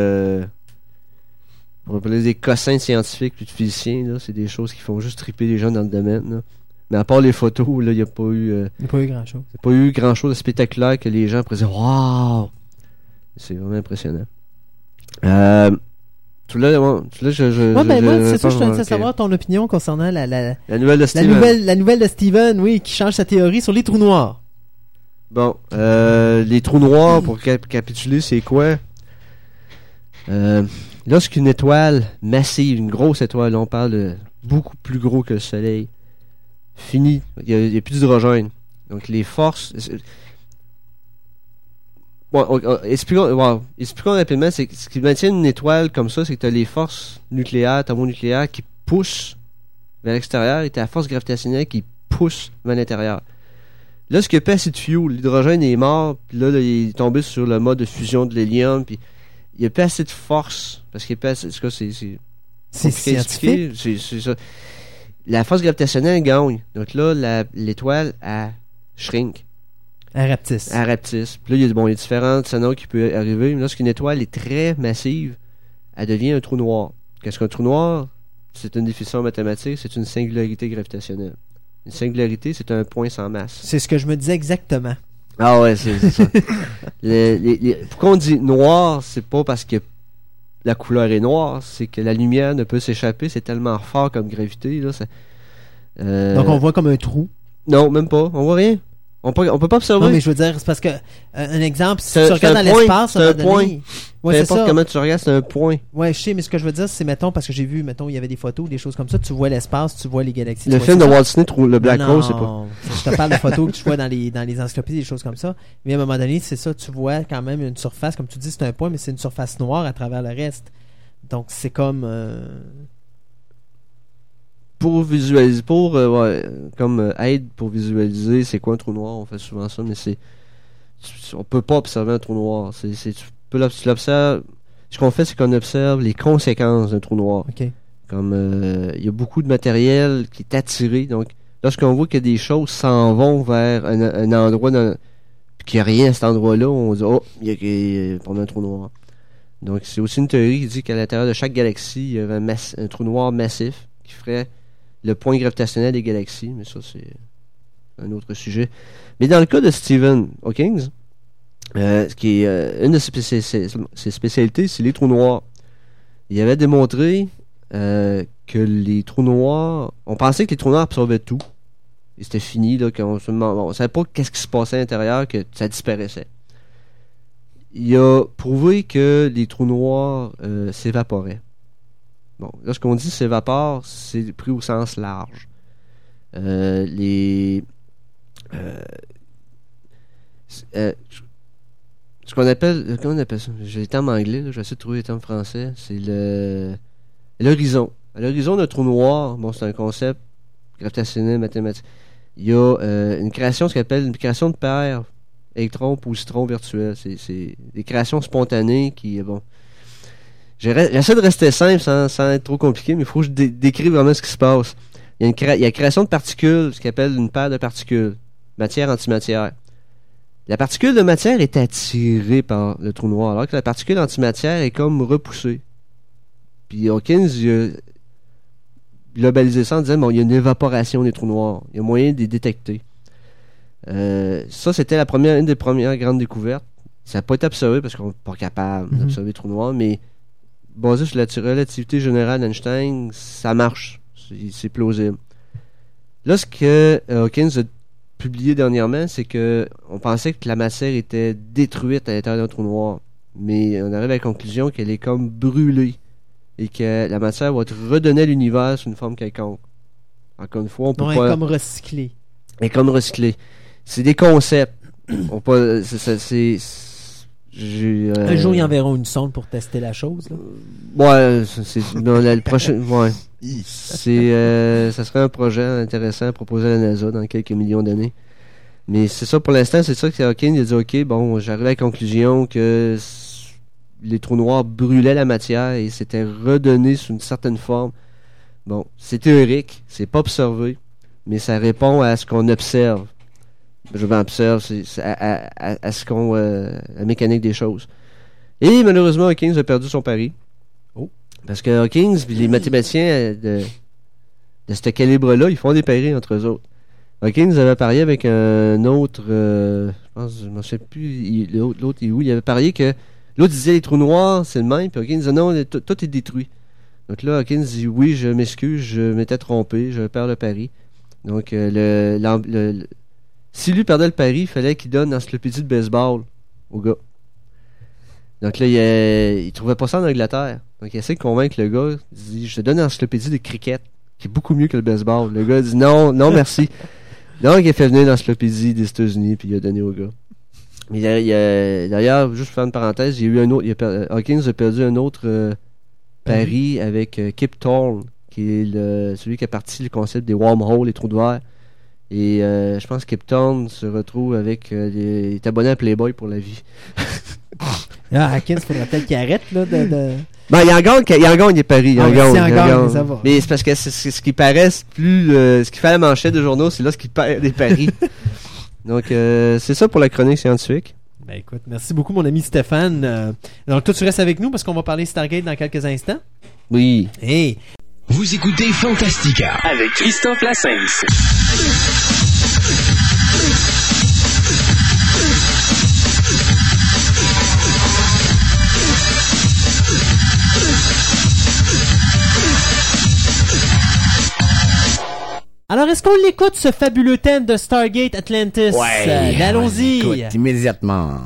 on va appeler des cossins scientifiques puis de physiciens, là, c'est des choses qui font juste triper les gens dans le domaine. Mais à part les photos, là, il n'y a pas eu euh, Il n'y a pas eu grand-chose. il y a pas eu grand chose de spectaculaire que les gens pourraient dire Waouh! C'est vraiment impressionnant. Euh, tu l'as, ouais, tu l'as, je, je, Ouais, je- ben moi, c'est ça, je tenais à savoir ton opinion concernant la, la, La nouvelle de la, Steven. nouvelle, la nouvelle de Steven, oui, qui change sa théorie sur les trous noirs. Bon, euh, les trous noirs, pour cap- capituler, c'est quoi? Euh, lorsqu'une étoile massive, une grosse étoile, on parle de beaucoup plus gros que le Soleil, finit, il n'y a, plus d'hydrogène. Donc les forces... c'est- Bon, on- on- expliquons, bon, expliquons rapidement, c'est que ce qui maintient une étoile comme ça, c'est que tu as les forces nucléaires, thermonucléaires qui poussent vers l'extérieur et t'as la force gravitationnelle qui pousse vers l'intérieur. Là, ce qu'il n'y a pas assez de fuel, l'hydrogène est mort, puis là, là, il est tombé sur le mode de fusion de l'hélium, puis il n'y a pas assez de force, parce qu'il n'y a pas assez... c'est- c'est C'est scientifique. c'est- c'est ça. La force gravitationnelle gagne. Donc là, l'étoile, elle shrink. Rapetisse. Elle rapetisse. Puis là, il y a, bon, il y a différents scénarios qui peuvent arriver. Mais lorsqu'une étoile est très massive, elle devient un trou noir. Qu'est-ce qu'un trou noir? C'est une définition mathématique, c'est une singularité gravitationnelle. Une singularité, c'est un point sans masse. C'est ce que je me disais exactement. Ah ouais, c'est ça. Le- les- les- pourquoi on dit noir, c'est pas parce que la couleur est noire, c'est que la lumière ne peut s'échapper, c'est tellement fort comme gravité. Là, ça- Euh, Donc on voit comme un trou? Non, même pas. On voit rien. On peut, on peut pas observer. Non, mais je veux dire, c'est parce que, euh, un exemple, si tu regardes dans point, l'espace, c'est un moment donné- Ouais, importe ça. comment tu regardes, c'est un point. Ouais, je sais, mais ce que je veux dire, c'est, mettons, parce que j'ai vu, mettons, il y avait des photos, des choses comme ça, tu vois l'espace, tu vois les galaxies. Le film de. Walt Disney, le Black Hole, c'est pas. Je te parle de photos que tu vois dans les, dans les encyclopédies, des choses comme ça. Mais à un moment donné, c'est ça, tu vois quand même une surface, comme tu dis, c'est un point, mais c'est une surface noire à travers le reste. Donc c'est comme. euh, Pour visualiser, pour, euh, ouais, comme euh, aide pour visualiser, c'est quoi un trou noir, on fait souvent ça, mais c'est. On peut pas observer un trou noir. C'est, c'est, tu peux l'obs- tu l'observes. Ce qu'on fait, c'est qu'on observe les conséquences d'un trou noir. Comme euh, il y a beaucoup de matériel qui est attiré. Donc, lorsqu'on voit que des choses s'en vont vers un, un endroit dans, qu'il n'y a rien à cet endroit-là, on dit Oh, il y a, a un trou noir. Donc, c'est aussi une théorie qui dit qu'à l'intérieur de chaque galaxie, il y avait un, un trou noir massif qui ferait le point gravitationnel des galaxies. Mais ça, c'est un autre sujet. Mais dans le cas de Stephen Hawking, euh, ce qui est euh, une de ses, spéci- ses- ses spécialités, c'est les trous noirs. Il avait démontré euh, que les trous noirs, on pensait que les trous noirs absorbaient tout. Et c'était fini, là, qu'on se on savait pas qu'est-ce qui se passait à l'intérieur, que ça disparaissait. Il a prouvé que les trous noirs s'évaporaient. Bon, lorsqu'on dit s'évapore, c'est pris au sens large. Euh, les. euh, euh, ce qu'on appelle. Comment on appelle ça? J'ai les termes anglais, là, je vais essayer de trouver les termes français. C'est le. L'horizon. À L'horizon d'un trou noir, bon, c'est un concept gravitationnel, mathématique. Il y a une création, ce qu'on appelle une création de paires électrons, positrons virtuels. C'est, c'est des créations spontanées qui, bon. J'essaie de rester simple sans, sans être trop compliqué, mais il faut que je dé- décrive vraiment ce qui se passe. Il y a une cré- il y a la création de particules, ce qu'on appelle une paire de particules, matière-antimatière. La particule de matière est attirée par le trou noir, alors que la particule antimatière est comme repoussée. Puis Hawkins, il a globalisé ça en disant bon, il y a une évaporation des trous noirs. Il y a moyen de les détecter. Euh, ça, c'était la première, une des premières grandes découvertes. Ça n'a pas été observé parce qu'on n'est pas capable Mhm. d'observer les trous noirs, mais basé sur la relativité générale d'Einstein, ça marche. C'est plausible. Là, ce que euh, Hawkins a publié dernièrement, c'est que on pensait que la matière était détruite à l'intérieur d'un trou noir. Mais on arrive à la conclusion qu'elle est comme brûlée. Et que la matière va être redonnée à l'univers sous une forme quelconque. Encore une fois, on peut Non, elle pas. est comme recyclé. Elle est comme recyclée. C'est des concepts. on peut. c'est- j'ai, euh, Un jour, ils enverront une sonde pour tester la chose. là. Ouais, c'est c'est- dans la- le prochain. Ouais. C'est, euh, ça serait un projet intéressant à proposer à la NASA dans quelques millions d'années. Mais c'est ça pour l'instant, c'est ça que Hawking a dit ok, bon, j'arrive à la conclusion que les trous noirs brûlaient la matière et c'était redonné sous une certaine forme. Bon, c'est théorique, c'est pas observé, mais ça répond à ce qu'on observe. Je vais observe, c'est c'est à, à- à- ce qu'on, euh, la mécanique des choses. Et malheureusement, Hawking a perdu son pari. Oh. Parce que Hawking, puis les mathématiciens euh, de, de ce calibre-là, ils font des paris entre eux autres. Hawking avait parié avec un autre, euh, je pense, je ne sais plus, l'autre, est où, il avait parié que l'autre disait les trous noirs, c'est le même, puis Hawking disait non, tout, est détruit. Donc là, Hawking dit oui, je m'excuse, je m'étais trompé, je perds le pari. Donc, euh, le, l'en- le- le- si lui perdait le pari, il fallait qu'il donne l'encyclopédie de baseball au gars. Donc là, il, euh, il trouvait pas ça en Angleterre. Donc il essaie de convaincre le gars. Il dit Je te donne l'encyclopédie de cricket, qui est beaucoup mieux que le baseball. Le gars dit Non, non, merci. Donc il a fait venir l'encyclopédie des États-Unis, puis il a donné au gars. D'ailleurs, juste pour faire une parenthèse, il y a eu un autre. il a per- Hawkins a perdu un autre euh, pari? avec euh, Kip Thorne, qui est le, celui qui a parti le concept des wormholes, les trous de verre. Et euh, je pense que Kipton se retrouve avec euh, des, il est abonné à Playboy pour la vie. Ah, Hawkins, faudrait peut-être qu'il arrête, là, de... de- Ben, il en gagne, il en gagne des paris. Il en Ah, gagne, il en gagne, gagne. ça va. Mais c'est parce que c'est, c'est ce qui paraît, plus euh, ce qui fait la manchette de journaux, c'est là ce qui perd des paris. Donc, euh, c'est ça pour la chronique scientifique. Ben écoute, merci beaucoup mon ami Stéphane. Euh, donc toi tu restes avec nous parce qu'on va parler Stargate dans quelques instants. Oui. Hey, Vous écoutez Fantastica. Avec Christophe Lassens. Alors est-ce qu'on l'écoute ce fabuleux thème de Stargate Atlantis? Euh, ben, Allons-y. Immédiatement.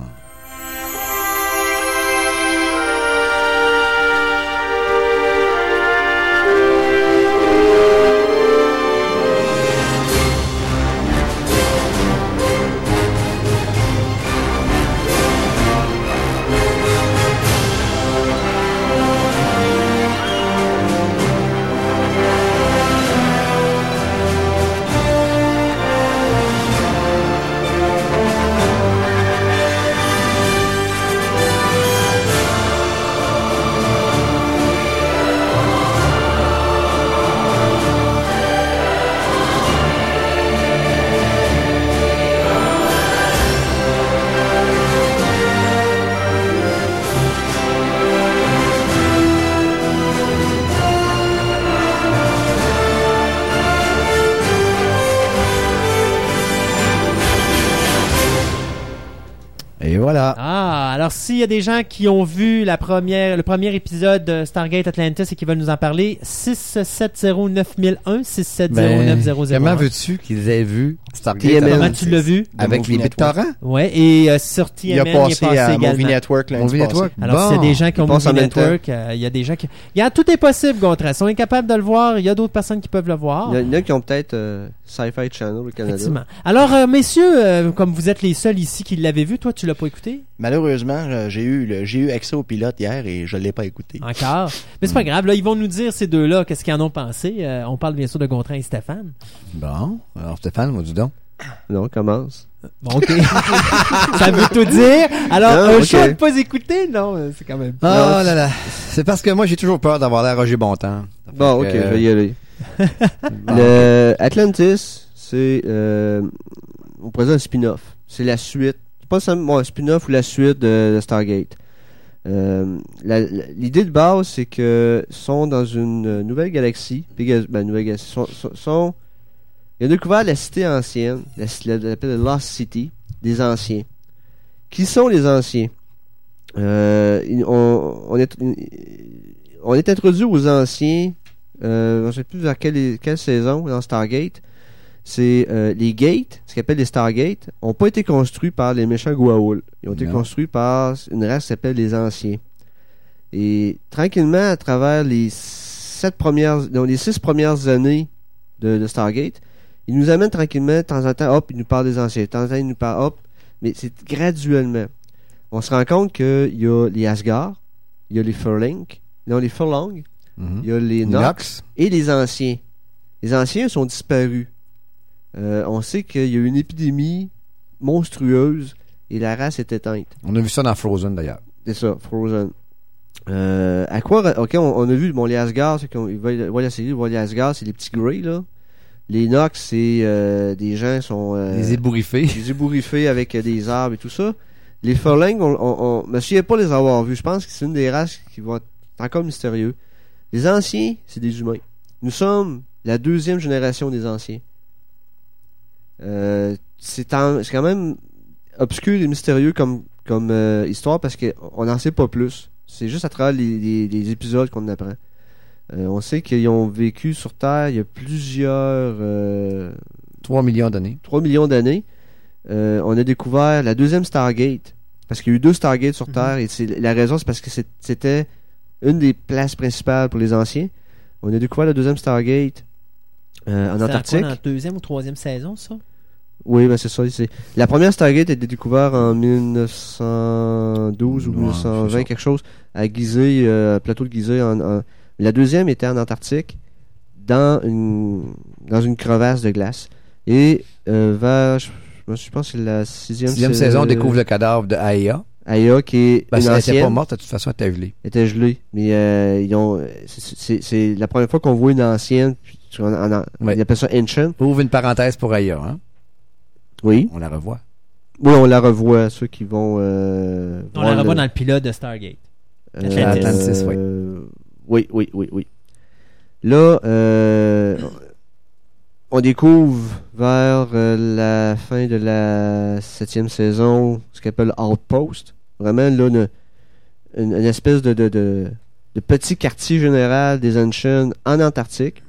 Et voilà. Ah, alors s'il y a des gens qui ont vu la première, le premier épisode de Stargate Atlantis et qui veulent nous en parler, 6709001, 6709001. comment veux-tu qu'ils aient vu Stargate TMN. Comment Atlantis? tu l'as vu? Avec les bits torrents? Ouais, et euh, sur TMN, Il a passé, à également. Movie Network Movie. Network? Alors, s'il y a Bon. des gens qui ont Il Movie. Network, euh, il y a des gens qui... Il y a, tout est possible, Gontras. On est capable de le voir. Il y a d'autres personnes qui peuvent le voir. Il y en a qui ont peut-être euh, Sci-Fi Channel au Canada. Effectivement. Alors, euh, messieurs, euh, comme vous êtes les seuls ici qui l'avaient vu, toi, tu l'as pas écouté? Malheureusement, j'ai eu, le- j'ai eu accès au pilote hier et je l'ai pas écouté. Encore? Mais c'est pas grave, là, ils vont nous dire, ces deux-là, qu'est-ce qu'ils en ont pensé. Euh, on parle bien sûr de Gontran et Stéphane. Bon. Alors, Stéphane, moi, dis donc. Non, on commence. Bon, OK. Ça veut tout dire? Alors, Ah, un ok. choix de pas écouter? Non, euh, c'est quand même... Oh là là. C'est parce que moi, j'ai toujours peur d'avoir l'air Roger Bontemps. Bon, ok, que- je vais y aller. Bon. Le Atlantis, c'est euh, on dire un spin-off. C'est la suite. Pas seulement un spin-off ou la suite de, Stargate. Euh, L'idée de base, c'est que sont dans une euh, nouvelle galaxie. Ben, nouvelle galaxie. Ils ont découvert la cité ancienne, la, la, la, la Lost City, des anciens. Qui sont les anciens? Euh, on, est, introduit aux anciens je ne sais plus vers quelle, quelle saison dans Stargate. C'est euh, les gates, ce qu'on appelle les Stargates, n'ont pas été construits par les méchants Goa'uld. Ils ont été construits par une race qui s'appelle les Anciens. Et tranquillement, à travers les sept premières, les six premières années de, de Stargate, ils nous amènent tranquillement, de temps en temps, hop, ils nous parlent des Anciens, de temps en temps, ils nous parlent, hop, mais c'est graduellement. On se rend compte qu'il y a les Asgard, il y a les Furlink, non, les Furlong, Mhm. il y a les Nox, Nox. et les anciens. Les anciens sont disparus. Euh, on sait qu'il y a eu une épidémie monstrueuse et la race est éteinte. On a vu ça dans Frozen, d'ailleurs. C'est ça, Frozen. Euh, à quoi Ok, on, on a vu bon, les Asgard, ceux qui ont- ils voient, voient la série, ils voient les Asgard, c'est les petits Greys, là. Les Nox, c'est euh, des gens qui sont. Les ébouriffés. des ébouriffés avec des arbres et tout ça. Les Furlings, on, on, on me souviens pas les avoir vus. Je pense que c'est une des races qui vont être encore mystérieux. Les anciens, c'est des humains. Nous sommes la deuxième génération des anciens. Euh, c'est quand même obscur et mystérieux comme, comme euh, histoire parce qu'on n'en sait pas plus. C'est juste à travers les, les- les épisodes qu'on apprend. Euh, on sait qu'ils ont vécu sur Terre il y a plusieurs... euh, 3 millions d'années. 3 millions d'années, euh, on a découvert la deuxième Stargate. Parce qu'il y a eu deux Stargates sur Terre. Et c'est, la raison, c'est parce que c'était une des places principales pour les anciens. On a découvert la deuxième Stargate euh, en quoi, Antarctique. dans la deuxième ou troisième saison, ça? Oui, ben c'est ça. C'est... La première Stargate a été découverte en 1912 ou Ouais, 1920, c'est ça. quelque chose, à Gizeh, euh, plateau de Gizeh. En, en- La deuxième était en Antarctique. dans une, dans une crevasse de glace. Et euh, vers, je, je pense que c'est la sixième, Sixième sa- saison, on découvre le cadavre de Aya. Aya, qui est Ben, une elle n'était pas morte, de toute façon, elle était gelée. était gelée. Mais euh, ils ont, c'est- la première fois qu'on voit une ancienne. puis en- en- en- Ouais. Ils appellent ça Ancient. Ouvre une parenthèse pour Aya, hein? Oui. On la revoit. Oui, on la revoit, ceux qui vont. Euh, On la revoit le- dans le pilote de Stargate. Euh, Atlantis, oui. euh, oui, oui, oui, oui. Là, euh, on découvre vers euh, la fin de la septième saison ce qu'on appelle Outpost. Vraiment, là, une, une- une espèce de, de, de, de petit quartier général des Ancients en Antarctique.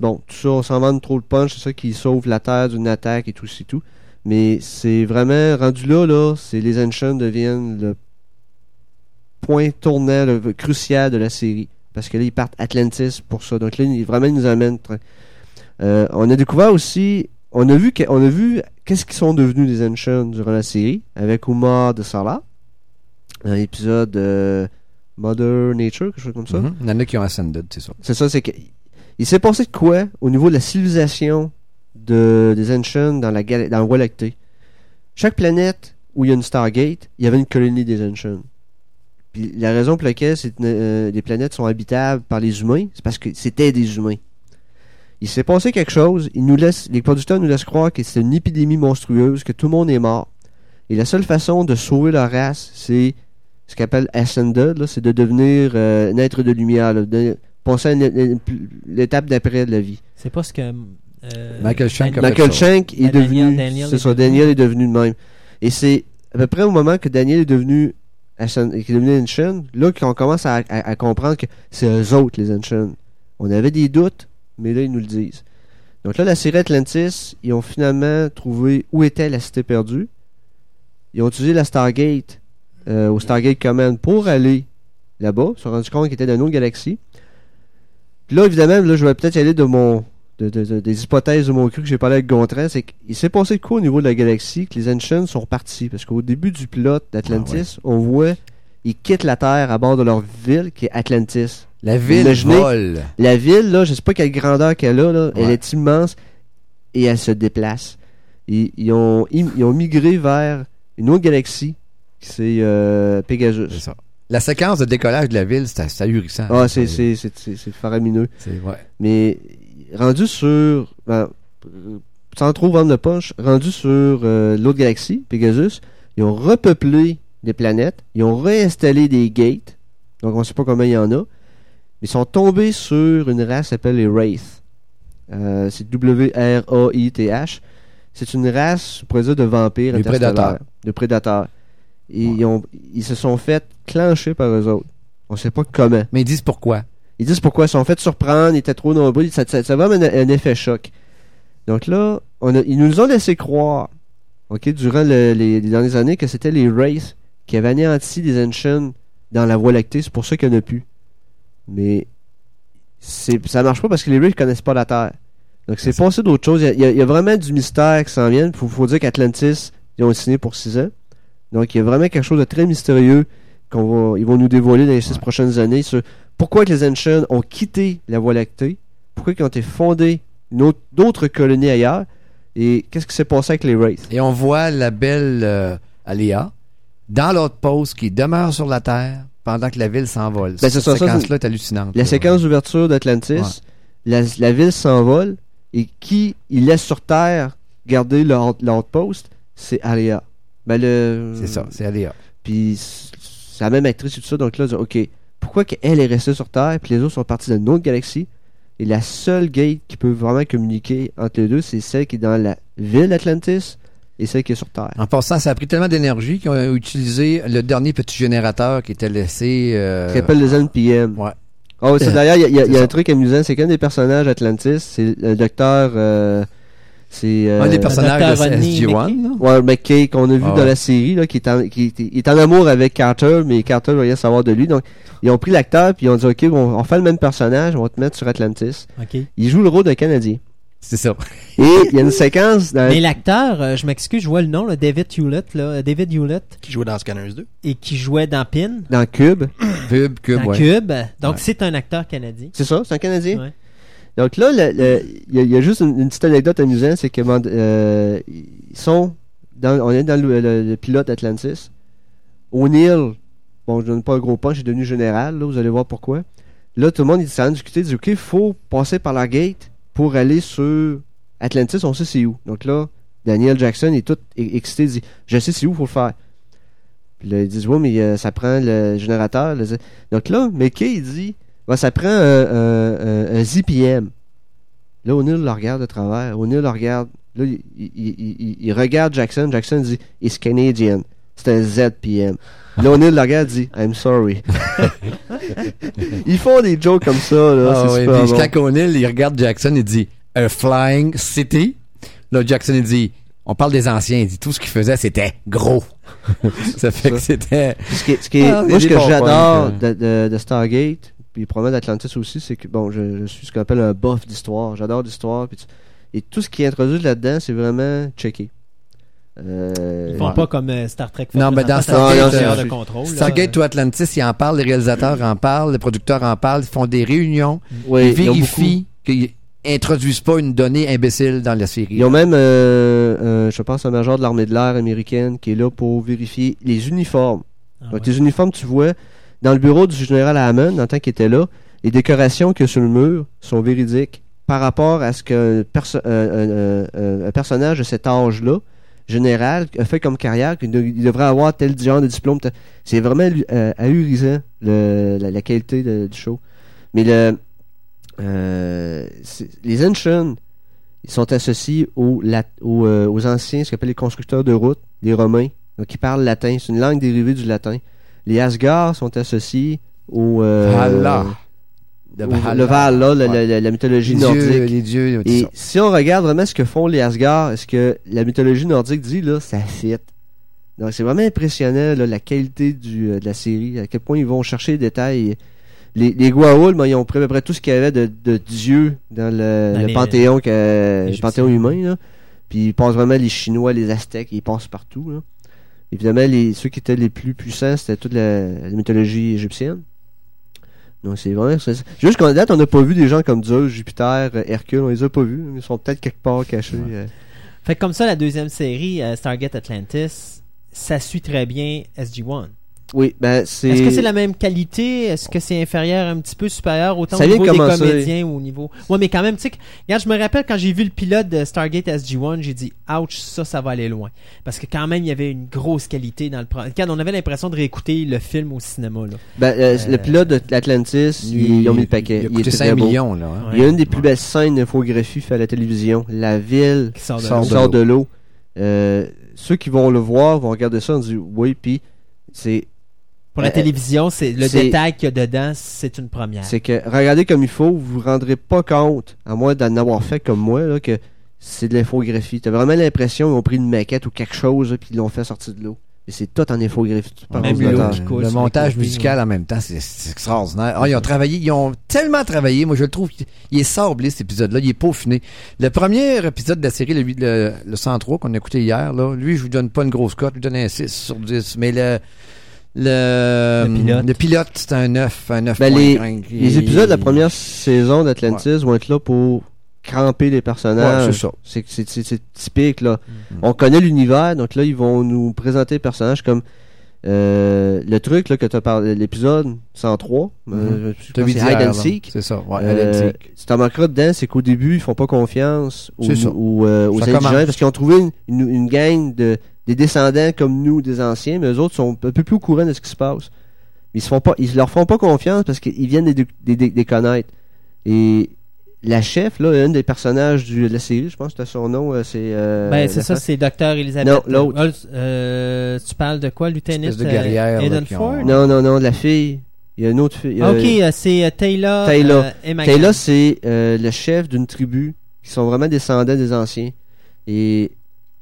Bon, tout ça, on s'en vend trop le punch, c'est ça qui sauve la Terre d'une attaque et tout, c'est tout. Mais c'est vraiment rendu là, là, c'est les Ancients deviennent le point tournant le, crucial de la série. Parce que là, ils partent Atlantis pour ça. Donc là, ils, vraiment, ils nous amènent. très- Euh, on a découvert aussi. On a vu on a vu qu'est-ce qu'ils sont devenus les Ancients durant la série avec Umar de Salah. Dans l'épisode euh, Mother Nature, quelque chose comme ça. Mhm. Il y en a qui ont Ascended, c'est ça. C'est ça, c'est que il s'est passé de quoi au niveau de la civilisation de, des Ancients dans la, dans la. Chaque planète où il y a une Stargate, il y avait une colonie des Ancients. Puis la raison pour laquelle euh, les planètes sont habitables par les humains, c'est parce que c'était des humains. Il s'est passé quelque chose, ils nous laissent, les producteurs nous laissent croire que c'est une épidémie monstrueuse, que tout le monde est mort. Et la seule façon de sauver leur race, c'est ce qu'on appelle Ascended, c'est de devenir euh, un être de lumière, passer à l'étape d'après de la vie. C'est pas ce que. euh, Michael Shank a Dan- fait Michael. Shank est Ben, Daniel- devenu, Daniel c'est est ça, devenu- Daniel est devenu de même. Et c'est à peu près au moment que Daniel est devenu qui est devenu Ancient, là qu'on commence à, à- à comprendre que c'est eux autres les Ancients. On avait des doutes, mais là ils nous le disent. Donc là, la série Atlantis, ils ont finalement trouvé où était la cité perdue. Ils ont utilisé la Stargate euh, au Stargate Command pour aller là-bas. Ils se sont rendus compte qu'ils étaient dans une autre galaxie. Là, évidemment, là, je vais peut-être y aller de mon de- de- de- des hypothèses de mon cru que j'ai parlé avec Gontran, c'est qu'il s'est passé de quoi au niveau de la galaxie que les Ancients sont partis? Parce qu'au début du pilote d'Atlantis, on voit ils quittent la Terre à bord de leur ville qui est Atlantis. La ville Imaginez- vole. La ville, là, je sais pas quelle grandeur qu'elle a, là, elle est immense et elle se déplace. Ils, ils ont, ils ont migré vers une autre galaxie, c'est euh, C'est Pegasus. ça. La séquence de décollage de la ville, c'est ahurissant. Ah, c'est c'est- faramineux. Ouais. Mais rendu sur. ben, euh, sans trop vendre le punch, rendu sur euh, l'autre galaxie, Pegasus, ils ont repeuplé des planètes, ils ont réinstallé des gates, donc on sait pas combien il y en a. Ils sont tombés sur une race qui s'appelle les Wraith. Euh, c'est W-R-A-I-T-H. C'est une race, on pourrait dire, de vampires interstellaires, prédateurs. De prédateurs. Ils, ont, ils se sont fait clencher par eux autres. On sait pas comment. Mais ils disent pourquoi. Ils disent pourquoi ils se sont fait surprendre, ils étaient trop nombreux, ça, ça, ça va un, un effet choc. Donc là, on a- ils nous ont laissé croire, ok, durant le- les, les dernières années, que c'était les Wraiths qui avaient anéanti les Ancients dans la Voie lactée, c'est pour ça qu'il n'y en a plus. Mais ça marche pas parce que les Wraiths connaissent pas la Terre. Donc c'est passé d'autres choses. Y, a, il y a vraiment du mystère qui s'en vient. Il faut, faut dire qu'Atlantis, ils ont signé pour 6 ans. Donc il y a vraiment quelque chose de très mystérieux qu'on va, ils vont nous dévoiler dans les six prochaines années sur pourquoi les Ancients ont quitté la Voie lactée, pourquoi ils ont été fondés d'autres colonies ailleurs, et qu'est-ce qui s'est passé avec les Wraiths? Et on voit la belle euh, Aléa dans l'autre poste qui demeure sur la Terre pendant que la ville s'envole. Ben, Cette séquence-là est hallucinante. La là. séquence d'ouverture d'Atlantis, Ouais. la, la ville s'envole, et qui il laisse sur Terre garder outpost, c'est Aria. Ben le... C'est ça, c'est Aléa. Puis c'est la même actrice et tout ça, donc là, ok, pourquoi qu'elle est restée sur Terre, puis les autres sont partis dans une autre galaxie, et la seule gate qui peut vraiment communiquer entre les deux, c'est celle qui est dans la ville d'Atlantis et celle qui est sur Terre. En passant, ça a pris tellement d'énergie qu'ils ont utilisé le dernier petit générateur qui était laissé. euh, qui s'appelle les NPM. Ouais. Oh, c'est d'ailleurs, il y a, il y a- il y a C'est un truc amusant, c'est qu'un des personnages Atlantis, c'est le docteur. euh, c'est. euh, un des personnages de Rodney SG-1. là. Ouais, McKay, qu'on a vu Ah dans la série, là, qui est, en, qui, est- en amour avec Carter, mais Carter veut rien savoir de lui. Donc, ils ont pris l'acteur, puis ils ont dit, OK, on, on fait le même personnage, on va te mettre sur Atlantis. OK. Il joue le rôle d'un Canadien. C'est ça. Et il y a une séquence dans. Mais l'acteur, euh, je m'excuse, je vois le nom, là, David Hewlett, là, euh, David Hewlett, Qui jouait dans Scanners 2. et qui jouait dans Pin, Dans Cube. Cube, Cube, dans ouais. Cube. Donc Ouais. c'est un acteur canadien. C'est ça, c'est un Canadien? Ouais. Donc là, il y, a- il juste une, petite anecdote amusante, c'est que euh, ils sont on est dans le, pilote Atlantis. O'Neill, bon, je donne pas un gros punch, il est devenu général, là, vous allez voir pourquoi. Là, tout le monde, il s'est en discuté, il dit, OK, il faut passer par la gate pour aller sur Atlantis, on sait c'est où. Donc là, Daniel Jackson est tout e- excité, il dit, je sais c'est où, faut le faire. Puis là, ils disent, ouais, mais euh, ça prend le générateur. Donc là, Mickey, il dit, Ouais, ça prend euh, euh, euh, un ZPM. Là, O'Neill le regarde de travers. O'Neill le regarde. Là, il, il, il- il- il regarde Jackson. Jackson dit It's Canadian. C'est un ZPM. Là, O'Neill le regarde et dit I'm sorry. Ils font des jokes comme ça. Là, Ah c'est ouais, super puis bon. quand O'Neill, il regarde Jackson, il dit A Flying City. Là, Jackson, il dit On parle des anciens. Il dit Tout ce qu'il faisait, c'était gros. ça fait que c'était. Ce qui est- ce qui est- Ah, moi, ce que j'adore de, de, de Stargate, puis probablement d'Atlantis aussi, c'est que, bon, je, je suis ce qu'on appelle un buff d'histoire. J'adore l'histoire. Et tout ce qui est introduit là-dedans, c'est vraiment checké. Euh, Ils font Ouais. pas comme euh, Star Trek. fait Non, mais dans Stargate, euh, de contrôle. Stargate to Atlantis, ils en parlent, les réalisateurs en parlent, les producteurs en parlent, ils font des réunions, oui, ils vérifient qu'ils introduisent pas une donnée imbécile dans la série. Ils ont même, euh, euh, je pense, un major de l'armée de l'air américaine qui est là pour vérifier les uniformes. Ah Donc, ouais. les uniformes, tu vois, dans le bureau du général Hammond, en tant qu'il était là, les décorations qu'il y a sur le mur sont véridiques par rapport à ce qu'un perso- un- personnage de cet âge-là, général, a fait comme carrière, qu'il de- il devrait avoir tel genre de diplôme. C'est vraiment euh, ahurissant, le- la, la qualité du show. Mais euh, les Ancients, ils sont associés euh, aux anciens, ce qu'on appelle les constructeurs de routes, les Romains, ils parlent latin. C'est une langue dérivée du latin. Les Asgard sont associés au euh, Valhalla. au- le Valhalla, la, la- la- la mythologie les nordique. dieux, les dieux, tout Et ça. si on regarde vraiment ce que font les Asgard, ce que la mythologie nordique dit, là, ça fit. Donc c'est vraiment impressionnant là, la qualité du, euh, de la série, à quel point ils vont chercher les détails. Les, les ben, ils ont pris à peu près tout ce qu'il y avait de, de dieux dans le, Dans le les- panthéon, que, le panthéon humain. Là. Puis ils passent vraiment les Chinois, les Aztèques, ils passent partout. Là. Évidemment, les, ceux qui étaient les plus puissants, c'était toute la, la mythologie égyptienne. Donc c'est vraiment... c'est- Jusqu'à date, on n'a pas vu des gens comme Zeus, Jupiter, euh, Hercule, on les a pas vus. Ils sont peut-être quelque part cachés. euh. Fait que comme ça, la deuxième série, euh, Stargate Atlantis, ça suit très bien SG-1. Oui, ben c'est... Est-ce que c'est la même qualité? Est-ce que c'est inférieur, un petit peu supérieur, autant Ça au vient niveau de des comédiens ou au niveau... Ouais, mais quand même, tu sais, que- regarde, je me rappelle quand j'ai vu le pilote de Stargate SG-1, j'ai dit, ouch, ça, ça va aller loin. Parce que quand même, il y avait une grosse qualité dans le... pro- Regarde, on avait l'impression de réécouter le film au cinéma, là. Ben, euh, Euh, le pilote de l'Atlantis, ils, ils ont mis le paquet. Il a Il coûté était 5 très beau. millions, là. hein. Il y a une des plus belles scènes d'infographie faite à la télévision. La ville Qui sort de Sort l'eau. de l'eau. Euh, ceux qui vont le voir vont regarder ça et dire oui, puis c'est Pour la Euh, télévision, c'est le c'est- détail qu'il y a dedans, c'est une première. c'est que regardez comme il faut, vous vous rendrez pas compte, à moins d'en avoir fait comme moi, là, que c'est de l'infographie. T'as vraiment l'impression qu'ils ont pris une maquette ou quelque chose puis ils l'ont fait sortir de l'eau. Et c'est tout en infographie. Même le, ordinateur. l'eau qui coule le sur les montage musical en même temps, c'est c'est extraordinaire. Ah, ils ont travaillé, ils ont tellement travaillé. Moi, je le trouve, il est sablé cet épisode-là, il est peaufiné. Le premier épisode de la série, le, le, le 103 qu'on a écouté hier, là, lui, je vous donne pas une grosse cote, je lui donne un 6 sur 10. Mais le le, Le pilote. le pilote, c'est un 9, un 9 Ben, les- épisodes de la première saison d'Atlantis vont être là pour cramper les personnages. Ouais, c'est ça. C'est typique là. On connaît l'univers, donc là ils vont nous présenter les personnages comme euh, le truc là que tu as parlé, l'épisode 103. euh, je T'as pense vu que c'est Hide and. Seek. C'est ça, ouais, Euh, Hide and Seek. si t'en manqueras dedans, c'est qu'au début, ils font pas confiance aux, aux, euh, aux Ça indigènes commence. parce qu'ils ont trouvé une, une, une gang de des descendants comme nous, des anciens, mais eux autres sont un peu plus au courant de ce qui se passe. Ils se font pas, ils leur font pas confiance parce qu'ils viennent des, des, des, des connaître. Et la chef, là, un des personnages du, de la série, je pense que c'était son nom, euh, c'est. euh, Ben, c'est ça, c'est Docteur Elisabeth. Non, l'autre. Euh, euh, tu parles de quoi, Lieutenant de guerrière, là, Ford? ont- Non, non, non, la fille. Il y a une autre fille. Ah, euh, ok, euh, c'est euh, Taylor, Taylor. euh. Taylor, c'est euh, le chef d'une tribu qui sont vraiment descendants des anciens. Et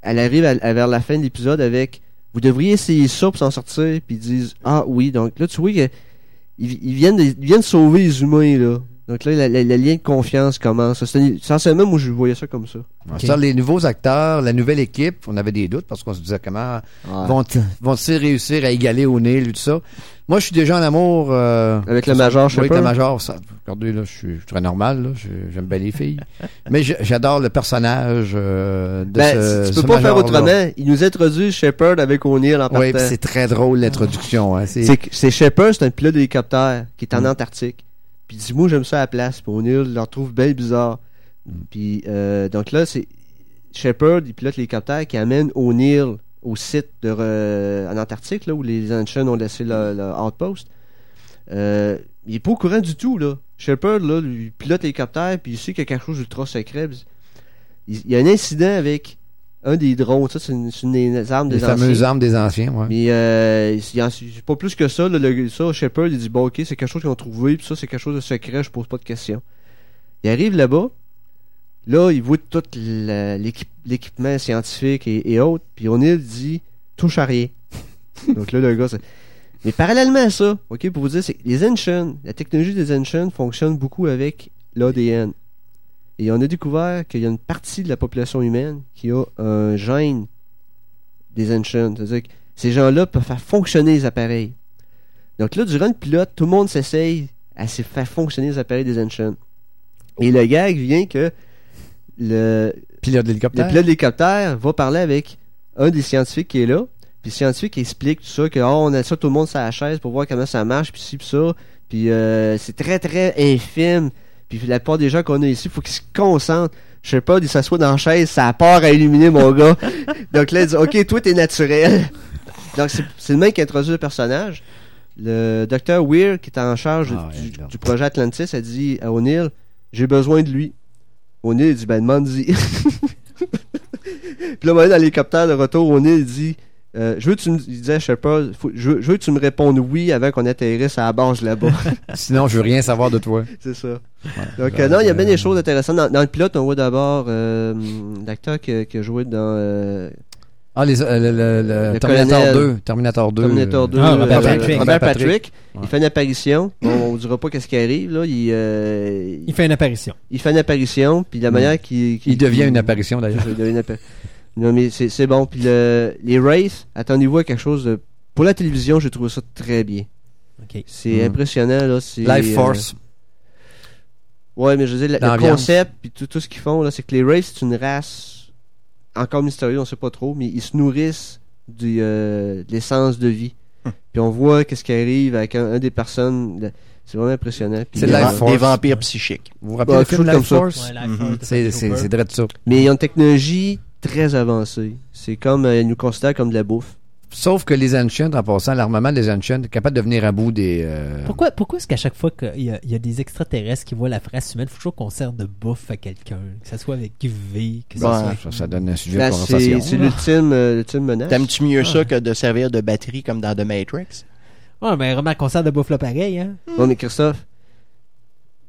elle arrive à- à vers la fin de l'épisode avec Vous devriez essayer ça pour s'en sortir. Puis ils disent Ah oui. Donc là, tu vois qu'ils ils viennent, de- ils viennent sauver les humains. là. Donc là, le, lien de confiance commence. C'est essentiellement, moi, je voyais ça comme ça. Ça, les nouveaux acteurs, la nouvelle équipe, on avait des doutes parce qu'on se disait comment vont vont-ils réussir à égaler O'Neill et tout ça. Moi, je suis déjà en amour euh, Avec le Major Oui, avec le? Major. Ça, regardez, là, je suis, je suis très normal. Là, Je- j'aime bien les filles. Mais je- j'adore le personnage euh, de Ben, ce, tu ce peux pas faire autrement. Il nous introduit Shepard avec O'Neill en Oui, partant. puis c'est très drôle l'introduction. Hein. C'est- Shepard, c'est un pilote d'hélicoptère qui est en Mm. Antarctique. Puis dit moi j'aime ça à la place. Puis O'Neill le retrouve bien bizarre. Mm. Puis euh, donc là c'est Shepard, il pilote l'hélicoptère qui amène O'Neill au site de en Antarctique là où les Ancients ont laissé le, le outpost. Euh, il est pas au courant du tout là. Shepard là, lui pilote l'hélicoptère puis il sait qu'il y a quelque chose d'ultra secret. Il, il y a un incident avec un des drones. Ça c'est une, des armes les des fameuses anciens. armes des anciens. Ouais. Mais euh, il c'est pas plus que ça. Là, le, ça, Shepard, il dit bon, ok, c'est quelque chose qu'ils ont trouvé, puis ça, c'est quelque chose de secret, je pose pas de questions. Il arrive là-bas, là, il voit tout l'équipe- l'équipement scientifique et, et autres, puis O'Neill dit touche à rien. Donc là, le gars, c'est- Mais parallèlement à ça, ok, pour vous dire, c'est que les Ancients, la technologie des Ancients fonctionne beaucoup avec l'ADN. Et on a découvert qu'il y a une partie de la population humaine qui a un gène des Ancients. C'est-à-dire que ces gens-là peuvent faire fonctionner les appareils. Donc là, durant le pilote, tout le monde s'essaye à se faire fonctionner les appareils des Ancients. Et le gag vient que le, Pilote le d'hélicoptère. va parler avec un des scientifiques qui est là. Puis le scientifique explique tout ça, que oh, on a ça tout le monde sur la chaise pour voir comment ça marche, puis ci, puis ça. Puis euh, c'est très, très infime. Puis la plupart des gens qu'on a ici, il faut qu'ils se concentrent. Je sais pas, il s'assoit dans la chaise, ça part à illuminer mon gars. Donc là, il dit Ok, toi, t'es naturel. Donc c'est le mec qui introduit le personnage. Le docteur Weir, qui est en charge Ah du, du projet Atlantis, a dit à O'Neill J'ai besoin de lui. O'Neill il dit Ben, demande-y. Puis là, on est dans l'hélicoptère de retour. O'Neill il dit euh, je veux que tu me faut- je, veux, je veux que tu me répondes oui avant qu'on atterrisse à la base là-bas. Sinon, je veux rien savoir de toi. C'est ça. Donc, euh, non, il y a bien des choses intéressantes. Dans, dans le pilote, on voit d'abord euh, l'acteur qui, qui a joué dans Ah, les, euh, le, le- le Le Terminator colonel. 2. Terminator 2. Terminator euh, 2. Ah, Robert euh, Patrick. Robert Robert Patrick. Il fait une apparition. Bon, on dira pas qu'est-ce qui arrive. Là. Il, euh, Il fait une apparition. il fait une apparition. Puis la manière qu'il... Il devient une apparition d'ailleurs. Il devient une appa- Non, mais c'est c'est bon. Puis le, les Wraiths, attendez-vous à quelque chose de... Pour la télévision, j'ai trouvé ça très bien. C'est Mhm. impressionnant. là. C'est, Life euh, Force. Ouais, mais je veux dire, le- concept puis tout, tout ce qu'ils font, là, c'est que les Wraiths, c'est une race encore mystérieuse, on sait pas trop, mais ils se nourrissent du, euh, de l'essence de vie. Hum. Puis on voit qu'est-ce qui arrive avec un, un des personnes. C'est vraiment impressionnant. Puis, C'est Des, des vampires psychiques. Vous vous rappelez Ouais, le film Life Force? Ouais, Life. Force de C'est de ça. Mais ils ont une technologie très avancée. C'est comme, euh, ils nous considèrent comme de la bouffe. Sauf que les Ancients, en passant, l'armament des Ancients est capable de venir à bout des... euh, Pourquoi, pourquoi est-ce qu'à chaque fois qu'il y, a- il y a des extraterrestres qui voient la race humaine, il faut toujours qu'on sert de bouffe à quelqu'un, que ce soit avec V, que ce Ouais. soit... ça, ça donne un sujet Là, de c'est conversation. c'est l'ultime euh, l'ultime menace. T'aimes-tu mieux Ah. ça que de servir de batterie comme dans The Matrix? Ouais, mais remarque qu'on sert de bouffe là pareil, hein. Non, mais Christophe,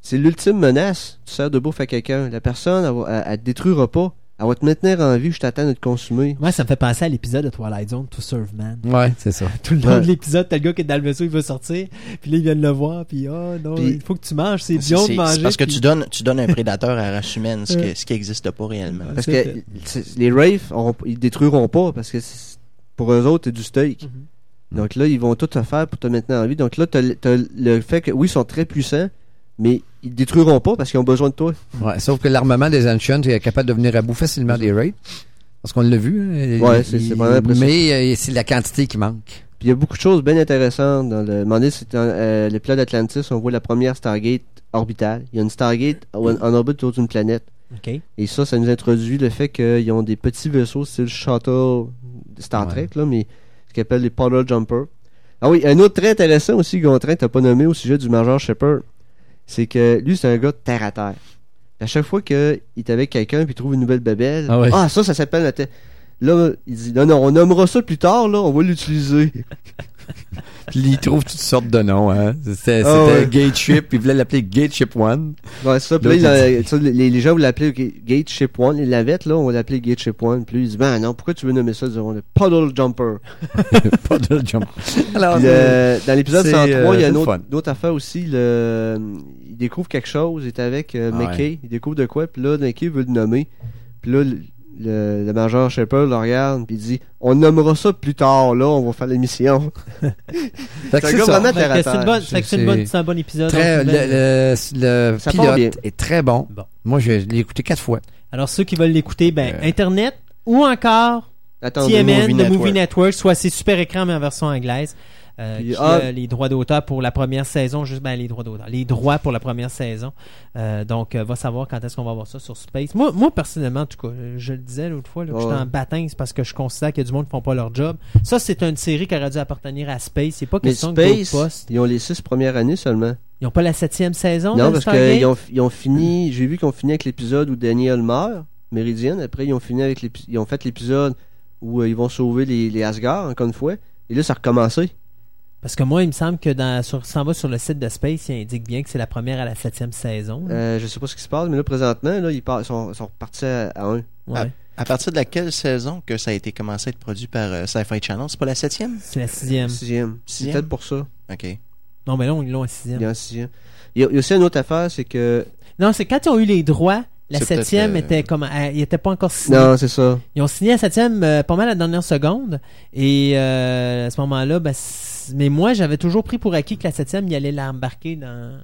c'est l'ultime menace. Tu sers de bouffe à quelqu'un. La personne, elle, va- elle, elle te détruira pas. Elle va te maintenir en vie, je t'attends de te consumer. Moi, ça me fait penser à l'épisode de Twilight Zone, To Serve Man. Ouais, c'est ça. Tout le long Ouais. de l'épisode, t'as le gars qui est dans le vaisseau, il veut sortir, puis là, ils viennent le voir, puis oh non, Puis- il faut que tu manges, c'est bien de manger. c'est parce que puis- tu donnes, tu donnes un prédateur à la race humaine, ce, Ouais. que- ce qui n'existe pas réellement. Parce que les Wraiths, ils détruiront pas parce que pour eux autres, c'est du steak. Mhm. Donc là, ils vont tout te faire pour te maintenir en vie. Donc là, t'as le fait que, oui, ils sont très puissants, mais ils détruiront pas parce qu'ils ont besoin de toi. Ouais, sauf que l'armement des Ancients est capable de venir à bout facilement des raids. Parce qu'on l'a vu. hein, Ouais, c'est- vraiment impressionnant. Mais euh, c'est la quantité qui manque. Puis il y a beaucoup de choses bien intéressantes dans le. Demandez, c'est dans euh, le d'Atlantis, on voit la première Stargate orbitale. Il y a une Stargate en, en orbite autour d'une planète. OK. Et ça, ça nous introduit le fait qu'ils ont des petits vaisseaux style shuttle de Star Ouais. Trek, là, mais ce qu'ils appellent les Polar Jumper. Ah oui, un autre très intéressant aussi, Gontran, t'as pas nommé au sujet du Major Shepard, c'est que lui, c'est un gars de terre à terre. À chaque fois qu'il est avec quelqu'un puis il trouve une nouvelle babelle, Ah ouais. ça, ça s'appelle la tête. Là, il dit, non, non, on nommera ça plus tard, là, on va l'utiliser. Puis il trouve toutes sortes de noms. Hein. C'était Ah c'était ouais. Gate Ship. Il voulait l'appeler Gate Ship One. Ouais, ça, puis là, il a- ça, les, les gens voulaient l'appeler Ga- Gate Ship One. Les navettes, là, on va l'appeler Gate Ship One. Puis lui, il dit, ben non, pourquoi tu veux nommer ça? Ils diront le Puddle Jumper. Pas de jump. Alors, Puis, euh, dans l'épisode c'est, 103, euh, il y a une autre, fun. une autre affaire aussi. Le, il découvre quelque chose, il est avec euh, Ah McKay, il découvre de quoi, puis là, McKay veut le nommer. Puis là, le, le, le major Shepard le regarde, puis il dit On nommera ça plus tard, là, on va faire l'émission. Fait que C'est un bon épisode. Très- le, le- pilote est très bon. Bon. Moi, je l'ai écouté quatre fois. Alors, ceux qui veulent l'écouter, ben, Euh. Internet ou encore Attendez, TMN, Movie Network. Movie Network, soit c'est super écran, mais en version anglaise. Euh, Puis, qui ah- a les droits d'auteur pour la première saison, juste ben, les droits d'auteur, les droits pour la première saison. Euh, donc, euh, va savoir quand est-ce qu'on va voir ça sur Space. Moi, moi personnellement, en tout cas, je le disais l'autre fois, là, que Ouais. j'étais en baptême, c'est parce que je considère qu'il y a du monde qui font pas leur job. Ça, c'est une série qui aurait dû appartenir à Space. C'est pas question Space, postes. ils ont les six premières années seulement. Ils ont pas la septième saison. non, de parce qu'ils ont, ils ont fini, j'ai vu qu'ils ont fini avec l'épisode où Daniel meurt, Méridienne. Après, ils ont fini avec ils ont fait l'épisode où euh, ils vont sauver les, les Asgard, encore une fois. Et là, ça a recommencé. Parce que moi, il me semble que dans, sur, si on va sur le site de Space, il indique bien que c'est la première à la septième saison. Euh, je sais pas ce qui se passe, mais là, présentement, là, ils, par- sont, sont repartis à, à un. Ouais. À partir de laquelle saison que ça a été commencé à être produit par euh, Sci-Fi Channel? C'est pas la septième? C'est la sixième. Sixième. C'est Sixième? peut-être pour ça. OK. Non, mais là, on- ils l'ont en Il y sixième. sixième. Il y a, il y a aussi une autre affaire, c'est que. Non, c'est quand ils ont eu les droits, la C'est septième euh, était comme, elle- il était pas encore signé. Non, c'est ça. Ils ont signé la septième euh, pas mal à la dernière seconde. Et euh, à ce moment-là, ben, mais moi, j'avais toujours pris pour acquis que la septième, il allait l'embarquer dans,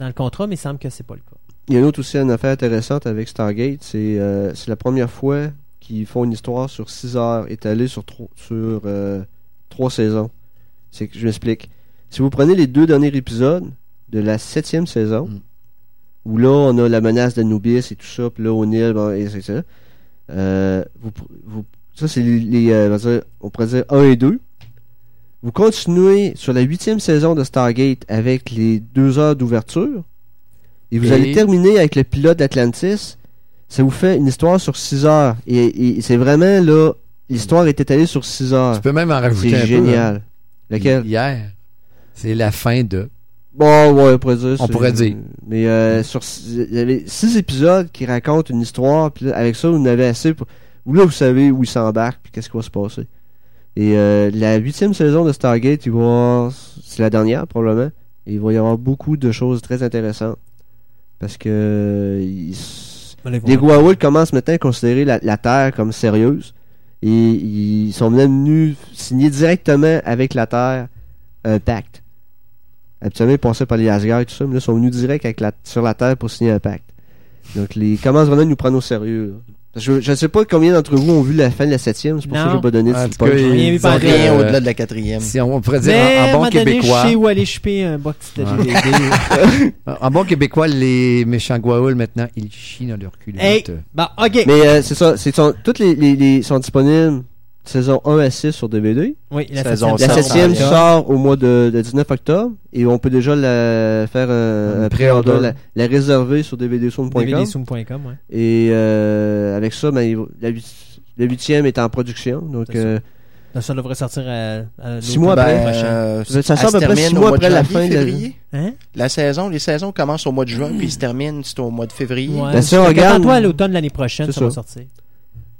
dans le contrat, mais il semble que c'est pas le cas. Il y a une autre aussi une affaire intéressante avec Stargate. C'est euh, c'est la première fois qu'ils font une histoire sur 6 heures étalée sur, tro- sur euh, trois saisons. C'est que je m'explique. Si vous prenez les deux derniers épisodes de la septième saison, Mm. où là on a la menace d'Anubis et tout ça, puis là O'Neill, bon, et c'est ça. Euh, vous, pr- vous- ça c'est les, les, euh, on pourrait dire 1 et 2. Vous continuez sur la huitième saison de Stargate avec les deux heures d'ouverture. Et vous Et- allez terminer avec le pilote d'Atlantis. Ça vous fait une histoire sur 6 heures. Et, et c'est vraiment là, l'histoire est étalée sur 6 heures. Tu peux même en rajouter un C'est peu. génial. hein. Lequel? Hier. C'est la fin de. Bon, ouais, on pourrait dire. On c'est- pourrait dire. Mais euh, sur six- il y avait six épisodes qui racontent une histoire. Puis avec ça, vous en avez assez. Pour... Où là, vous savez où il s'embarque puis qu'est-ce qui va se passer. Et euh, la huitième saison de Stargate, il va y avoir... c'est la dernière probablement. Et il va y avoir beaucoup de choses très intéressantes. Parce que les Goa'uld commencent maintenant à considérer la, la Terre comme sérieuse. Et ils sont même venus signer directement avec la Terre un pacte. Habituellement, ils passaient par les Asgard et tout ça, mais là, ils sont venus direct avec la, sur la Terre pour signer un pacte. Donc, les, ils commencent vraiment à nous prendre au sérieux. là. Je ne sais pas combien d'entre vous ont vu la fin de la septième, c'est pour ça que Non. j'ai pas donné de. Rien vu ils ont pendant- Rien euh, au-delà de la quatrième. Si on pourrait dire Mais, en, bon québécois. je sais où aller choper un box de. DVD. En bon québécois, les méchants Goa'uld, maintenant, ils chient dans leur culotte. Hey. bon, ok. Mais euh, c'est ça, c'est sont, toutes les, les, les- sont disponibles saison 1 à 6 sur DVD. oui, la Saison septième La septième sort au mois de, de 19 octobre et on peut déjà la, faire un, Un pré-order. la, la réserver sur dvdsound.com. DVDsoum.com, ouais. Et euh, avec ça, ben, la, la huitième est en production. Donc, euh, Donc, Ça devrait sortir à, à Six mois après. euh, Ça ça sort à peu près six au mois après la fin de la- février. Hein? La saison, les saisons commencent au mois de juin puis ils se terminent au mois de février. Ouais. Ben, si on Fait regarde- à l'automne de l'année prochaine, ça. va sortir.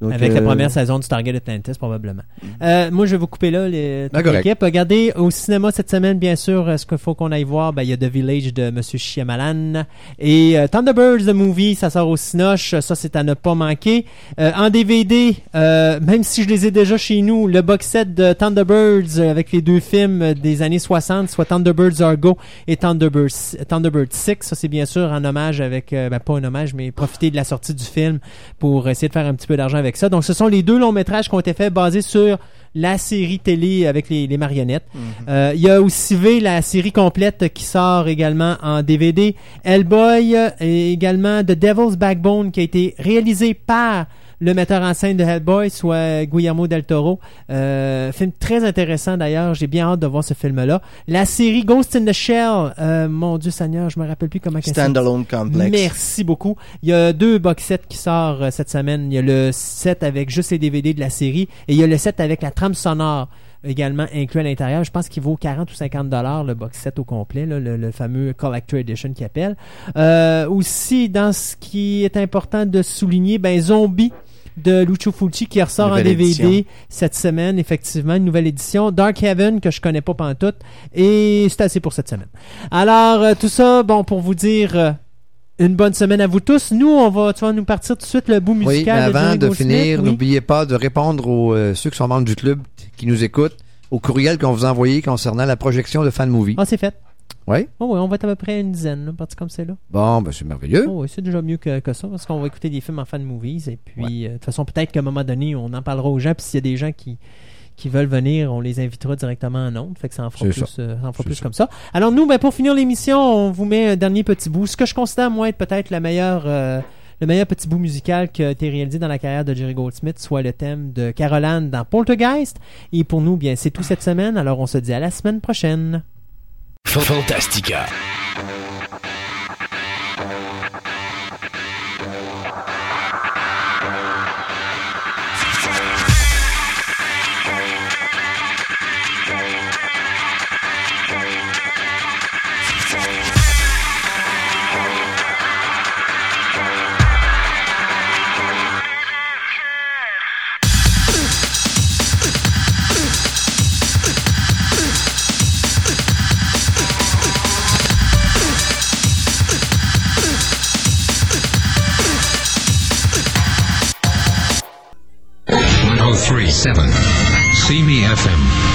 Donc, Avec la euh, première saison du Stargate Atlantis, probablement. Euh, moi, je vais vous couper là, les, toute Ah, l'équipe. Regardez, au cinéma cette semaine, bien sûr, euh, ce qu'il faut qu'on aille voir, ben, il y a The Village de M. Shyamalan. Et euh, Thunderbirds, the movie, ça sort au Cinoche. Ça, c'est à ne pas manquer. En DVD, même si je les ai déjà chez nous, le box set de Thunderbirds avec les deux films des années 60, soit Thunderbirds Argo et Thunderbirds, Thunderbirds 6. Ça, c'est bien sûr en hommage avec, ben, pas un hommage, mais profiter de la sortie du film pour essayer de faire un petit peu d'argent avec ça. Donc, ce sont les deux longs métrages qui ont été faits basés sur la série télé avec les, les marionnettes. Euh, Il y a aussi V, la série complète qui sort également en DVD. Hellboy euh, et également The Devil's Backbone qui a été réalisé par le metteur en scène de Hellboy, soit Guillermo del Toro. Euh, film très intéressant d'ailleurs. J'ai bien hâte de voir ce film-là. La série Ghost in the Shell. euh, mon Dieu Seigneur, je me rappelle plus comment. Standalone complex. Merci beaucoup. Il y a deux box sets qui sortent euh, cette semaine. Il y a le set avec juste les DVD de la série et il y a le set avec la trame sonore également inclus à l'intérieur. Je pense qu'il vaut 40 ou 50 dollars le box set au complet, là, le, le fameux Collector Edition qui appelle. Euh, aussi, dans ce qui est important de souligner, ben Zombie de Lucio Fulci qui ressort en DVD édition. cette semaine, effectivement, une nouvelle édition. Dark Heaven, que je connais pas pantoute. Et c'est assez pour cette semaine. Alors, euh, tout ça, bon, pour vous dire... euh, une bonne semaine à vous tous. Nous, on va, tu vas nous partir tout de suite le bout musical. Oui, mais avant de finir, oui. n'oubliez pas de répondre aux euh, ceux qui sont membres du club qui nous écoutent au courriel qu'on vous a envoyé concernant la projection de Fan Movie. Ah, c'est fait. Oui. Oh, oui, on va être à peu près une dizaine, là, parti comme c'est là. Bon, ben c'est merveilleux. Oh, oui, c'est déjà mieux que, que ça, parce qu'on va écouter des films en fan movies. Et puis, euh, de toute façon, peut-être qu'à un moment donné, on en parlera aux gens. Puis s'il y a des gens qui, qui veulent venir, on les invitera directement en ondes. Fait que ça en fera plus, euh, ça en fera plus ça. comme ça. Alors, nous, ben, pour finir l'émission, on vous met un dernier petit bout. Ce que je considère, moi, être peut-être la meilleure. euh, le meilleur petit bout musical qui a été réalisé dans la carrière de Jerry Goldsmith, soit le thème de Caroline dans Poltergeist. Et pour nous, bien, c'est tout cette semaine. Alors, on se dit à la semaine prochaine. Fantastica. One oh three seven. See me FM.